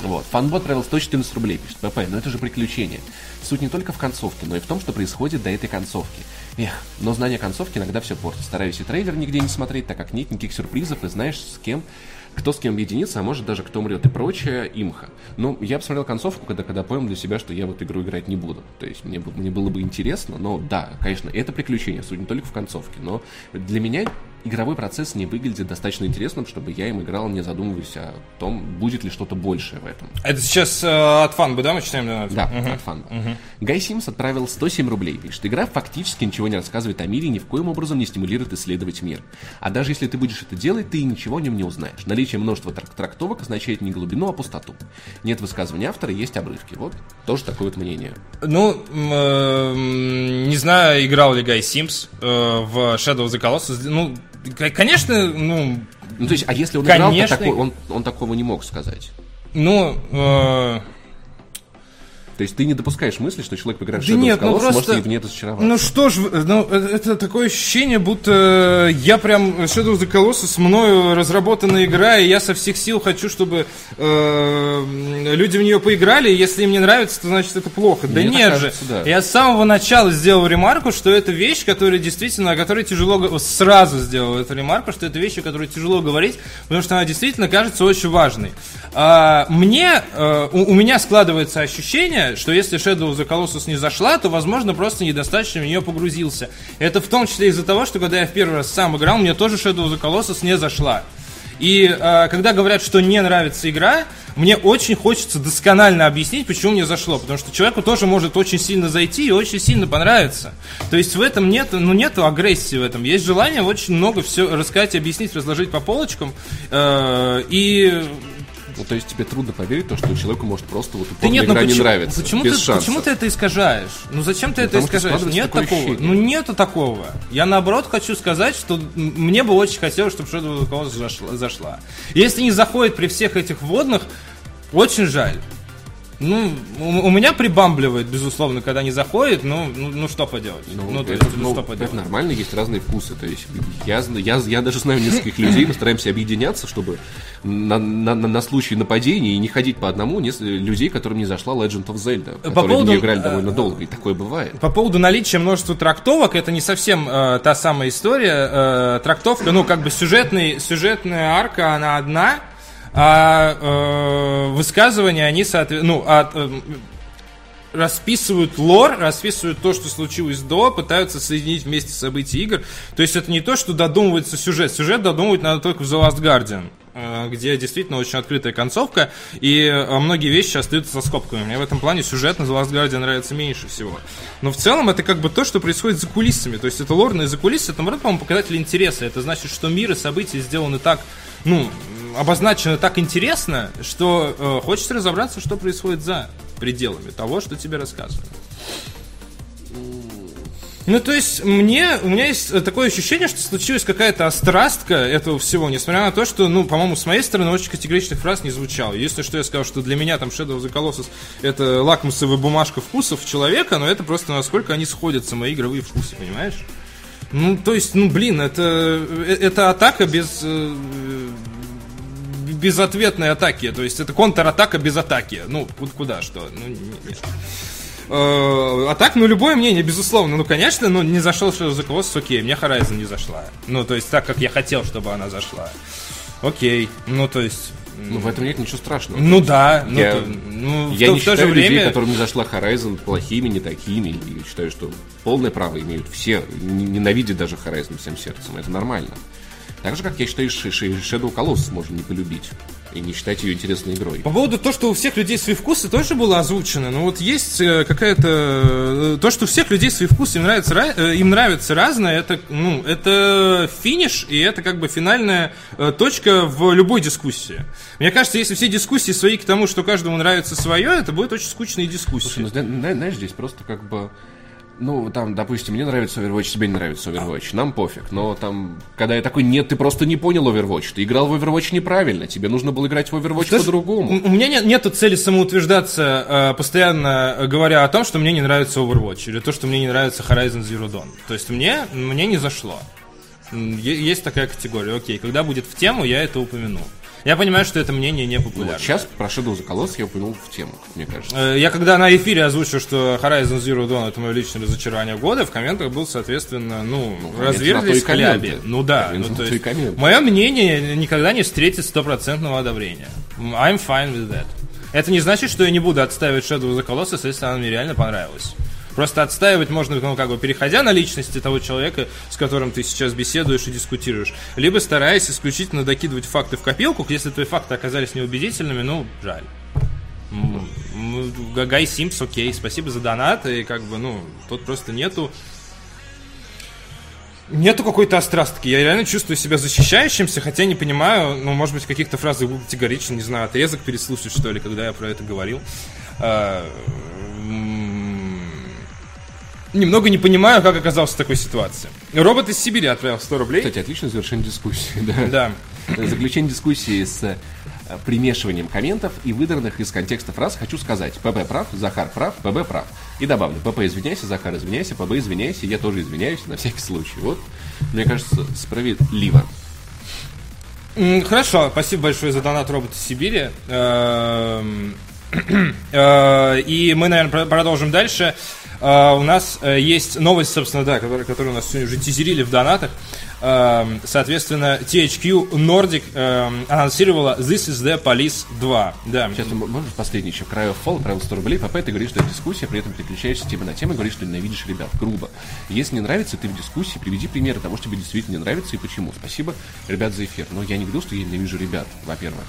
Вот. Фанбот отправил 114 рублей, пишет ПП, но это же приключение. Суть не только в концовке, но и в том, что происходит до этой концовки. Эх, но знание концовки иногда все портит. Стараюсь и трейлер нигде не смотреть, так как нет никаких сюрпризов, и знаешь, с кем кто с кем объединится, а может даже кто умрет и прочее, имха. Ну, я посмотрел концовку, когда, когда понял для себя, что я в эту игру играть не буду. То есть мне, мне было бы интересно, но да, конечно, это приключение, суть не только в концовке, но для меня игровой процесс не выглядит достаточно интересным, чтобы я им играл, не задумываясь о том, будет ли что-то большее в этом. Это сейчас э, от фанбы, да, мы читаем донат? Да, от фанба. Гай Симс отправил 107 рублей. Пишет, игра фактически ничего не рассказывает о мире и ни в коем образом не стимулирует исследовать мир. А даже если ты будешь это делать, ты ничего о нем не узнаешь. Наличие множества трак- трактовок означает не глубину, а пустоту. Нет высказывания автора, есть обрывки. Вот, тоже такое вот мнение. Ну, э, не знаю, играл ли Гай Симс э, в Shadow of the Colossus. Ну, конечно, ну, Ну, то есть, а если он играл, то Конечно. такой- он, он такого не мог сказать. ну, э, То есть ты не допускаешь мысли, что человек, поиграв в Да Shadow нет, of ну Colossus, просто- может и в ней разочароваться. Ну что ж, ну, э, это такое ощущение, будто я прям Shadow of the Colossus мною разработанная игра, и я со всех сил хочу, чтобы э, люди в нее поиграли, и если им не нравится, то значит это плохо. да Мне так нет кажется, же. да. Я с самого начала сделал ремарку, что это вещь, которая действительно, о которой тяжело... Сразу сделал эту ремарку, что это вещь, о которой тяжело говорить, потому что она действительно кажется очень важной. А, мне, э, у, у меня складывается ощущение, что если Shadow of the Colossus не зашла, то, возможно, просто недостаточно в нее погрузился. Это в том числе из-за того, что когда я в первый раз сам играл, мне тоже Shadow of the Colossus не зашла. И э, когда говорят, что не нравится игра, мне очень хочется досконально объяснить, почему мне зашло. Потому что человеку тоже может очень сильно зайти и очень сильно понравиться. То есть в этом нет, ну, нету агрессии в этом. Есть желание очень много все рассказать, объяснить, разложить по полочкам. Э, и Ну, то есть тебе трудно поверить, то, что человеку может просто вот да нет, ну игра не почему, нравится. почему, без ты, шансов. почему ты это искажаешь? Ну зачем ты это потому что искажаешь? Нет такого. ощущение. Ну нету такого. Я наоборот хочу сказать, что мне бы очень хотелось, чтобы of the Colossus зашла, зашла. Если не заходит при всех этих вводных, очень жаль. Ну, у, у меня прибамбливает, безусловно, когда не заходит, ну, ну, ну что поделать? Ну, то это, есть, ну, что это поделать? нормально, есть разные вкусы. То есть я, я, я даже знаю нескольких людей, мы стараемся объединяться, чтобы на, на, на- на случай нападения и не ходить по одному нес- людей, которым не зашла Legend of Zelda, По которые поводу, не играли э, довольно долго, и такое бывает. По поводу наличия множества трактовок, это не совсем э, та самая история. Э, трактовка, ну, как бы сюжетный, сюжетная арка, она одна, а э, высказывания, они, соответственно, ну, от, э, расписывают лор, расписывают то, что случилось до, пытаются соединить вместе события игр. То есть это не то, что додумывается сюжет. Сюжет додумывать надо только в The Last Guardian э, где действительно очень открытая концовка, и э, многие вещи остаются за скобками. Мне в этом плане сюжет на The Last Guardian нравится меньше всего. Но в целом это как бы то, что происходит за кулисами. То есть это лорные за кулисы, это, наоборот, по-моему, показатель интереса. Это значит, что мир и события сделаны так, ну, обозначено так интересно, что э, хочется разобраться, что происходит за пределами того, что тебе рассказывают. Ну, то есть, мне, у меня есть э, такое ощущение, что случилась какая-то острастка этого всего, несмотря на то, что, ну, по-моему, с моей стороны очень категоричных фраз не звучало. Если что, я сказал, что для меня там Shadow of the Colossus это лакмусовая бумажка вкусов человека, но это просто насколько они сходятся, мои игровые вкусы, понимаешь? Ну, то есть, ну, блин, это, э, это атака без... безответной атаки. То есть это контратака без атаки. Ну, ку- куда что? Ну, не- нет. Э, А так, ну, любое мнение, безусловно. Ну, конечно, ну, не зашел что за Colossus, окей, мне Horizon не зашла. Ну, то есть так, как я хотел, чтобы она зашла. Окей, ну, то есть... Ну, в этом нет ничего страшного. Ну да, ну, Я- то- ну, в Я то- не в то считаю же людей, время... которым не зашла Horizon, плохими, не такими. И считаю, что полное право имеют все, ненавидят даже Horizon всем сердцем. Это нормально. Так же, как я считаю, Shadow Colossus можно не полюбить и не считать ее интересной игрой. По поводу того, что у всех людей свои вкусы, тоже было озвучено. Но вот есть э, какая-то... э, То, что у всех людей свои вкусы, им нравится, ра- э, им нравится разное, это, ну, это финиш, и это как бы финальная точка в любой дискуссии. Мне кажется, если все дискуссии свои к тому, что каждому нравится свое, это будет очень скучные дискуссии. Слушай, ну, зна- зна- знаешь, здесь просто как бы... Ну, там, допустим, мне нравится Overwatch, тебе не нравится Overwatch, нам пофиг. Но там, когда я такой, нет, ты просто не понял Overwatch, ты играл в Overwatch неправильно, тебе нужно было играть в Overwatch Знаешь, по-другому. У меня нет, нету цели самоутверждаться, э, постоянно говоря о том, что мне не нравится Overwatch, или то, что мне не нравится Horizon Zero Dawn. То есть мне, мне не зашло. Есть такая категория. Окей, когда будет в тему, я это упомяну. Я понимаю, что это мнение не Ну, популярно. вот сейчас про Shadow the Colossus я упомянул в тему, мне кажется. Э, Я когда на эфире озвучил, что Horizon Zero Dawn это мое личное разочарование года, в комментах был, соответственно, ну, комменты на то разверзлись и комменты. хляби. Ну да, ну, то есть, мое мнение никогда не встретит стопроцентного одобрения. I'm fine with that. Это не значит, что я не буду отстаивать Shadow the Colossus, если она мне реально понравилась. Просто отстаивать можно, ну, как бы, переходя на личности того человека, с которым ты сейчас беседуешь и дискутируешь, либо стараясь исключительно докидывать факты в копилку, если твои факты оказались неубедительными, ну, жаль. Гай Симпс, окей, спасибо за донат, и как бы, ну, тут просто нету Нету какой-то острастки. Я реально чувствую себя защищающимся, хотя не понимаю, ну, может быть, каких-то фразах был категоричен, не знаю, отрезок переслушать, что ли, когда я про это говорил. Немного не понимаю, как оказался в такой ситуации. Робот из Сибири отправил 100 рублей. Кстати, отличное завершение дискуссии, да. Да. Заключение дискуссии с э, примешиванием комментов и выдранных из контекста фраз хочу сказать. ПБ прав, Захар прав, ПБ прав. И добавлю, ПП извиняйся, Захар извиняйся, ПБ извиняйся, я тоже извиняюсь на всякий случай. Вот, мне кажется, справедливо. Хорошо, спасибо большое за донат робота Сибири. Э, И мы, наверное, продолжим дальше. Э, У нас э, есть новость, собственно, да, которую, которую у нас сегодня уже тизерили в донатах. Соответственно, THQ Nordic анонсировала This is the Police 2. Да. Сейчас, м- можешь последний еще? Cry of Fall, отправил 100 рублей. ПП, ты говоришь, что это дискуссия, при этом переключаешься тема на тему и говоришь, что ненавидишь ребят. Грубо. Если не нравится, ты в дискуссии, приведи примеры того, что тебе действительно не нравится и почему. Спасибо, ребят, за эфир. Но я не говорю, что я ненавижу ребят, во-первых.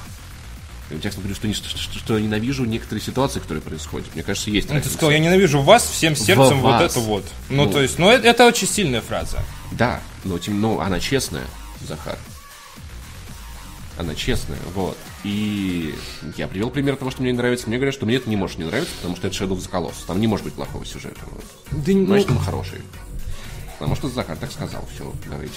Я текстом говорю, что, не- что, что- что ненавижу некоторые ситуации, которые происходят. Мне кажется, есть Ну, ты сказал, я ненавижу вас всем сердцем, вот вас. это вот. Ну, Ну. то есть, ну, это, это очень сильная фраза. Да, но, тем, но она честная, Захар. Она честная, вот. И я привел пример того, что мне не нравится. Мне говорят, что мне это не может не нравиться, потому что это Shadow of the Colossus. Там не может быть плохого сюжета. Вот. Да, ну, Значит, он хороший. Потому что Захар так сказал. Все, давайте.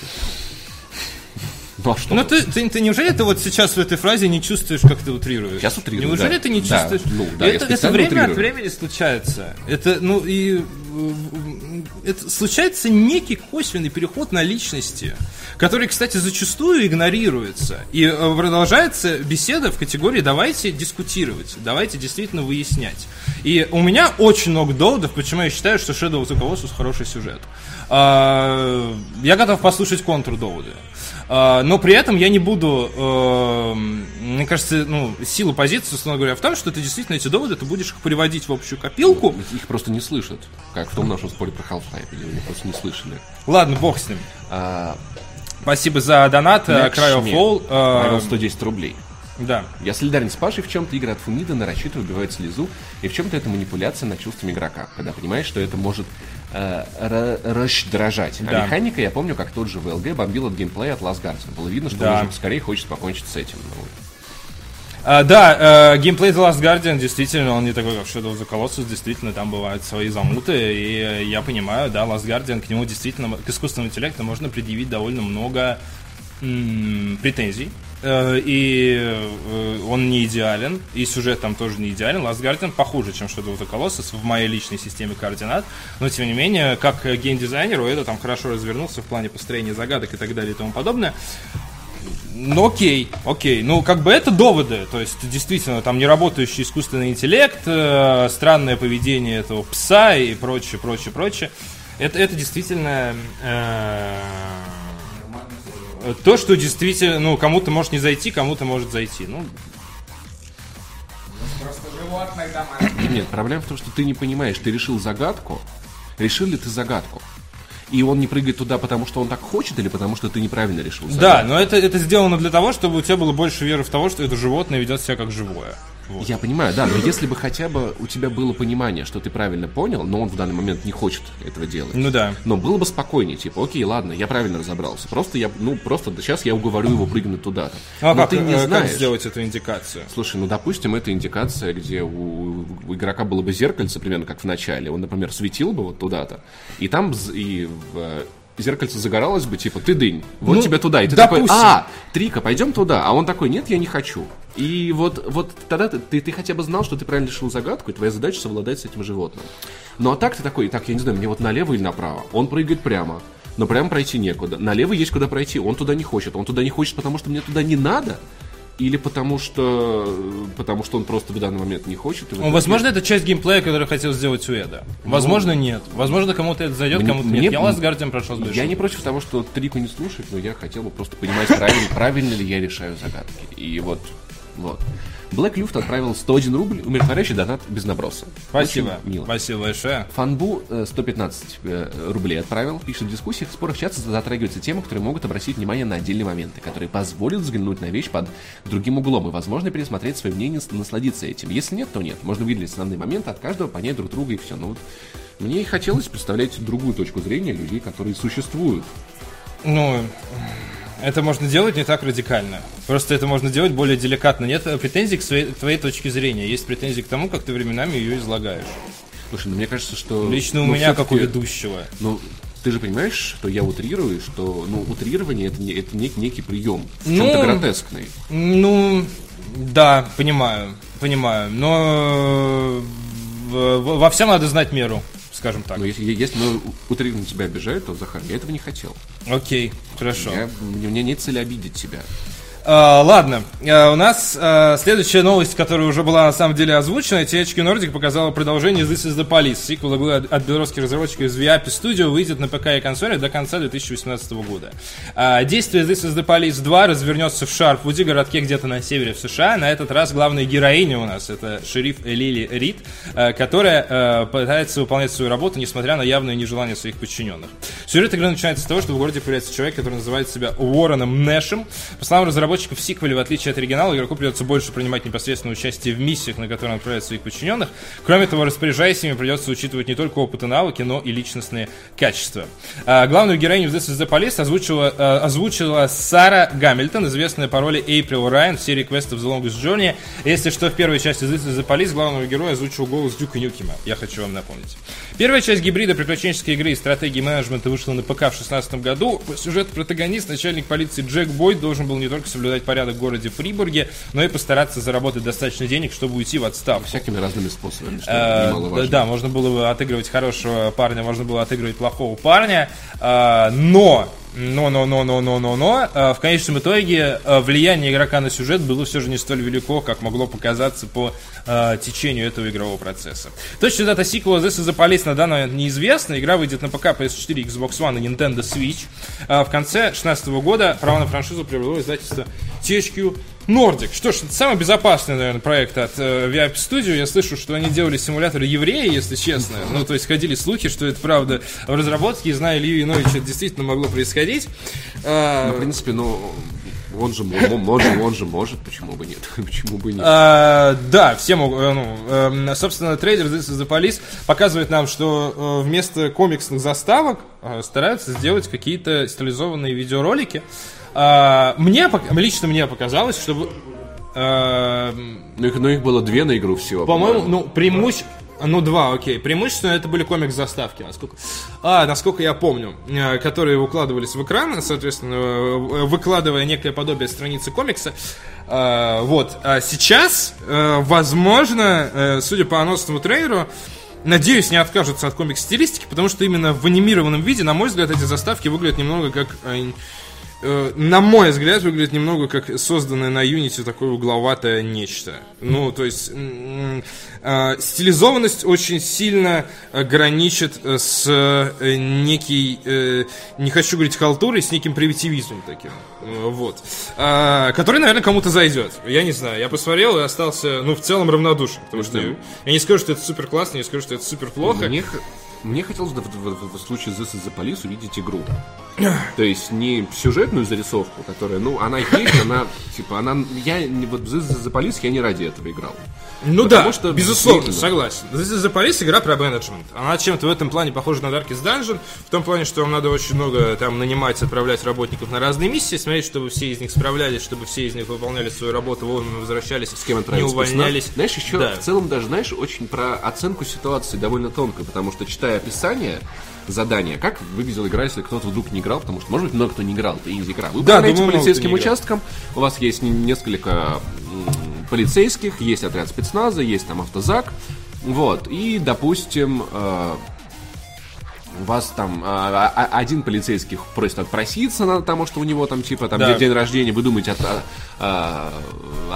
Ну а что? Ну ты, ты, ты неужели ты вот сейчас в этой фразе не чувствуешь, как ты утрируешь? Сейчас утрирую, Неужели да. ты не Да, чувствуешь? ну, да, я это, это специально время от утрирую. времени случается. Это, ну и э, это случается некий косвенный переход на личности, который, кстати, зачастую игнорируется. И э, продолжается беседа в категории «давайте дискутировать, давайте действительно выяснять». И у меня очень много доводов, почему я считаю, что Shadow of the Colossus хороший сюжет. А, Я готов послушать контрдоводы. А, Но при этом я не буду, э, мне кажется, ну, сила позиции, условно говоря, в том, что ты действительно эти доводы, ты будешь их приводить в общую копилку. Их просто не слышат. Как в том нашем споре про Half-Life. Или они просто не слышали. Ладно, бог с ним. А, Спасибо за донат, э, Cry of Lakshmi Fall. э, отправил 110 рублей. Да. Я солидарен с Пашей, в чем-то игры от Фумида нарочито убивают слезу, и в чем-то это манипуляция над чувствами игрока, когда понимаешь, что это может э, ра- раздражать. Да. А механика, я помню, как тот же VLG бомбил от геймплея от Last Guardian. Было видно, что Да. он уже скорее хочет покончить с этим. Ну, А, да, э, геймплей The Last Guardian, действительно, он не такой, как Shadow of the Colossus, действительно, там бывают свои замуты, и я понимаю, да, Last Guardian, к нему действительно, к искусственному интеллекту можно предъявить довольно много м, претензий, и э, он не идеален, и сюжет там тоже не идеален. Last Guardian похуже, чем Shadow of the Colossus в моей личной системе координат, но тем не менее, как э, геймдизайнеру, это там хорошо развернулся в плане построения загадок и так далее и тому подобное. Ну окей, окей. Ну как бы это доводы. То есть действительно там неработающий искусственный интеллект, э, странное поведение этого пса и прочее, прочее, прочее. Это, это действительно э, то, что действительно, ну, кому-то может не зайти, кому-то может зайти. Ну. Нет, проблема в том, что ты не понимаешь, ты решил загадку, решил ли ты загадку? И он не прыгает туда, потому что он так хочет, или потому что ты неправильно решил да, загадку? но это, это сделано для того, чтобы у тебя было больше веры в того, что это животное ведет себя как живое. Вот. Я понимаю, да, но если бы хотя бы у тебя было понимание, что ты правильно понял, но он в данный момент не хочет этого делать. Ну да. Но было бы спокойнее, типа, окей, ладно, я правильно разобрался. Просто я, ну, просто сейчас я уговорю его прыгнуть туда-то. Ну, а но как, ты не как знаешь. сделать эту индикацию? Слушай, ну, допустим, это индикация, где у, у игрока было бы зеркальце, примерно как в начале. Он, например, светил бы вот туда-то, и там и в, зеркальце загоралось бы, типа, ты дынь, вот Ну, тебе туда. И ты допустим. такой, а, Трика, пойдем туда. А он такой, нет, я не хочу. И вот, вот тогда ты, ты, ты хотя бы знал, что ты правильно решил загадку, и твоя задача совладать с этим животным. Ну, а так ты такой, так, я не знаю, мне вот налево или направо. Он прыгает прямо. Но прямо пройти некуда. Налево есть куда пройти. Он туда не хочет. Он туда не хочет, потому что мне туда не надо. Или потому что, потому что он просто в данный момент не хочет. Ну, итоге- Возможно, это часть геймплея, который хотел сделать Уэда. Возможно, нет. Возможно, кому-то это зайдет, Мне- кому-то мне- нет. Я Last Guardian прошел с Я не против того, что Трику не слушать, но я хотел бы просто понимать, правильно, правильно ли я решаю загадки. И вот, вот. Black Luft отправил 101 рубль, умиротворяющий донат без наброса. Спасибо. Очень мило. Спасибо большое. Фанбу э, 115 э, рублей отправил. Пишет, в дискуссиях, спорах часто затрагиваются темы, которые могут обратить внимание на отдельные моменты, которые позволят взглянуть на вещь под другим углом и, возможно, пересмотреть свое мнение, насладиться этим. Если нет, то нет. Можно выделить основные моменты от каждого, понять друг друга и все. Но вот мне и хотелось представлять другую точку зрения людей, которые существуют. Ну, это можно делать не так радикально. Просто это можно делать более деликатно. Нет претензий к своей, твоей точке зрения. Есть претензии к тому, как ты временами ее излагаешь. Слушай, ну мне кажется, что... Лично у ну, меня, как у ведущего. Ну, ты же понимаешь, что я утрирую, что, ну, утрирование это, не, это нек- некий прием, в Ну, чем-то гротескный. Ну, Да, понимаю, понимаю. Но э, во всем надо знать меру, скажем так. Но если, если мы утрированно тебя обижают, то, Захар, я этого не хотел. Окей, хорошо. Я- мне, мне нет цели обидеть тебя. А, ладно, А, у нас а, следующая новость, которая уже была на самом деле озвучена. THQ Nordic показала продолжение This is the Police. Сиквел игры от, белорусских разработчиков из VIP Studio выйдет на ПК и консоли до конца 2018 года. Действие This is the Police 2 развернется в Шарпвуде, городке где-то на севере в США. На этот раз главная героиня у нас это шериф Лили Рид, которая пытается выполнять свою работу, несмотря на явное нежелание своих подчиненных. Сюжет игры начинается с того, что в городе появляется человек, который называет себя Уорреном Нэшем. По словам разработчиков, в сиквеле, в отличие от оригинала, игроку придется больше принимать непосредственное участие в миссиях, на которые он отправляет своих подчиненных. Кроме того, распоряжаясь ими, придется учитывать не только опыт и навыки, но и личностные качества. А, главную героиню в This is the Police озвучила, а, озвучила Сара Гамильтон, известная по роли Эйприл Райан в серии квестов The Longest Journey. Если что, в первой части This is the Police главного героя озвучил голос Дюка Нюкима. Я хочу вам напомнить. Первая часть гибрида приключенческой игры и стратегии менеджмента вышла на ПК в 2016 году. По сюжету протагонист, начальник полиции Джек Бойд, должен был не только соблюдать порядок в городе Фрибурге, но и постараться заработать достаточно денег, чтобы уйти в отставку. Всякими разными способами, что немаловажно. да, можно было бы отыгрывать хорошего парня, можно было отыгрывать плохого парня, э, но но, но, но, но, но, но, но, в конечном итоге э, влияние игрока на сюжет было все же не столь велико, как могло показаться по э, течению этого игрового процесса. Точная дата сиквела This is the Police на данный момент неизвестна. Игра выйдет на ПК, PS4, Xbox One и Nintendo Switch. Э, в конце 2016 года право на франшизу приобрело издательство THQ Nordic. Что ж, это самый безопасный, наверное, проект от э, VIP Studio. Я слышу, что они делали симуляторы евреи, если честно. Ну, то есть ходили слухи, что это правда в разработке. И зная Илью Яновича, это действительно могло происходить. А, Ну, в принципе, ну, он же, мо- мо- он, же, он же может, почему бы нет? Почему бы нет? А, да, все могут. э, Ну, эм, собственно, трейдер This is the Police показывает нам, что э, вместо комиксных заставок э, стараются сделать какие-то стилизованные видеоролики. А, мне, лично мне показалось, что... эм, Ну, их, ну, их было две на игру всего. По-моему, ну, преимущественно... Ну, два, окей. Преимущественно это были комикс-заставки, насколько... А, насколько я помню, э, которые выкладывались в экран, соответственно, э, выкладывая некое подобие страницы комикса. А, Вот. А сейчас, э, возможно, э, судя по анонсному трейлеру, Надеюсь, не откажутся от комикс-стилистики, потому что именно в анимированном виде, на мой взгляд, эти заставки выглядят немного как э, э, на мой взгляд, выглядит немного как созданное на Unity такое угловатое нечто. Ну, то есть э, стилизованность очень сильно э, граничит э, с э, некий, э, не хочу говорить халтурой, с неким примитивизмом таким. Э, Вот. А, который, наверное, кому-то зайдет. Я не знаю. Я посмотрел и остался, ну, в целом равнодушен. Потому что я, я не скажу, что это супер классно, не скажу, что это супер плохо. Мне, мне хотелось бы в, в- в случае This is the Police увидеть игру. То есть не сюжетную зарисовку, которая, ну, она есть, она, типа, она, я, вот the Police я не ради этого играл. Ну Потому да, что безусловно, согласен. The Police игра про менеджмент. Она чем-то в этом плане похожа на Darkest Dungeon, в том плане, что вам надо очень много там нанимать, отправлять работников на разные миссии, смотреть, чтобы все из них справлялись, чтобы все из них выполняли свою работу, вовремя возвращались, С кем не увольнялись. спецназ. Знаешь, еще Да. в целом даже, знаешь, очень про оценку ситуации довольно тонко, потому что читая описание задания, как выглядела игра, если кто-то вдруг не играл, потому что, может быть, много кто не играл, это инди-игра. Вы Да, управляете полицейским участком, у вас есть не- несколько полицейских, есть отряд спецназа, есть там автозак, вот, и, допустим, э, вас там а, а, один полицейский просит отпроситься, на, потому что у него там типа там Да. день рождения, вы думаете, от- а, а,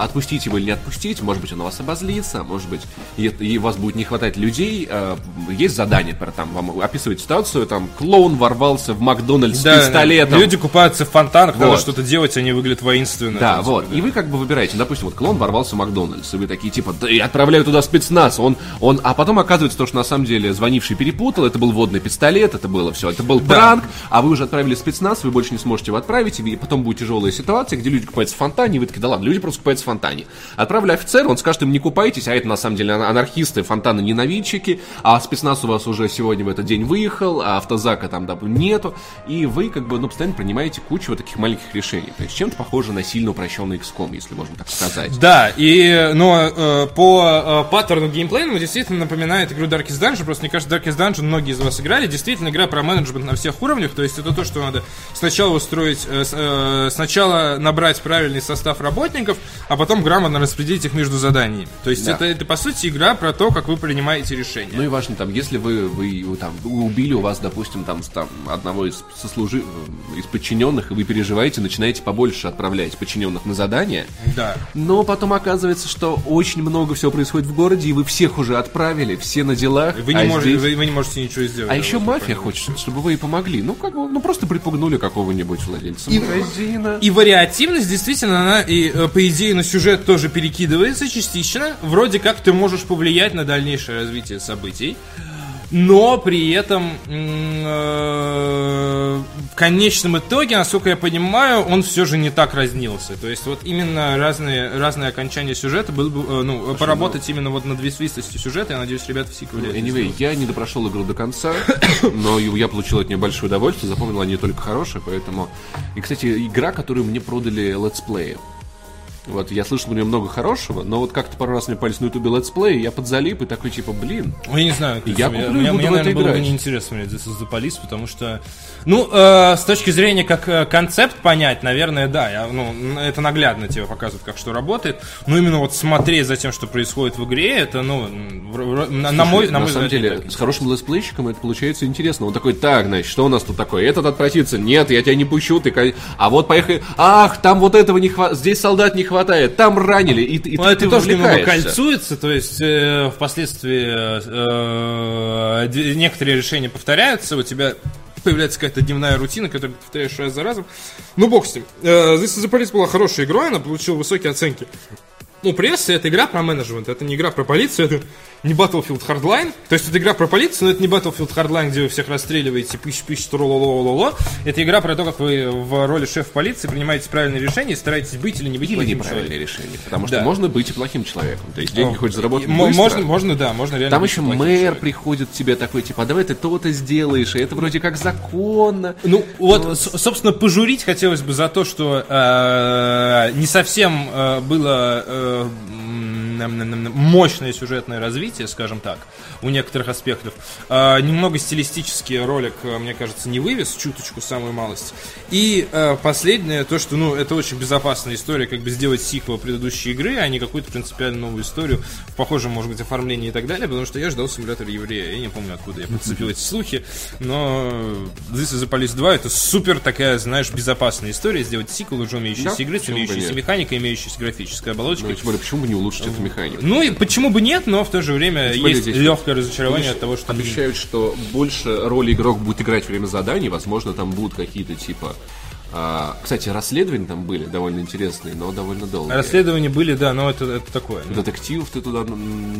отпустить его или не отпустить, может быть, он на вас обозлится, может быть, и, и у вас будет не хватать людей. а, есть задание, про там вам описывать ситуацию, там клоун ворвался в Макдональдс с Да, пистолетом. Люди купаются в фонтанах, надо Вот. что-то делать, они выглядят воинственно. Да, Там, вот. типа, И вы как бы выбираете, допустим, вот клон ворвался в Макдональдс, и вы такие, типа, да я отправляю туда спецназ, он, он, а потом оказывается то, что на самом деле звонивший перепутал, это был водный пистолет, это было все, это был пранк, а вы уже отправили спецназ, вы больше не сможете его отправить, и потом будет тяжелая ситуация, где люди купаются в фонтане, и вы такие, да ладно, люди просто купаются в фонтане. Отправили офицера, он скажет им, не купайтесь, а это на самом деле ана- анархисты, фонтаны ненавидчики, а спецназ у вас уже сегодня в этот день выехал, а автозака там да, нету, и вы как бы, ну, постоянно принимаете кучу вот таких маленьких решений. То есть чем-то похоже на сильно упрощенный XCOM, если можно так сказать. Да, и, но э, по э, паттерну геймплейному действительно напоминает игру Darkest Dungeon, просто мне кажется, Darkest Dungeon многие из вас играли, действительно игра про менеджмент на всех уровнях, то есть это то, что надо сначала устроить, э, э, сначала набрать правильный состав работников, а потом грамотно распределить их между заданиями. То есть Да. это, это, по сути, игра про то, как вы принимаете решения. Ну и важно, там, если вы, вы, там, убили у вас, допустим, там, там одного из сослужи... из подчиненных, и вы переживаете, начинаете побольше отправлять подчиненных на задания, Да. но потом оказывается, что очень много всего происходит в городе, и вы всех уже отправили, все на делах. Вы не, а можете, здесь- вы, вы не можете ничего сделать. А еще мафия хочет, чтобы вы ей помогли. Ну, как бы, ну просто припугнули какого-нибудь владельца магазина. И вариативность, действительно, она и, э, по идее, на сюжет тоже перекидывается частично. Вроде как ты можешь повлиять на дальнейшее развитие событий. Но при этом э, в конечном итоге, насколько я понимаю, он все же не так разнился. То есть вот именно разные, разные окончания сюжета, был бы, э, ну, поработать именно вот над ветвистостью сюжета, я надеюсь, ребята в сиквеле. это Anyway, я не допрошел игру до конца, но я получил от нее большое удовольствие, запомнил о ней только хорошие, поэтому... И, кстати, игра, которую мне продали летсплеи. Вот, я слышал у нее много хорошего, но вот как-то пару раз мне попались на ютубе летсплей, я подзалип и такой, типа, блин, Ну, я не знаю. Я мне- куплю и мне, буду мне, в это наверное, было бы играть. неинтересно смотреть This is the Police, потому что... Ну, э, с точки зрения, как э, концепт понять, наверное, да. Я, ну, это наглядно тебе показывает, как что работает. Но именно вот смотреть за тем, что происходит в игре, это, ну, в- на, на мой, Слушай, на мой самом взгляд, деле, так. с хорошим летсплейщиком это получается интересно. Он такой, так, значит, что у нас тут такое? Этот отпросится, нет, я тебя не пущу, ты... А вот поехали, ах, там вот этого не хватает, здесь солдат не хватает, там ранили, и, и Ну, ты, ты тоже кольцуется, то есть э, впоследствии э, д- некоторые решения повторяются, у тебя появляется какая-то дневная рутина, которую ты повторяешь раз за разом. Ну, бог с ним. Э, This is the Police была хорошей игрой, она получила высокие оценки. Ну, пресса — это игра про менеджмент, это не игра про полицию, это не Battlefield Hardline. То есть это игра про полицию, но это не Battlefield Hardline, где вы всех расстреливаете, пыщ-пыщ, тролололололо. Это игра про то, как вы в роли шеф полиции принимаете правильные решения и стараетесь быть или не быть Или плохим человеком. решение, потому что Да. можно быть и плохим человеком. То есть деньги хочешь заработать И быстро. Можно, можно, да, можно реально. Там еще мэр человеком. приходит к тебе такой, типа, а давай ты то-то сделаешь, и это вроде как законно. Ну, вот, с- собственно, пожурить хотелось бы за то, что э, не совсем э, было э, мощное сюжетное развитие, скажем так, у некоторых аспектов. Э, немного стилистически ролик, э, мне кажется, не вывез, чуточку самую малость. И э, последнее, то, что, ну, это очень безопасная история, как бы сделать сиквел предыдущей игры, а не какую-то принципиально новую историю в похожем, может быть, оформлении и так далее, потому что я ждал симулятор еврея. Я не помню, откуда я подцепил эти слухи, но This is the Police 2 это супер такая, знаешь, безопасная история, сделать сиквел уже имеющейся Да, игры, с имеющейся механикой, имеющейся графической оболочкой. Ну, тем более, почему бы не улучшить эту механику? Ну и почему бы нет, но в то же время Тем более есть здесь- легкое разочарование от того, что... Обещают, что больше роли игрок будет играть во время заданий, возможно, там будут какие-то типа... а, кстати, расследования там были довольно интересные, но довольно долгие. Расследования были, да, но это, это такое. Детективов ты туда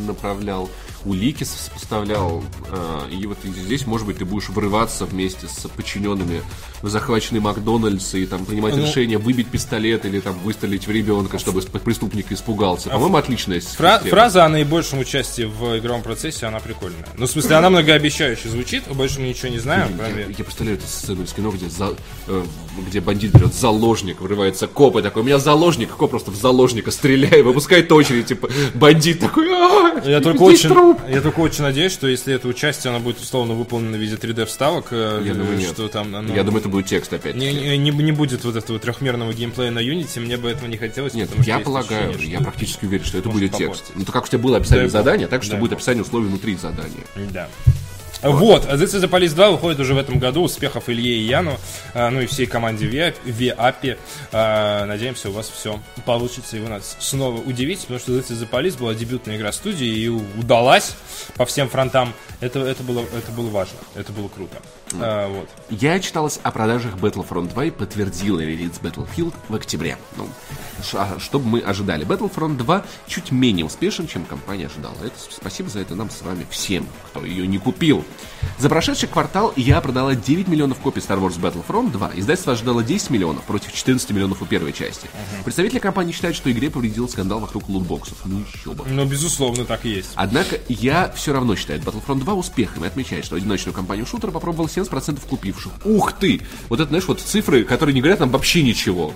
направлял, улики с- поставлял, а, и вот здесь, может быть, ты будешь врываться вместе с подчиненными в захваченный Макдональдс и там принимать Ну. решение выбить пистолет или там выстрелить в ребенка, чтобы преступник испугался. По-моему, отличная Фра- система. фраза о наибольшем участии в игровом процессе, она прикольная. Ну, в смысле, она многообещающе звучит, больше мы ничего не знаем, Я, кроме... я представляю эту сцену из кино, где, за- э, где бандит берет заложник, врывается коп и такой, у меня заложник, коп просто в заложника стреляет, выпускает очередь, типа, бандит такой, «А, Я только, очень, труп». я только очень надеюсь, что если это участие, оно будет условно выполнено в виде 3D вставок, э, Я думаю, нет. что там оно- Я думаю, это будет текст опять. не, не, не- не будет вот этого трехмерного геймплея на Unity, мне бы этого не хотелось. Нет, я полагаю, ощущение, я что- практически уверен, что это будет попортить. текст. Ну, то как у тебя было описание бог. задания, так что Дай будет описание условий внутри задания. Да. Вот, а This is the Police 2 выходит уже в этом году. Успехов Илье и Яну, а, ну и всей команде VIAPI. А, Надеемся, у вас все получится, и вы нас снова удивите, потому что This is the Police была дебютная игра студии и удалась по всем фронтам. Это, это, было, это было важно, это было круто. А, вот. Я читалось о продажах Battlefront 2 и подтвердил релиз Battlefield в октябре. Ну, что бы мы ожидали? Battlefront 2 чуть менее успешен, чем компания ожидала. Это, спасибо за это нам с вами всем, кто ее не купил. За прошедший квартал я продала 9 миллионов копий Star Wars Battlefront 2. Издательство ожидало 10 миллионов против 14 миллионов у первой части. Представители компании считают, что игре повредил скандал вокруг лутбоксов. Ну еще бы. Ну, безусловно, так и есть. Однако я все равно считаю Battlefront 2 успехом и отмечаю, что одиночную кампанию шутера попробовал 70% купивших. Ух ты! Вот это, знаешь, вот цифры, которые не говорят нам вообще ничего.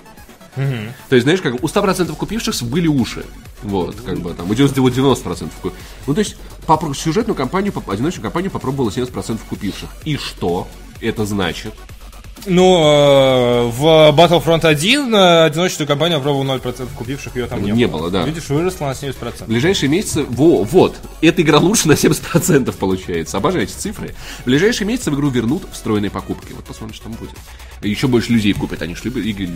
То есть, знаешь, как у 100% купившихся были уши. Вот, как бы там, у 90%, вот 90% ку- Ну, то есть, сюжетную кампанию, поп- одиночную кампанию попробовало 70% купивших. И что это значит? Ну, э, в Battlefront 1 э, одиночную компанию пробовал 0% купивших, ее там не, Не было. было, да. Видишь, выросла на В 70%. ближайшие месяцы, во, вот, эта игра лучше на 70% получается. Обожаю эти цифры. В ближайшие месяцы в игру вернут встроенные покупки. Вот посмотрим, что там будет. Еще больше людей купят. Они же любят, игры-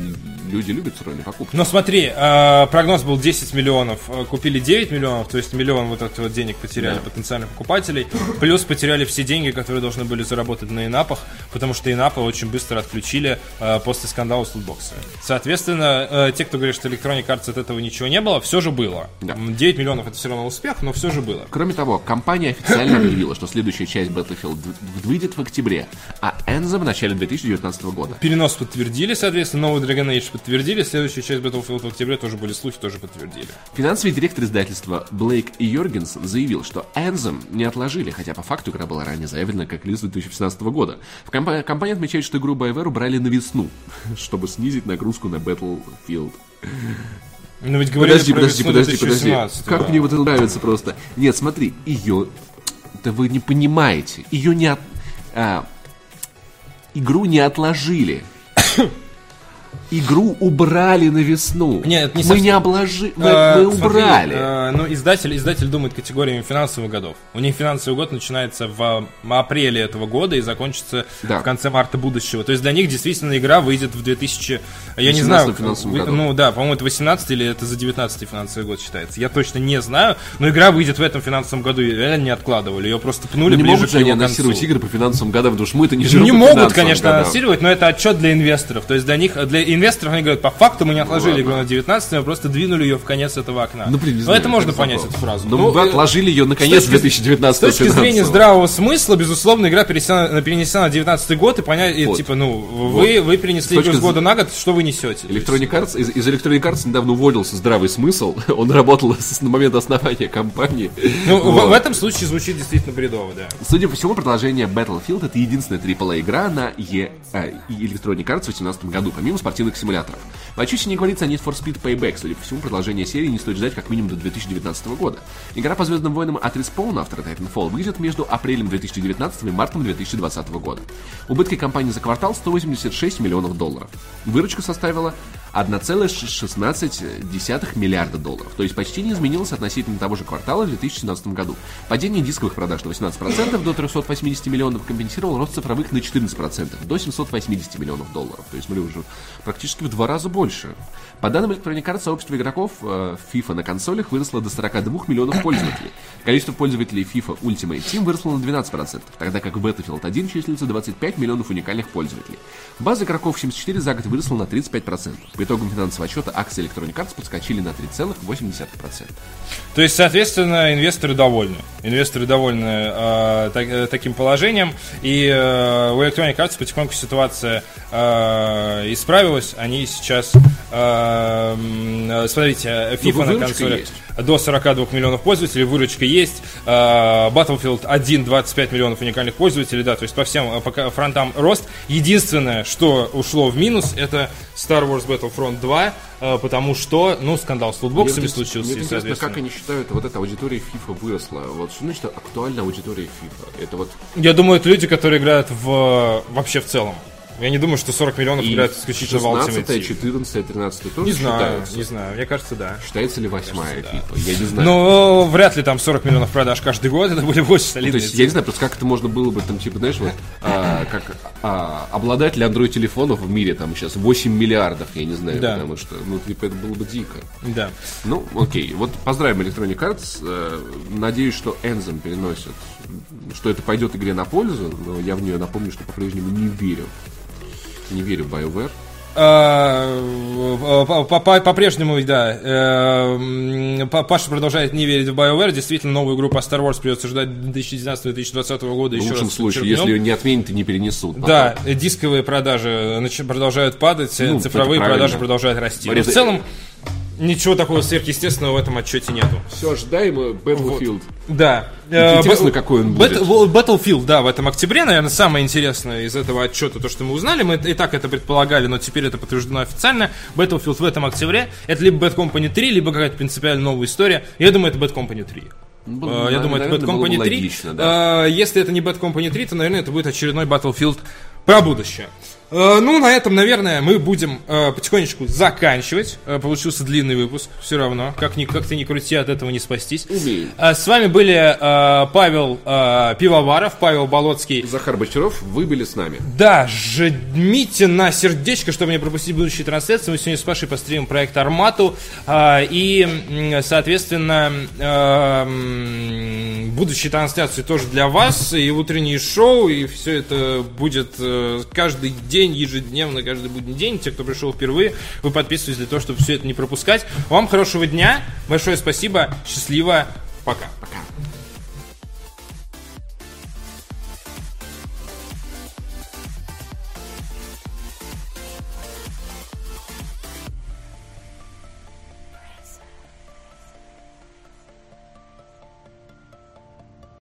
люди любят встроенные покупки. Но смотри, э, прогноз был 10 миллионов, купили 9 миллионов, то есть миллион вот этого денег потеряли Да. потенциальных покупателей, плюс потеряли все деньги, которые должны были заработать на инапах, потому что инапы очень быстро отключили э, после скандала с лутбоксами. Соответственно, э, те, кто говорит, что Electronic Arts от этого ничего не было, все же было. Да. М, 9 миллионов это все равно успех, но все же было. Кроме того, компания официально объявила, что следующая часть Battlefield выйдет в октябре, а Anthem в начале 2019 года. Перенос подтвердили, соответственно, новый Dragon Age подтвердили, следующая часть Battlefield в октябре тоже были слухи, тоже подтвердили. Финансовый директор издательства Блейк Йоргенсен заявил, что Anthem не отложили, хотя по факту игра была ранее заявлена как релиз 2016 года. В компа- компания отмечает, что игру BioWare убрали на весну, чтобы снизить нагрузку на Battlefield. Но ведь говорили Подожди, про подожди, подожди, подожди. 2018, Как да. мне вот это нравится просто. Нет, смотри, ее... Да вы не понимаете. Ее не от... а, игру не отложили. Игру убрали на весну. Нет, не мы совсем- не обложили, мы, Э, мы смотри, убрали. э, ну, издатель, издатель думает категориями финансовых годов. У них финансовый год начинается в апреле этого года и закончится Да. в конце марта будущего. То есть для них действительно игра выйдет в 2000... Я не 18 знаю. финансовом году. Ну да, по-моему, это 18 или это за 19 финансовый год считается. Я точно не знаю, но игра выйдет в этом финансовом году. И реально не откладывали. Ее просто пнули Ну, не ближе могут к они анонсировать игры по финансовым годам, потому что мы это не живем Не могут, конечно, годам. анонсировать, но это отчет для инвесторов. То есть для них, для инвесторов они говорят, по факту мы не отложили ладно. игру на 19, мы просто двинули ее в конец этого окна. Ну, блин, не Но знаю, это можно понять, забавно. эту фразу. Но Ну, мы э, отложили ее наконец с в точки- 2019 С точки зрения здравого смысла, безусловно, игра перенесена, перенесена на 19 год, и понять, и, Вот. типа, ну, вы, вы перенесли С игру с года на год, что вы несете? Electronic Arts, из, из Electronic Arts недавно уволился здравый смысл. Он работал с, на момент основания компании. Ну, в- Вот. в, этом случае звучит действительно бредово, да. Судя по всему, продолжение Battlefield это единственная AAA игра на E, и Electronic Arts в 2018 году, помимо спортивных симуляторов. В отчете не говорится о Need for Speed Payback. Судя по всему, продолжение серии не стоит ждать как минимум до 2019 года. Игра по Звездным войнам от Respawn, автора Titanfall, выйдет между апрелем 2019 и мартом 2020 года. Убытки компании за квартал 186 миллионов долларов. Выручка составила 1,16 миллиарда долларов, то есть почти не изменилось относительно того же квартала в 2017 году. Падение дисковых продаж на 18% до 380 миллионов компенсировал рост цифровых на 14% до 780 миллионов долларов. То есть, смотри, уже практически в два раза больше. По данным Arts, сообщество игроков э, FIFA на консолях выросло до 42 миллионов пользователей. Количество пользователей FIFA Ultimate Team выросло на 12%, тогда как в Battlefield 1 числится 25 миллионов уникальных пользователей. База игроков 74 за год выросла на 35%. По итогам финансового отчета акции Electronic Arts подскочили на 3,8%. То есть, соответственно, инвесторы довольны. Инвесторы довольны э, так- э, таким положением. И э, у Electronic Arts потихоньку ситуация э, исправилась. Они сейчас, э, смотрите, FIFA на консолях есть. до 42 миллионов пользователей, выручка есть. Э, Battlefield 1 25 миллионов уникальных пользователей, да, то есть по всем э, пока фронтам рост. Единственное, что ушло в минус, это Star Wars Battlefront 2, э, потому что, ну, скандал с лутбоксами Мне случился, Мне интересно, как они считают, вот эта аудитория FIFA выросла. Вот что значит актуальная аудитория FIFA? Это вот Я думаю, это люди, которые играют в вообще в целом. Я не думаю, что 40 миллионов играют исключительно в Ultimate 16 Team. 14 13 тоже Не знаю, считаются? не знаю. Мне кажется, да. Считается ли восьмая FIFA? Я не знаю. Но вряд ли там 40 миллионов продаж каждый год, это были больше То солидные есть, я не знаю, просто как это можно было бы, там, типа, знаешь, вот, а, как а, обладатель Android-телефонов в мире, там, сейчас 8 миллиардов, я не знаю, Да. потому что, ну, типа, это было бы дико. Да. Ну, окей, вот поздравим Electronic Arts, э, надеюсь, что Anthem переносит, что это пойдет игре на пользу, но я в нее напомню, что по-прежнему не верю. Не верю в BioWare. А, по- по- По-прежнему, да, э, Паша продолжает не верить в BioWare. Действительно, новую игру по Star Wars придется ждать 2019-2020 года. В еще лучшем случае, если ее не отменят и не перенесут. Да, дисковые продажи продолжают падать, Ну, цифровые продажи продолжают расти. Но в целом, ничего такого сверхъестественного в этом отчете нету. Все, ожидаемо Battlefield. Да. Интересно, Э, какой он будет. Battlefield, да, в этом октябре, наверное, самое интересное из этого отчета, то, что мы узнали, мы и так это предполагали, но теперь это подтверждено официально. Battlefield в этом октябре, это либо Bad Company 3, либо какая-то принципиально новая история. Я думаю, это Bad Company 3. Ну, Э, Я думаю, это Bad было бы Company 3. логично, да. Э, Если это не Bad Company 3, то, наверное, это будет очередной Battlefield про будущее. Э, Ну, на этом, наверное, мы будем э, потихонечку заканчивать. Э, Получился длинный выпуск, все равно. Как ни, как ты ни крути, от этого не спастись. Э, С вами были э, Павел э, Пивоваров, Павел Болоцкий. Захар Бочаров, вы были с нами. Да, жмите на сердечко, чтобы не пропустить будущие трансляции. Мы сегодня с Пашей постримим проект Армату. а, И, соответственно, м, будущие трансляции тоже для вас. И утренние шоу, и все это будет э, каждый день, ежедневно, каждый будний день. Те, кто пришел впервые, вы подписывайтесь для того, чтобы все это не пропускать. Вам хорошего дня. Большое спасибо. Счастливо. Пока. Пока.